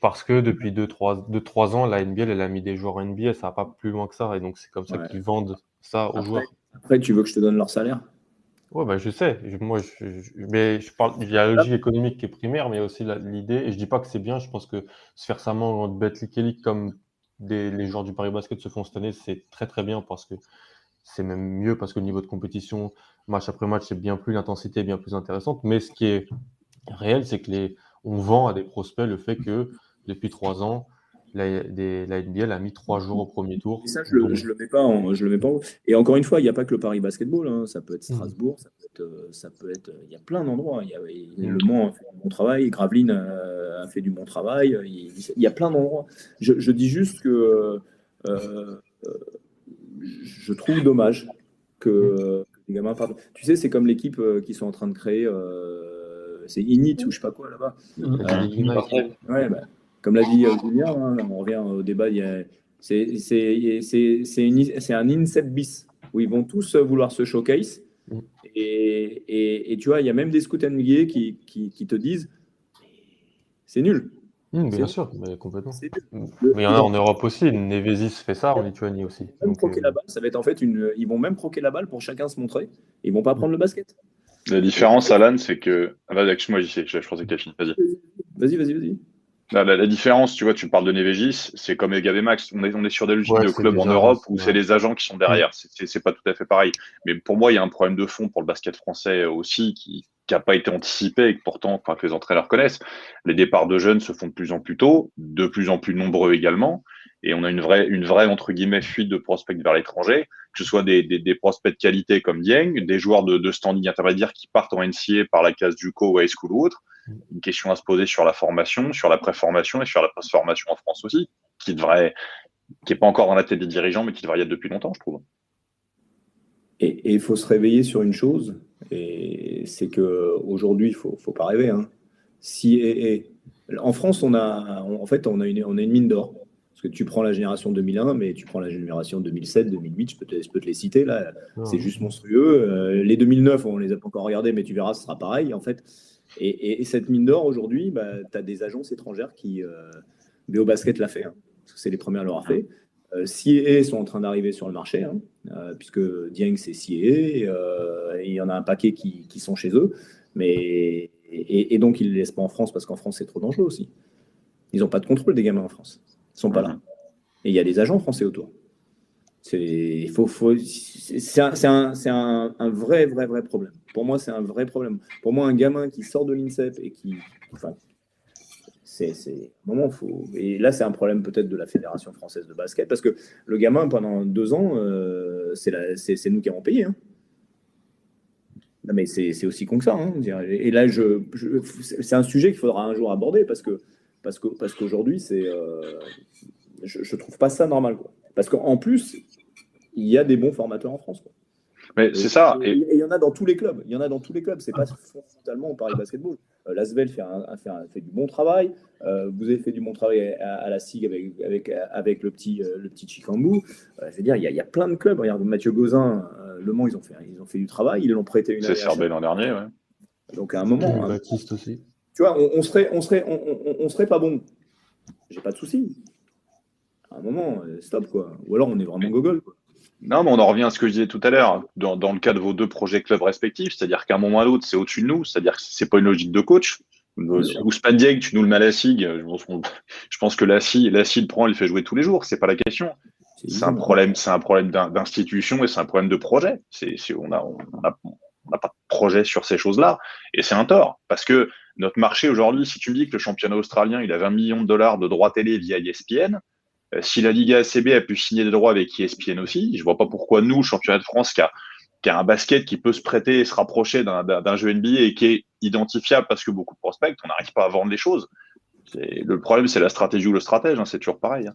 Parce que depuis 2-3 ans, la NBL, elle a mis des joueurs en NBA, ça va pas plus loin que ça. Et donc, c'est comme ça Ouais. qu'ils vendent ça aux Après, joueurs. Après, tu veux que je te donne leur salaire? Ouais, bah, je sais. Moi, je, mais je parle, il y a la logique économique qui est primaire, mais il y a aussi l'idée, et je dis pas que c'est bien, je pense que se faire ça en Betclic Kelly comme des, les joueurs du Paris Basket se font cette année, c'est très très bien parce que c'est même mieux parce que le niveau de compétition, match après match, c'est bien plus, l'intensité est bien plus intéressante. Mais ce qui est réel, c'est que les, on vend à des prospects le fait que depuis trois ans, la, des- la NBL a mis trois jours au premier tour. Et ça, je le, je le mets pas en, je le mets pas en- Et encore une fois, il n'y a pas que le Paris Basketball. hein. Ça peut être Mhm. Strasbourg, ça peut être, euh, ça peut être. Il y a plein d'endroits. Il y a, il- Le Mans a fait du bon travail, Gravelines euh, a fait du bon travail. Il, il y a plein d'endroits. Je, je dis juste que euh, euh, je trouve dommage que euh, que les gamins partent. Tu sais, c'est comme l'équipe euh, qui sont en train de créer. euh, c'est Init ou je sais pas quoi là-bas. Unite. Ouais, bah, comme l'a dit euh, Julien, hein, on revient au débat. y C'est un INSEP bis où ils vont tous vouloir se showcase. Mm. Et, et- et tu vois, il y a même des scouts NBA qui, qui, qui te disent c'est nul. Hum, bien sûr, mais complètement. Mais il y en a en Europe aussi. Nevesis fait ça, en Lituanie aussi. Même Donc, croquer euh, la balle, ça va être en fait une. Ils vont même croquer la balle pour chacun se montrer. Ils vont pas prendre le basket. La différence, Alan, c'est que. Ah, bah, sais, je, pensais que tu fini. Vas-y. Vas-y, vas-y, vas-y. La, différence, tu vois, tu parles de Nevegis, c'est comme Egab Max. On est, on est sur des logiques de clubs en Europe où c'est les agents qui sont derrière. C'est pas tout à fait pareil. Mais pour moi, il y a un problème de fond pour le basket français aussi qui n'a pas été anticipé et que pourtant, enfin, que les entraîneurs connaissent. Les départs de jeunes se font de plus en plus tôt, de plus en plus nombreux également. Et on a une vraie, une vraie entre guillemets, fuite de prospects vers l'étranger, que ce soit des, des, des, prospects de qualité comme Dieng, des joueurs de, de standing intermédiaire qui partent en NCA par la case du co ou high school ou autre une question à se poser sur la formation, sur la préformation et sur la post-formation en France aussi, qui devrait, qui n'est pas encore dans la tête des dirigeants, mais qui devrait y être depuis longtemps, je trouve. Et il faut se réveiller sur une chose, et c'est que aujourd'hui, il faut, faut pas rêver. Hein. Si et, en France, on a, en fait, on a une, on a une mine d'or. Parce que tu prends la génération 2001, mais tu prends la génération 2007, 2008, je peux te, je peux te les citer là. C'est juste monstrueux. Euh, les 2009, on les a pas encore regardés, mais tu verras, ce sera pareil. En fait, et, cette mine d'or, aujourd'hui, bah, tu as des agences étrangères qui. Euh, BO Basket l'a fait, hein, parce que c'est les premières à l'avoir fait. Euh, CIE sont en train d'arriver sur le marché, hein, euh, puisque Dieng, c'est CIE, il y en a un paquet qui, qui sont chez eux. Mais, et, donc, ils ne les laissent pas en France, parce qu'en France, c'est trop dangereux aussi. Ils n'ont pas de contrôle des gamins en France. Ils ne sont pas là. Et il y a des agents français autour. C'est faut, faut, un, un, un, vrai, vrai, vrai problème. Pour moi, c'est un vrai problème. Pour moi, un gamin qui sort de l'INSEP et qui. Enfin, c'est moment faut et là c'est un problème peut-être de la fédération française de basket parce que le gamin pendant deux ans euh, c'est nous qui avons payé hein. non mais c'est aussi con que ça hein, et là je, c'est un sujet qu'il faudra un jour aborder parce que parce que parce qu'aujourd'hui c'est euh, je, je trouve pas ça normal parce qu'en plus il y a des bons formateurs en France. Mais c'est ça. Et il y en a dans tous les clubs. Il y en a dans tous les clubs. C'est pas fondamentalement au Paris Basketball. Euh, L'Asvel fait, fait, du bon travail. Euh, vous avez fait du bon travail à, la SIG avec, avec, avec le petit, euh, le petit Chicambou. Euh, je veux dire, il y, a, il y, a plein de clubs. Regarde, Mathieu Gauzin, Le Mans, ils ont fait, ils ont fait du travail. Ils l'ont prêté une C'est Serbé l'an dernier, ouais. Donc à un moment. Baptiste aussi. Tu vois, on, on, serait, on, serait, on, on serait pas bon. J'ai pas de souci. À un moment, stop, quoi. Ou alors on est vraiment gogol, quoi. Non, mais on en revient à ce que je disais tout à l'heure, dans, dans, le cas de vos deux projets clubs respectifs, c'est-à-dire qu'à un moment ou à l'autre, c'est au-dessus de nous, c'est-à-dire que c'est pas une logique de coach. Ousmane Dieng, tu nous le mets à la SIG, je pense que la SIG, la SIG prend, il fait jouer tous les jours, c'est pas la question. C'est un problème, c'est un problème d'institution et c'est un problème de projet. C'est, on a, on a, on n'a pas de projet sur ces choses-là. Et c'est un tort. Parce que notre marché aujourd'hui, si tu me dis que le championnat australien, il a 20 millions de dollars de droits télé via ESPN, si la Liga ACB a pu signer des droits avec ESPN aussi, je vois pas pourquoi nous, championnat de France, qui a, qui a un basket qui peut se prêter et se rapprocher d'un jeu NBA et qui est identifiable parce que beaucoup de prospects, on n'arrive pas à vendre les choses. Le problème, c'est la stratégie ou le stratège, hein, c'est toujours pareil. Hein.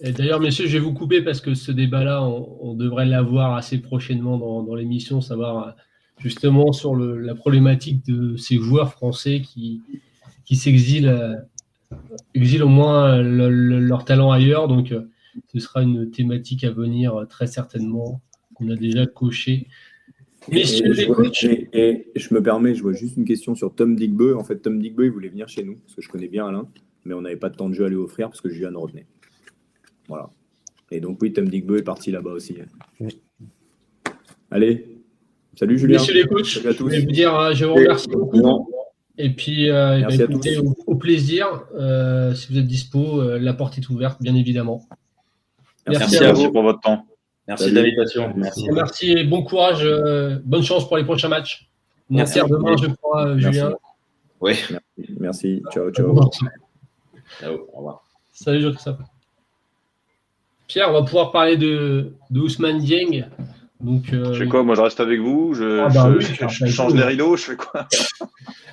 D'ailleurs, messieurs, je vais vous couper parce que ce débat-là, on, devrait l'avoir assez prochainement dans, dans l'émission, savoir justement sur la problématique de ces joueurs français qui, qui s'exilent exilent au moins leur talent ailleurs. Donc, euh, ce sera une thématique à venir euh, très certainement qu'on a déjà coché. Messieurs les coachs. Et, je me permets, je vois juste une question sur Tom Digbeu. En fait, Tom Digbeu, il voulait venir chez nous, parce que je connais bien Alain, mais on n'avait pas de temps de jeu à lui offrir parce que Julien revenait. Voilà. Et donc, oui, Tom Digbeu est parti là-bas aussi. Allez, salut Julien. Messieurs les coachs, je vais vous dire, je vous remercie beaucoup. Et puis, euh, eh ben, écoutez, au, plaisir. Euh, si vous êtes dispo, euh, la porte est ouverte, bien évidemment. Merci, à, vous pour votre temps. Merci de l'invitation. Merci. Merci et bon courage. Euh, bonne chance pour les prochains matchs. Merci. demain, je crois, Julien. Oui. Merci. Ciao, ciao. Ciao. Au revoir. Salut, Jean-Christophe. Pierre, on va pouvoir parler de, de Ousmane Dieng. Donc, euh... Je fais quoi Moi, je reste avec vous. Je, ah bah je, oui, je change les rideaux. Je fais quoi?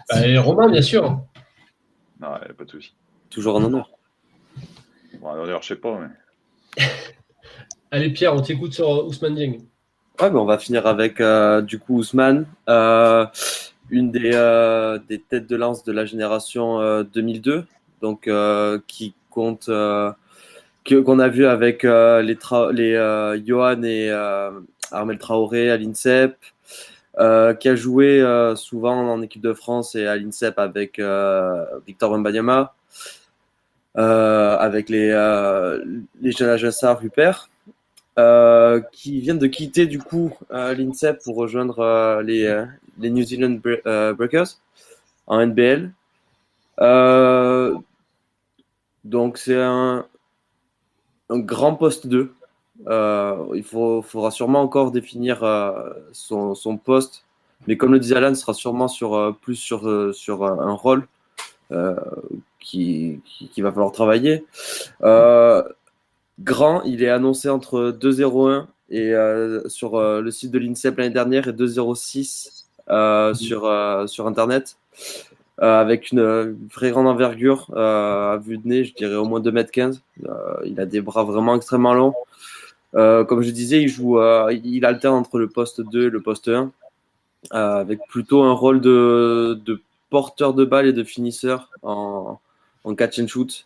Bah, et Romain, bien sûr. Non, pas de souci. Toujours en honneur. Bon, en honneur, je sais pas. Mais... Allez, Pierre, on t'écoute sur Ousmane Dieng. Ouais, bah, on va finir avec euh, du coup Ousmane, euh, une des, euh, des, têtes de lance de la génération 2002, donc qui compte qu'on a vu avec les, les Johan et Armel Traoré à l'INSEP, euh, qui a joué euh, souvent en équipe de France et à l'INSEP avec euh, Victor Wembanyama, avec les, les Jana Rupert, qui viennent de quitter du coup l'INSEP pour rejoindre les, les New Zealand Breakers en NBL. Donc c'est un, un grand poste 2. Euh, il faudra sûrement encore définir euh, son, poste, mais comme le disait Alan, ce sera sûrement sur, euh, plus sur, sur un rôle qui, qui, va falloir travailler. grand, il est annoncé entre 2,01 et sur le site de l'INSEP l'année dernière et 2,06 sur, sur Internet. Avec une, vraie grande envergure à vue de nez, je dirais au moins 2m15. Euh, il a des bras vraiment extrêmement longs. Comme je disais, il joue, il alterne entre le poste 2 et le poste 1, avec plutôt un rôle de, de, porteur de balle et de finisseur en, en catch and shoot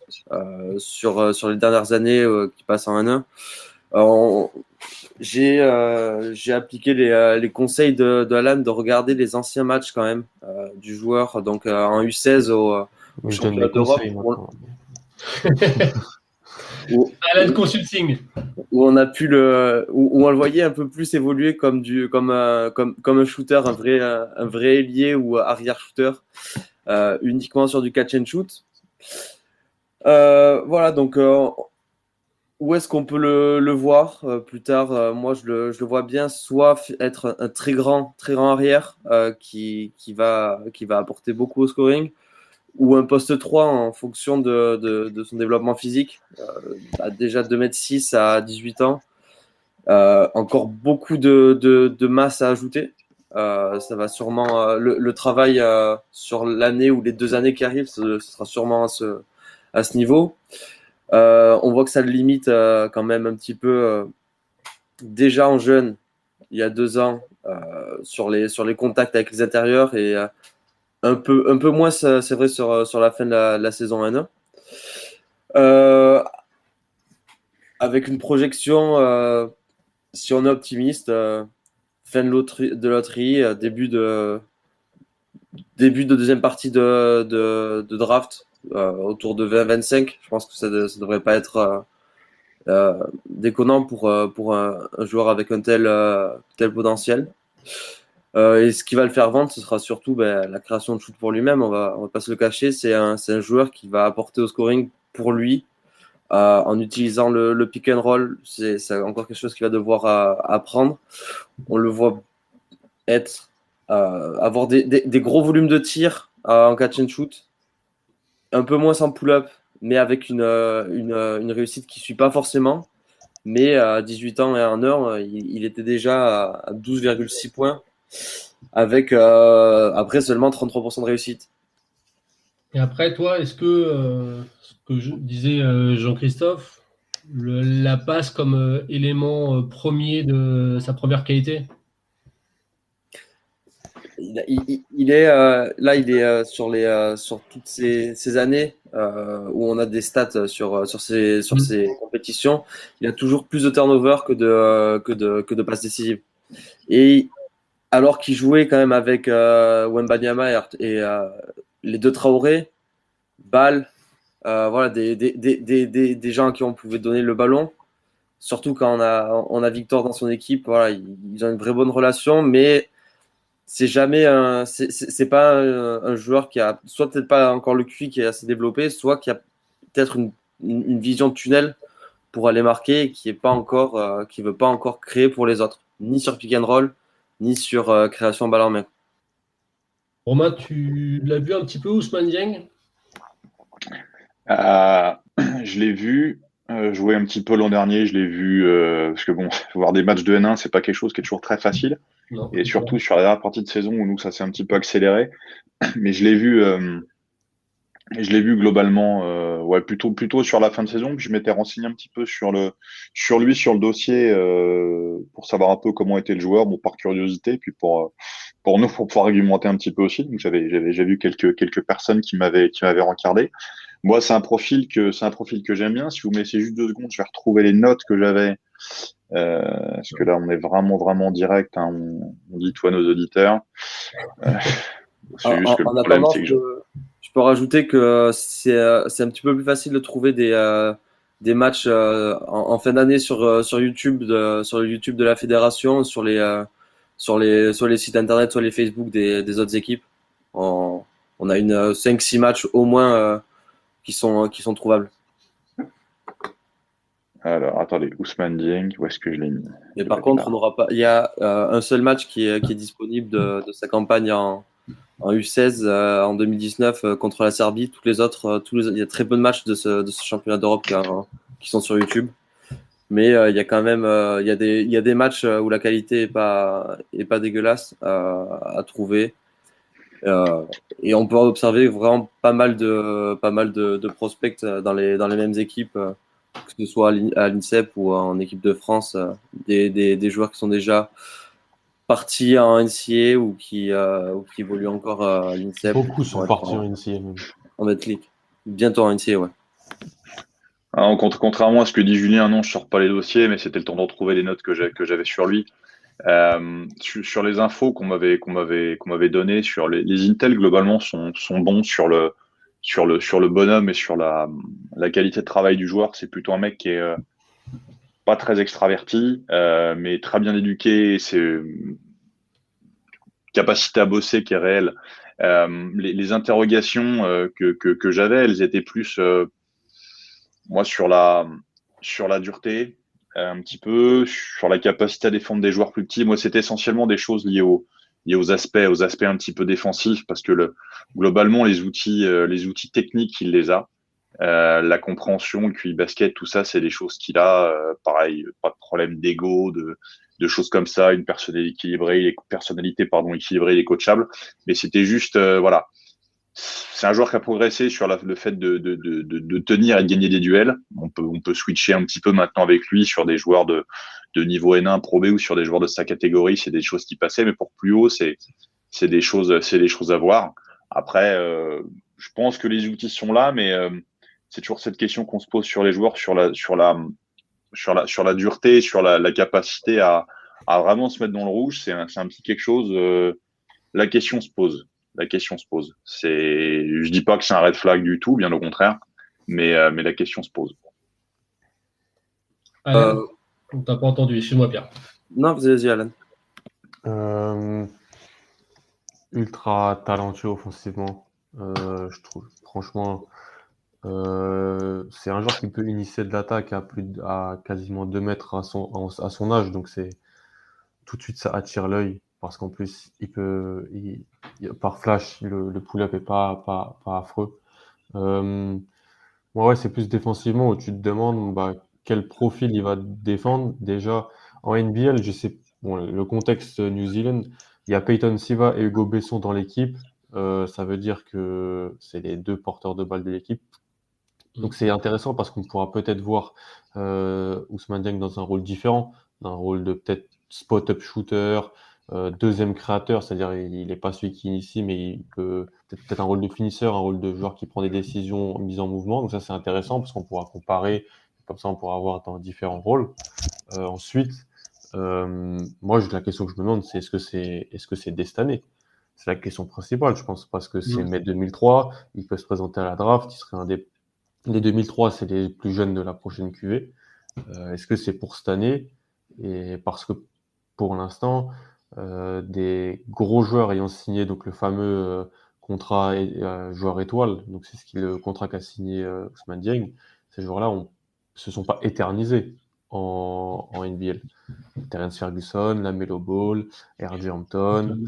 sur, sur les dernières années qui passent en 1-1 j'ai euh, j'ai appliqué les, euh, les conseils de, de, Alan de regarder les anciens matchs quand même euh, du joueur, donc euh, en U16 au, au championnat d'Europe. Alan Consulting. Où on a pu le, où, où, on le voyait un peu plus évoluer comme du, comme, comme, comme un shooter, un vrai, un vrai ailier ou arrière shooter, uniquement sur du catch and shoot. voilà, donc où est-ce qu'on peut le, le voir euh, plus tard? Euh, Moi, je le, je le, vois bien soit être un, très grand, très grand arrière euh, qui, qui, va, qui va apporter beaucoup au scoring, ou un poste 3 en fonction de, son développement physique. a déjà 2m6 à 18 ans. encore beaucoup de, masse à ajouter. ça va sûrement le, travail sur l'année ou les deux années qui arrivent, ce, sera sûrement à ce, niveau. Euh, on voit que ça le limite euh, quand même un petit peu euh, déjà en jeune, il y a deux ans, sur, les, sur les contacts avec les intérieurs et un, peu, moins, c'est vrai, sur, sur la fin de la, saison 1 avec une projection, si on est optimiste, fin de loterie, de loterie début, de, deuxième partie de, draft euh, autour de 20-25. Je pense que ça ne devrait pas être euh, euh, déconnant pour, un, joueur avec un tel, tel potentiel. Et ce qui va le faire vendre, ce sera surtout ben, la création de shoot pour lui-même. On va, on va pas se le cacher. C'est un, un joueur qui va apporter au scoring pour lui, euh, en utilisant le, pick and roll. C'est encore quelque chose qu'il va devoir euh, apprendre. On le voit être, euh, avoir des, gros volumes de tir en catch and shoot un peu moins sans pull-up, mais avec une, euh, une, euh, réussite qui suit pas forcément. Mais à 18 ans et en heure, il, il était déjà à 12,6 points, avec euh, après seulement 33% de réussite. Et après, toi, est-ce que euh, ce que je disais euh, Jean-Christophe, la passe comme élément premier de sa première qualité? Il, il, est là, il est sur les sur toutes ces, ces années où on a des stats sur sur ces sur ces mm. compétitions. Il a toujours plus de turnover que de que de que de passes décisives. Et alors qu'il jouait quand même avec euh, Wembanyama et, et les deux Traoré, Ball, voilà des des, des, des, gens à qui on pouvait donner le ballon. Surtout quand on a on a Victor dans son équipe, voilà, ils, ont une vraie bonne relation, mais c'est jamais un, c'est pas un, joueur qui a soit peut-être pas encore le QI qui est assez développé, soit qui a peut-être une, une, une, vision de tunnel pour aller marquer et qui est pas encore, euh, qui veut pas encore créer pour les autres, ni sur pick and roll, ni sur euh, création balle en main. Romain, tu l'as vu un petit peu Ousmane Dieng? Euh, Je l'ai vu. Euh, jouer un petit peu l'an dernier, je l'ai vu euh, parce que bon, voir des matchs de N1, c'est pas quelque chose qui est toujours très facile. Non, et surtout sur la dernière partie de saison où nous ça s'est un petit peu accéléré. Mais je l'ai vu, euh, je l'ai vu globalement, euh, ouais, plutôt plutôt sur la fin de saison. Puis je m'étais renseigné un petit peu sur le, sur lui, sur le dossier euh, pour savoir un peu comment était le joueur, bon par curiosité, puis pour pour nous pour pouvoir argumenter un petit peu aussi. Donc j'avais j'avais j'ai vu quelques quelques personnes qui m'avaient qui m'avaient rencardé. Moi, c'est un profil que c'est un profil que j'aime bien. Si vous me laissez juste deux secondes, je vais retrouver les notes que j'avais. Euh, parce que là, on est vraiment vraiment direct. Hein, on, on, dit tout à nos auditeurs. Euh, en, juste que le problème, c'est que je... peux rajouter que c'est euh, c'est un petit peu plus facile de trouver des euh, des matchs euh, en, en, fin d'année sur euh, sur YouTube de, sur le YouTube de la fédération, sur les sur les sur les sites internet, sur les Facebook des, des autres équipes. En, on a une 5-6 matchs au moins qui, sont, qui sont trouvables. Alors, attendez, Ousmane Dieng, où est-ce que je l'ai mis? Mais par contre, on n'aura pas. Il y a un seul match qui est, qui est disponible de, de, sa campagne en, en U16 euh, en 2019 euh, contre la Serbie. Toutes les autres, euh, tous il y a très peu de matchs de ce, de ce championnat d'Europe qui, qui, sont sur YouTube. Mais il y a quand même il y a des, il y a des matchs où la qualité est pas, est pas dégueulasse à trouver. et on peut observer vraiment pas mal de, pas mal de, de prospects dans les, dans les mêmes équipes, que ce soit à l'INSEP ou en équipe de France, des, des, des joueurs qui sont déjà partis en NCA ou qui, euh, ou qui évoluent encore à l'INSEP. Beaucoup sont partis en, NCA. En Betclic. Bientôt en NCA, ouais. Alors, contrairement à ce que dit Julien, non, je ne sors pas les dossiers, mais c'était le temps de retrouver les notes que j'avais sur lui. Euh, sur, les infos qu'on m'avait qu'on m'avait qu'on m'avait donné sur les, les, Intel globalement sont, sont bons sur le sur le sur le bonhomme et sur la, la qualité de travail du joueur. C'est plutôt un mec qui est euh, pas très extraverti, euh, mais très bien éduqué. C'est une capacité à bosser qui est réelle. Euh, les, interrogations euh, que, j'avais, elles étaient plus, moi, sur la, sur la dureté, un petit peu, sur la capacité à défendre des joueurs plus petits. Moi, c'était essentiellement des choses liées aux, liées aux aspects, aux aspects un petit peu défensifs, parce que le, globalement, les outils, les outils techniques, il les a. Euh, la compréhension, le QI basket, tout ça, c'est des choses qu'il a. Euh, pareil, pas de problème d'ego, de, de, choses comme ça, une personnalité équilibrée, personnalité pardon équilibrée, il est coachable. Mais c'était juste, euh, voilà, c'est un joueur qui a progressé sur le fait de, de, de, tenir et de gagner des duels. On peut, on peut switcher un petit peu maintenant avec lui sur des joueurs de, niveau N1 Pro ou sur des joueurs de sa catégorie. C'est des choses qui passaient, mais pour plus haut, c'est des choses, c'est des choses à voir. Après, je pense que les outils sont là, mais c'est toujours cette question qu'on se pose sur les joueurs, sur la, sur la, sur la, sur la dureté, sur la, la capacité à, à, vraiment se mettre dans le rouge. C'est un, un, petit quelque chose. Euh, la question se pose. La question se pose. C'est, je dis pas que c'est un red flag du tout, bien au contraire, mais, euh, mais la question se pose. Alan, euh, on t'a pas entendu. Excuse-moi, Pierre. Non, vas-y, Alan. Euh, ultra talentueux offensivement. je trouve, franchement, euh, c'est un joueur qui peut initier de l'attaque à quasiment 2 mètres à son, âge, donc c'est tout de suite ça attire l'œil parce qu'en plus il peut, par flash le, le pull-up est pas, affreux. Euh, ouais, c'est plus défensivement où tu te demandes bah, quel profil il va défendre. Déjà en NBL, je sais, le contexte New Zealand, il y a Peyton Siva et Hugo Besson dans l'équipe. Euh, ça veut dire que c'est les deux porteurs de balles de l'équipe. Donc c'est intéressant parce qu'on pourra peut-être voir euh, Ousmane Dieng dans un rôle différent, dans un rôle de peut-être spot-up shooter, euh, deuxième créateur, c'est-à-dire il n'est pas celui qui initie, mais il peut peut-être un rôle de finisseur, un rôle de joueur qui prend des décisions mises en mouvement. Donc ça c'est intéressant parce qu'on pourra comparer, comme ça on pourra voir dans différents rôles. Euh, ensuite, euh, moi la question que je me demande, c'est est-ce que c'est est-ce que c'est destiné? C'est la question principale, je pense, parce que c'est mai 2003, il peut se présenter à la draft, il serait un des les 2003, c'est les plus jeunes de la prochaine QV. Euh, Est-ce que c'est pour cette année? Et parce que pour l'instant, euh, des gros joueurs ayant signé donc le fameux euh, contrat joueur étoile, donc c'est ce qui le contrat qu'a signé Ousmane Dieng, ces joueurs-là ne se sont pas éternisés en, en NBL. Terence Ferguson, Lamelo Ball, R.J. Hampton,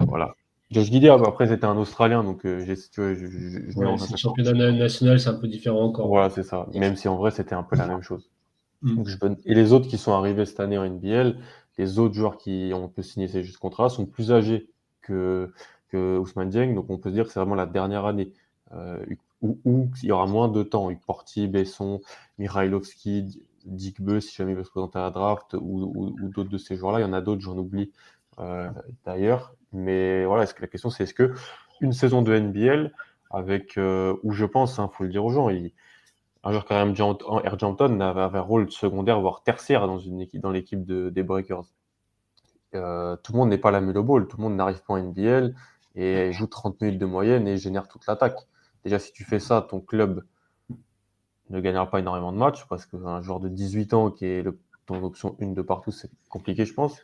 voilà. Josh Gideon, après c'était un Australien, donc euh, j'ai, tu vois, je, je, championnat national, c'est un peu différent encore. Voilà, c'est ça. Même si en vrai c'était un peu la même chose. Mm. Donc, je... Et les autres qui sont arrivés cette année en NBL, les autres joueurs qui ont pu signer ces contrats sont plus âgés que, que Ousmane Dieng, donc on peut se dire que c'est vraiment la dernière année euh, où, où, il y aura moins de temps. Porty, Besson, Mihailovski, Dick Beu, si jamais il veut se présenter à la draft, ou, ou, ou d'autres de ces joueurs-là. Il y en a d'autres, j'en oublie euh, d'ailleurs. Mais voilà, que la question c'est est-ce que une saison de NBL avec euh, où je pense, il hein, faut le dire aux gens, un joueur comme Hampton avait, avait un rôle secondaire voire tertiaire dans une équipe dans l'équipe de, des Breakers. Euh, tout le monde n'est pas la Melo Ball, tout le monde n'arrive pas en NBL et joue 30 minutes de moyenne et génère toute l'attaque. Déjà, si tu fais ça, ton club ne gagnera pas énormément de matchs parce qu'un joueur de 18 ans qui est le, ton option une de partout, c'est compliqué, je pense.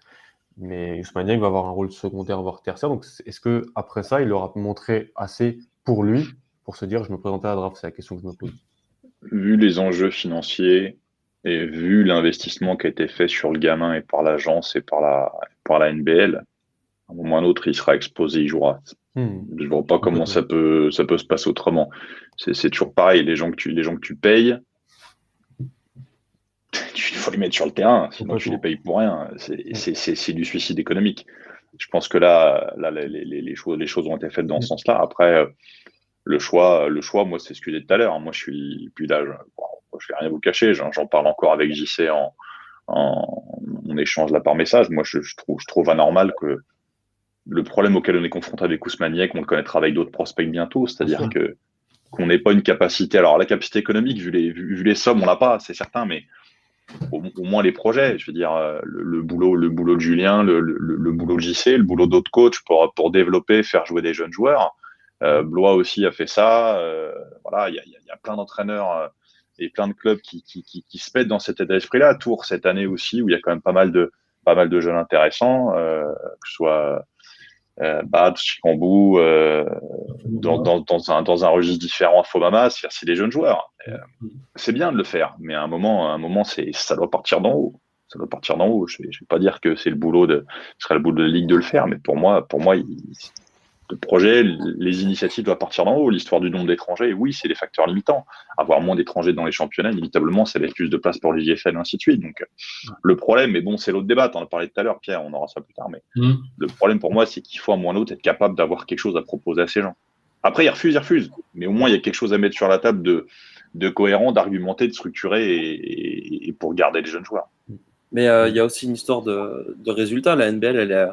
Mais Ousmane va avoir un rôle secondaire, voire tertiaire. Donc, est-ce que après ça, il aura montré assez pour lui pour se dire je me présentais à la draft? C'est la question que je me pose. Vu les enjeux financiers et vu l'investissement qui a été fait sur le gamin et par l'agence et par la, par la NBL, à un moment ou à un autre, il sera exposé, il jouera. Hmm. Je ne vois pas comment ça peut, ça peut se passer autrement. C'est toujours pareil, les gens que tu, les gens que tu payes, il faut les mettre sur le terrain, sinon tu les payes pour rien. C'est du suicide économique. Je pense que là, là les, les, choses, les choses ont été faites dans ce sens-là. Après, le choix, le choix, moi, c'est ce que j'ai dit tout à l'heure. Moi, je suis, puis là, je, ne vais rien vous cacher. J'en parle encore avec JC en, en, on échange là par message. Moi, je, trouve, je trouve anormal que le problème auquel on est confronté avec Ousmaniek, on le connaîtra avec d'autres prospects bientôt, c'est-à-dire que qu'on n'ait pas une capacité. Alors la capacité économique, vu les, vu, les sommes, on l'a pas, c'est certain, mais au, moins les projets. Je veux dire, euh, le, boulot, le boulot de Julien, le, le, boulot de JC, le boulot d'autres coachs pour pour développer, faire jouer des jeunes joueurs. Euh, Blois aussi a fait ça. Euh, voilà, il y a, plein d'entraîneurs et plein de clubs qui, qui se mettent dans cet état d'esprit-là. Tours cette année aussi, où il y a quand même pas mal de pas mal de jeunes intéressants, que ce soit euh, Babs, Chicambou, euh, dans, dans, dans, un, dans un registre différent à Fomama, c'est des jeunes joueurs. Euh, c'est bien de le faire, mais à un moment, à un moment, c'est ça doit partir d'en haut. Ça doit partir d'en haut. Je ne vais, pas dire que c'est le boulot de, ce serait le boulot de la ligue de le faire, mais pour moi, pour moi, il, le projet, les initiatives doivent partir d'en haut. L'histoire du nombre d'étrangers, oui, c'est des facteurs limitants. Avoir moins d'étrangers dans les championnats, inévitablement, ça laisse plus de place pour les IFL et ainsi de suite. Donc, le problème, mais bon, c'est l'autre débat. On en a parlé tout à l'heure, Pierre, on aura ça plus tard. Mais mm. le problème pour moi, c'est qu'il faut à moins l'autre être capable d'avoir quelque chose à proposer à ces gens. Après, ils refusent, ils refusent. Mais au moins, il y a quelque chose à mettre sur la table de, de cohérent, d'argumenter, de structurer et, pour garder les jeunes joueurs. Mais euh, il y a aussi une histoire de, de résultats. La NBL, elle est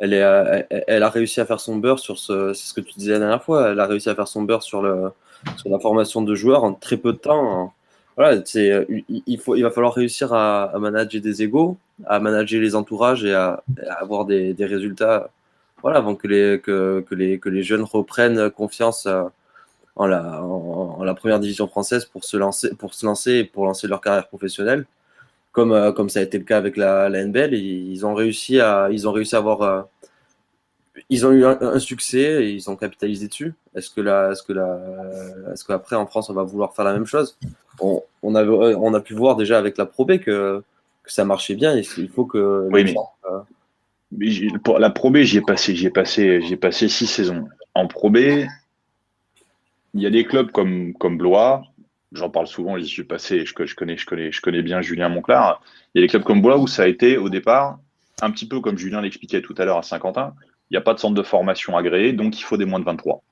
elle, est, elle, a réussi à faire son beurre sur ce, c'est ce que tu disais la dernière fois, elle a réussi à faire son beurre sur, le, sur la formation de joueurs en très peu de temps. Voilà, c'est, il, faut, il va falloir réussir à, manager des égaux, à manager les entourages et à, avoir des, des, résultats voilà, avant que les, que, que, les, que les jeunes reprennent confiance euh, en la, en, la première division française pour se lancer, pour se lancer et pour lancer leur carrière professionnelle comme, euh, comme ça a été le cas avec la, la NBL. Ils ont réussi à, ils ont réussi à avoir, euh, ils ont eu un, succès et ils ont capitalisé dessus. Est-ce que là, est-ce que là, est-ce qu'après en France on va vouloir faire la même chose? On, on, a, on a pu voir déjà avec la Pro B que, que ça marchait bien. Et il faut que. Oui, mais, euh, pour la Pro B, j'y ai passé, j'y ai passé, j'ai passé six saisons. En Pro B, il y a des clubs comme, comme Blois, j'en parle souvent, j'y suis passé, je, connais, je, connais, je connais bien Julien Monclar. Il y a des clubs comme Bois où ça a été au départ, un petit peu comme Julien l'expliquait tout à l'heure à Saint-Quentin, il n'y a pas de centre de formation agréé, donc il faut des moins de 23.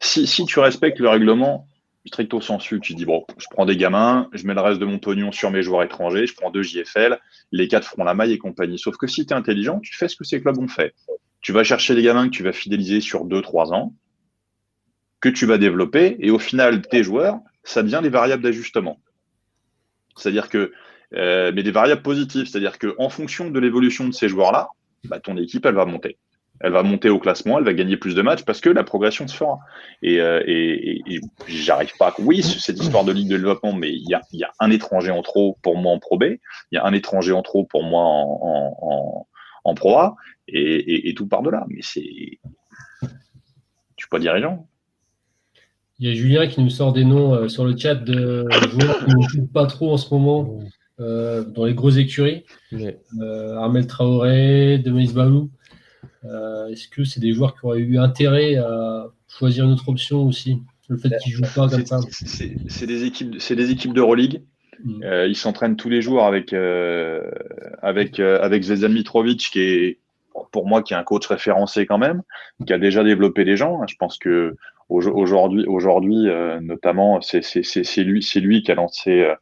Si, si tu respectes le règlement stricto sensu, tu dis bon, je prends des gamins, je mets le reste de mon pognon sur mes joueurs étrangers, je prends deux JFL, les quatre feront la maille et compagnie. Sauf que si tu es intelligent, tu fais ce que ces clubs ont fait. Tu vas chercher des gamins que tu vas fidéliser sur deux, trois ans, que tu vas développer, et au final, tes joueurs, ça devient des variables d'ajustement. C'est-à-dire que, euh, mais des variables positives, c'est-à-dire qu'en fonction de l'évolution de ces joueurs-là, bah, ton équipe, elle va monter. Elle va monter au classement, elle va gagner plus de matchs parce que la progression se fera. Et, euh, j'arrive pas. Oui, cette histoire de ligue de développement, mais il y a, un étranger en trop pour moi en Pro B, il y a un étranger en trop pour moi en, Pro A, et, tout part de là. Mais c'est, tu suis pas dirigeant. Il y a Julien qui nous sort des noms euh, sur le chat de joueurs qui ne jouent pas trop en ce moment euh, dans les grosses écuries. Euh, Armel Traoré, Demis Balou. Est-ce que c'est des joueurs qui auraient eu intérêt à choisir une autre option aussi Le fait qu'ils ne jouent pas comme ça? C'est des équipes, c'est des équipes d'Euroleague. Mm. ils s'entraînent tous les jours avec avec avec Zvezdan Mitrovic qui est pour moi qui est un coach référencé quand même, qui a déjà développé des gens. Je pense que Aujourd'hui, aujourd'hui, euh, notamment, c'est lui, c'est lui qui a lancé, euh,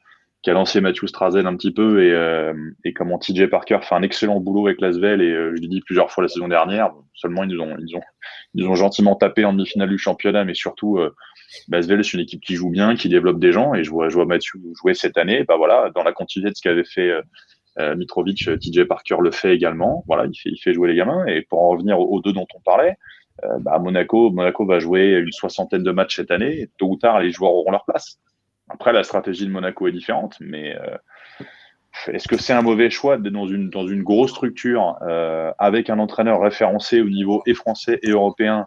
qui a lancé Matthew Strazen un petit peu et, euh, et comment TJ Parker fait un excellent boulot avec Lasvel et je l'ai dit plusieurs fois la saison dernière. Seulement ils ont, ils ont, ils ont gentiment tapé en demi-finale du championnat, mais surtout Lasvel c'est une équipe qui joue bien, qui développe des gens et je vois, je vois Matthew jouer cette année. Bah voilà, dans la continuité de ce qu'avait fait Mitrovic, TJ Parker le fait également. Voilà, il fait, il fait jouer les gamins et pour en revenir aux deux dont on parlait. Euh, bah, Monaco, Monaco va jouer une soixantaine de matchs cette année. Tôt ou tard, les joueurs auront leur place. Après, la stratégie de Monaco est différente, mais euh, est-ce que c'est un mauvais choix d'être dans une, dans une grosse structure avec un entraîneur référencé au niveau et français et européen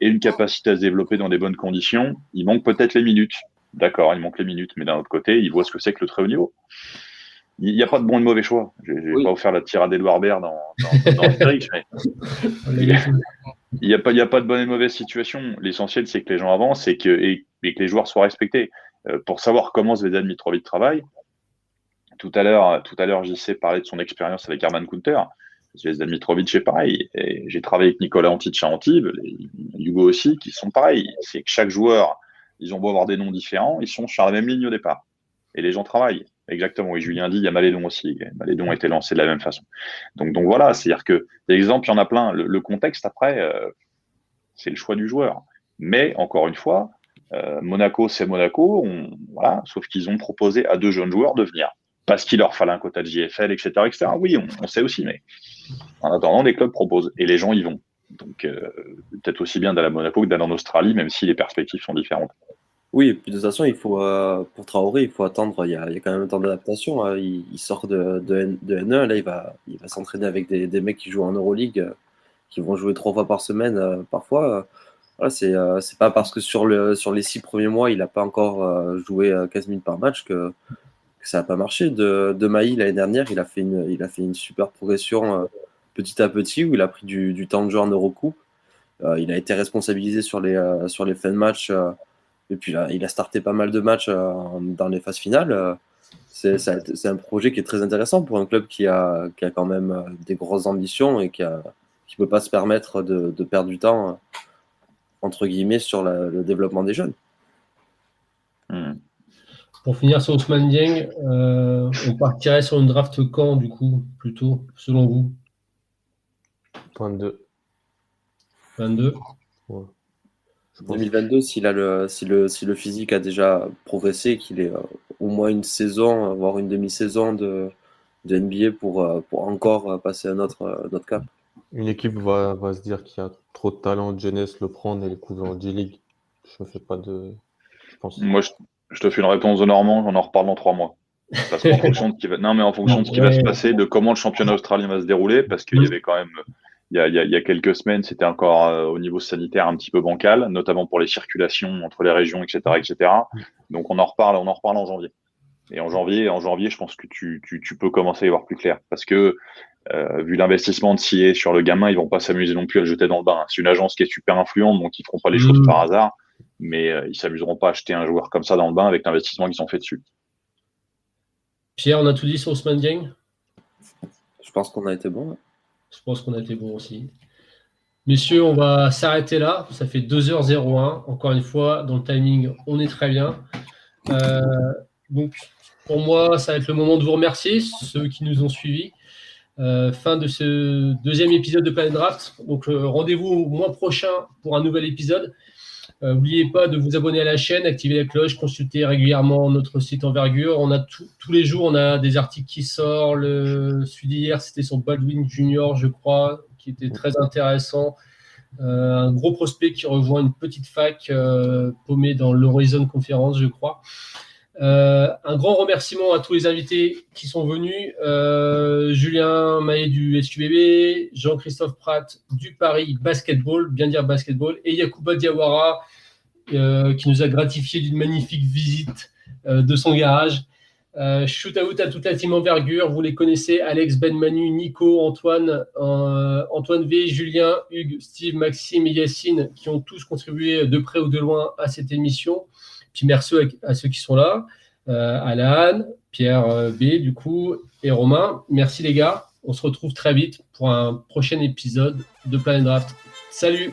et une capacité à se développer dans des bonnes conditions? Il manque peut-être les minutes. D'accord, il manque les minutes, mais d'un autre côté, il voit ce que c'est que le très haut niveau. Il n'y a pas de bon et de mauvais choix. Je ne vais pas vous faire la tirade d'Edouard Baird dans, dans, dans mais il n'y a, pas, a pas de bonne et de mauvaise situation. L'essentiel, c'est que les gens avancent et que, et, que les joueurs soient respectés. Euh, pour savoir comment Zvezdan Mitrovic travaille, tout à l'heure, tout à l'heure, JC parlait de son expérience avec Herman Kunter. Zvezdan Mitrovic est pareil. J'ai travaillé avec Nicolas Antic à Antibes, Hugo aussi, qui sont pareils. C'est que chaque joueur, ils ont beau avoir des noms différents, ils sont sur la même ligne au départ. Et les gens travaillent. Exactement, oui, Julien dit, il y a Malédon aussi. Malédon a été lancé de la même façon. Donc, donc voilà, c'est-à-dire que des exemples, il y en a plein. Le, contexte, après, euh, c'est le choix du joueur. Mais, encore une fois, euh, Monaco, c'est Monaco, voilà, sauf qu'ils ont proposé à deux jeunes joueurs de venir. Parce qu'il leur fallait un quota de JFL, etc. etc. Oui, on, sait aussi, mais en attendant, les clubs proposent et les gens y vont. Donc, euh, peut-être aussi bien d'aller à Monaco que d'aller en Australie, même si les perspectives sont différentes. Oui, et puis de toute façon, il faut, euh, pour Traoré, il faut attendre. Il y a, quand même un temps d'adaptation. Hein. Il, sort de, de, N, de, N1. Là, il va, s'entraîner avec des, mecs qui jouent en Euroleague, euh, qui vont jouer trois fois par semaine euh, parfois. C'est pas parce que sur, le, sur les six premiers mois, il n'a pas encore joué 15 minutes par match que, ça n'a pas marché. De, Maï, l'année dernière, il a, fait une, super progression petit à petit où il a pris du, temps de jeu en Eurocoupe. il a été responsabilisé sur les, sur les fins de match et puis là, il a starté pas mal de matchs euh, dans les phases finales. Euh, c'est un projet qui est très intéressant pour un club qui a, qui a quand même euh, des grosses ambitions et qui ne qui peut pas se permettre de, de, perdre du temps, entre guillemets, sur la, le développement des jeunes. Hmm. Pour finir sur Ousmane Dieng, euh, on partirait sur une draft quand, du coup, plutôt, selon vous? 22. 22 ouais. 2022, s'il a le, si le, si le physique a déjà progressé, qu'il est euh, au moins une saison, voire une demi-saison de, de NBA pour, euh, pour encore euh, passer à notre, notre cap. Une équipe va, va se dire qu'il y a trop de talent, jeunesse le prendre et le couvrir en G-League. Je me fais pas de. Je pense... Moi, je, je, te fais une réponse de Normand, on en reparle dans trois mois. Parce qu'en fonction de ce qui va, non, mais en fonction de ce qui va se passer, de comment le championnat australien va se dérouler, parce qu'il y avait quand même il y a, y a quelques semaines, c'était encore euh, au niveau sanitaire un petit peu bancal, notamment pour les circulations entre les régions, etc., etc. Donc on en reparle, on en reparle en janvier. Et en janvier, en janvier, je pense que tu, tu, tu peux commencer à y voir plus clair, parce que euh, vu l'investissement de CIE sur le gamin, ils vont pas s'amuser non plus à le jeter dans le bain. C'est une agence qui est super influente, donc ils feront pas les choses mmh. par hasard, mais euh, ils s'amuseront pas à acheter un joueur comme ça dans le bain avec l'investissement qu'ils ont fait dessus. Pierre, on a tout dit sur Ousmane Dieng Je pense qu'on a été bon. Je pense qu'on a été bon aussi. Messieurs, on va s'arrêter là. Ça fait 2h01. Encore une fois, dans le timing, on est très bien. Euh, donc, pour moi, ça va être le moment de vous remercier, ceux qui nous ont suivis. Euh, fin de ce deuxième épisode de Planet Draft. Donc, euh, rendez-vous au mois prochain pour un nouvel épisode. N'oubliez pas de vous abonner à la chaîne, activer la cloche, consulter régulièrement notre site Envergure. On a tous les jours, on a des articles qui sortent. Le, celui d'hier, c'était sur Baldwin Junior, je crois, qui était très intéressant. Euh, un gros prospect qui rejoint une petite fac euh, paumée dans l'Horizon Conference, je crois. Euh, un grand remerciement à tous les invités qui sont venus. Euh, Julien Maillet du SQBB, Jean-Christophe Pratt du Paris Basketball, bien dire basketball, et Yacouba Diawara euh, qui nous a gratifié d'une magnifique visite de son garage. Shoot out à toute la team envergure, vous les connaissez, Alex, Ben Manu, Nico, Antoine, Antoine V, Julien, Hugues, Steve, Maxime et Yacine qui ont tous contribué de près ou de loin à cette émission. Merci à, ceux qui sont là, euh, Alan, Pierre euh, B, du coup, et Romain. Merci les gars. On se retrouve très vite pour un prochain épisode de Planet Draft. Salut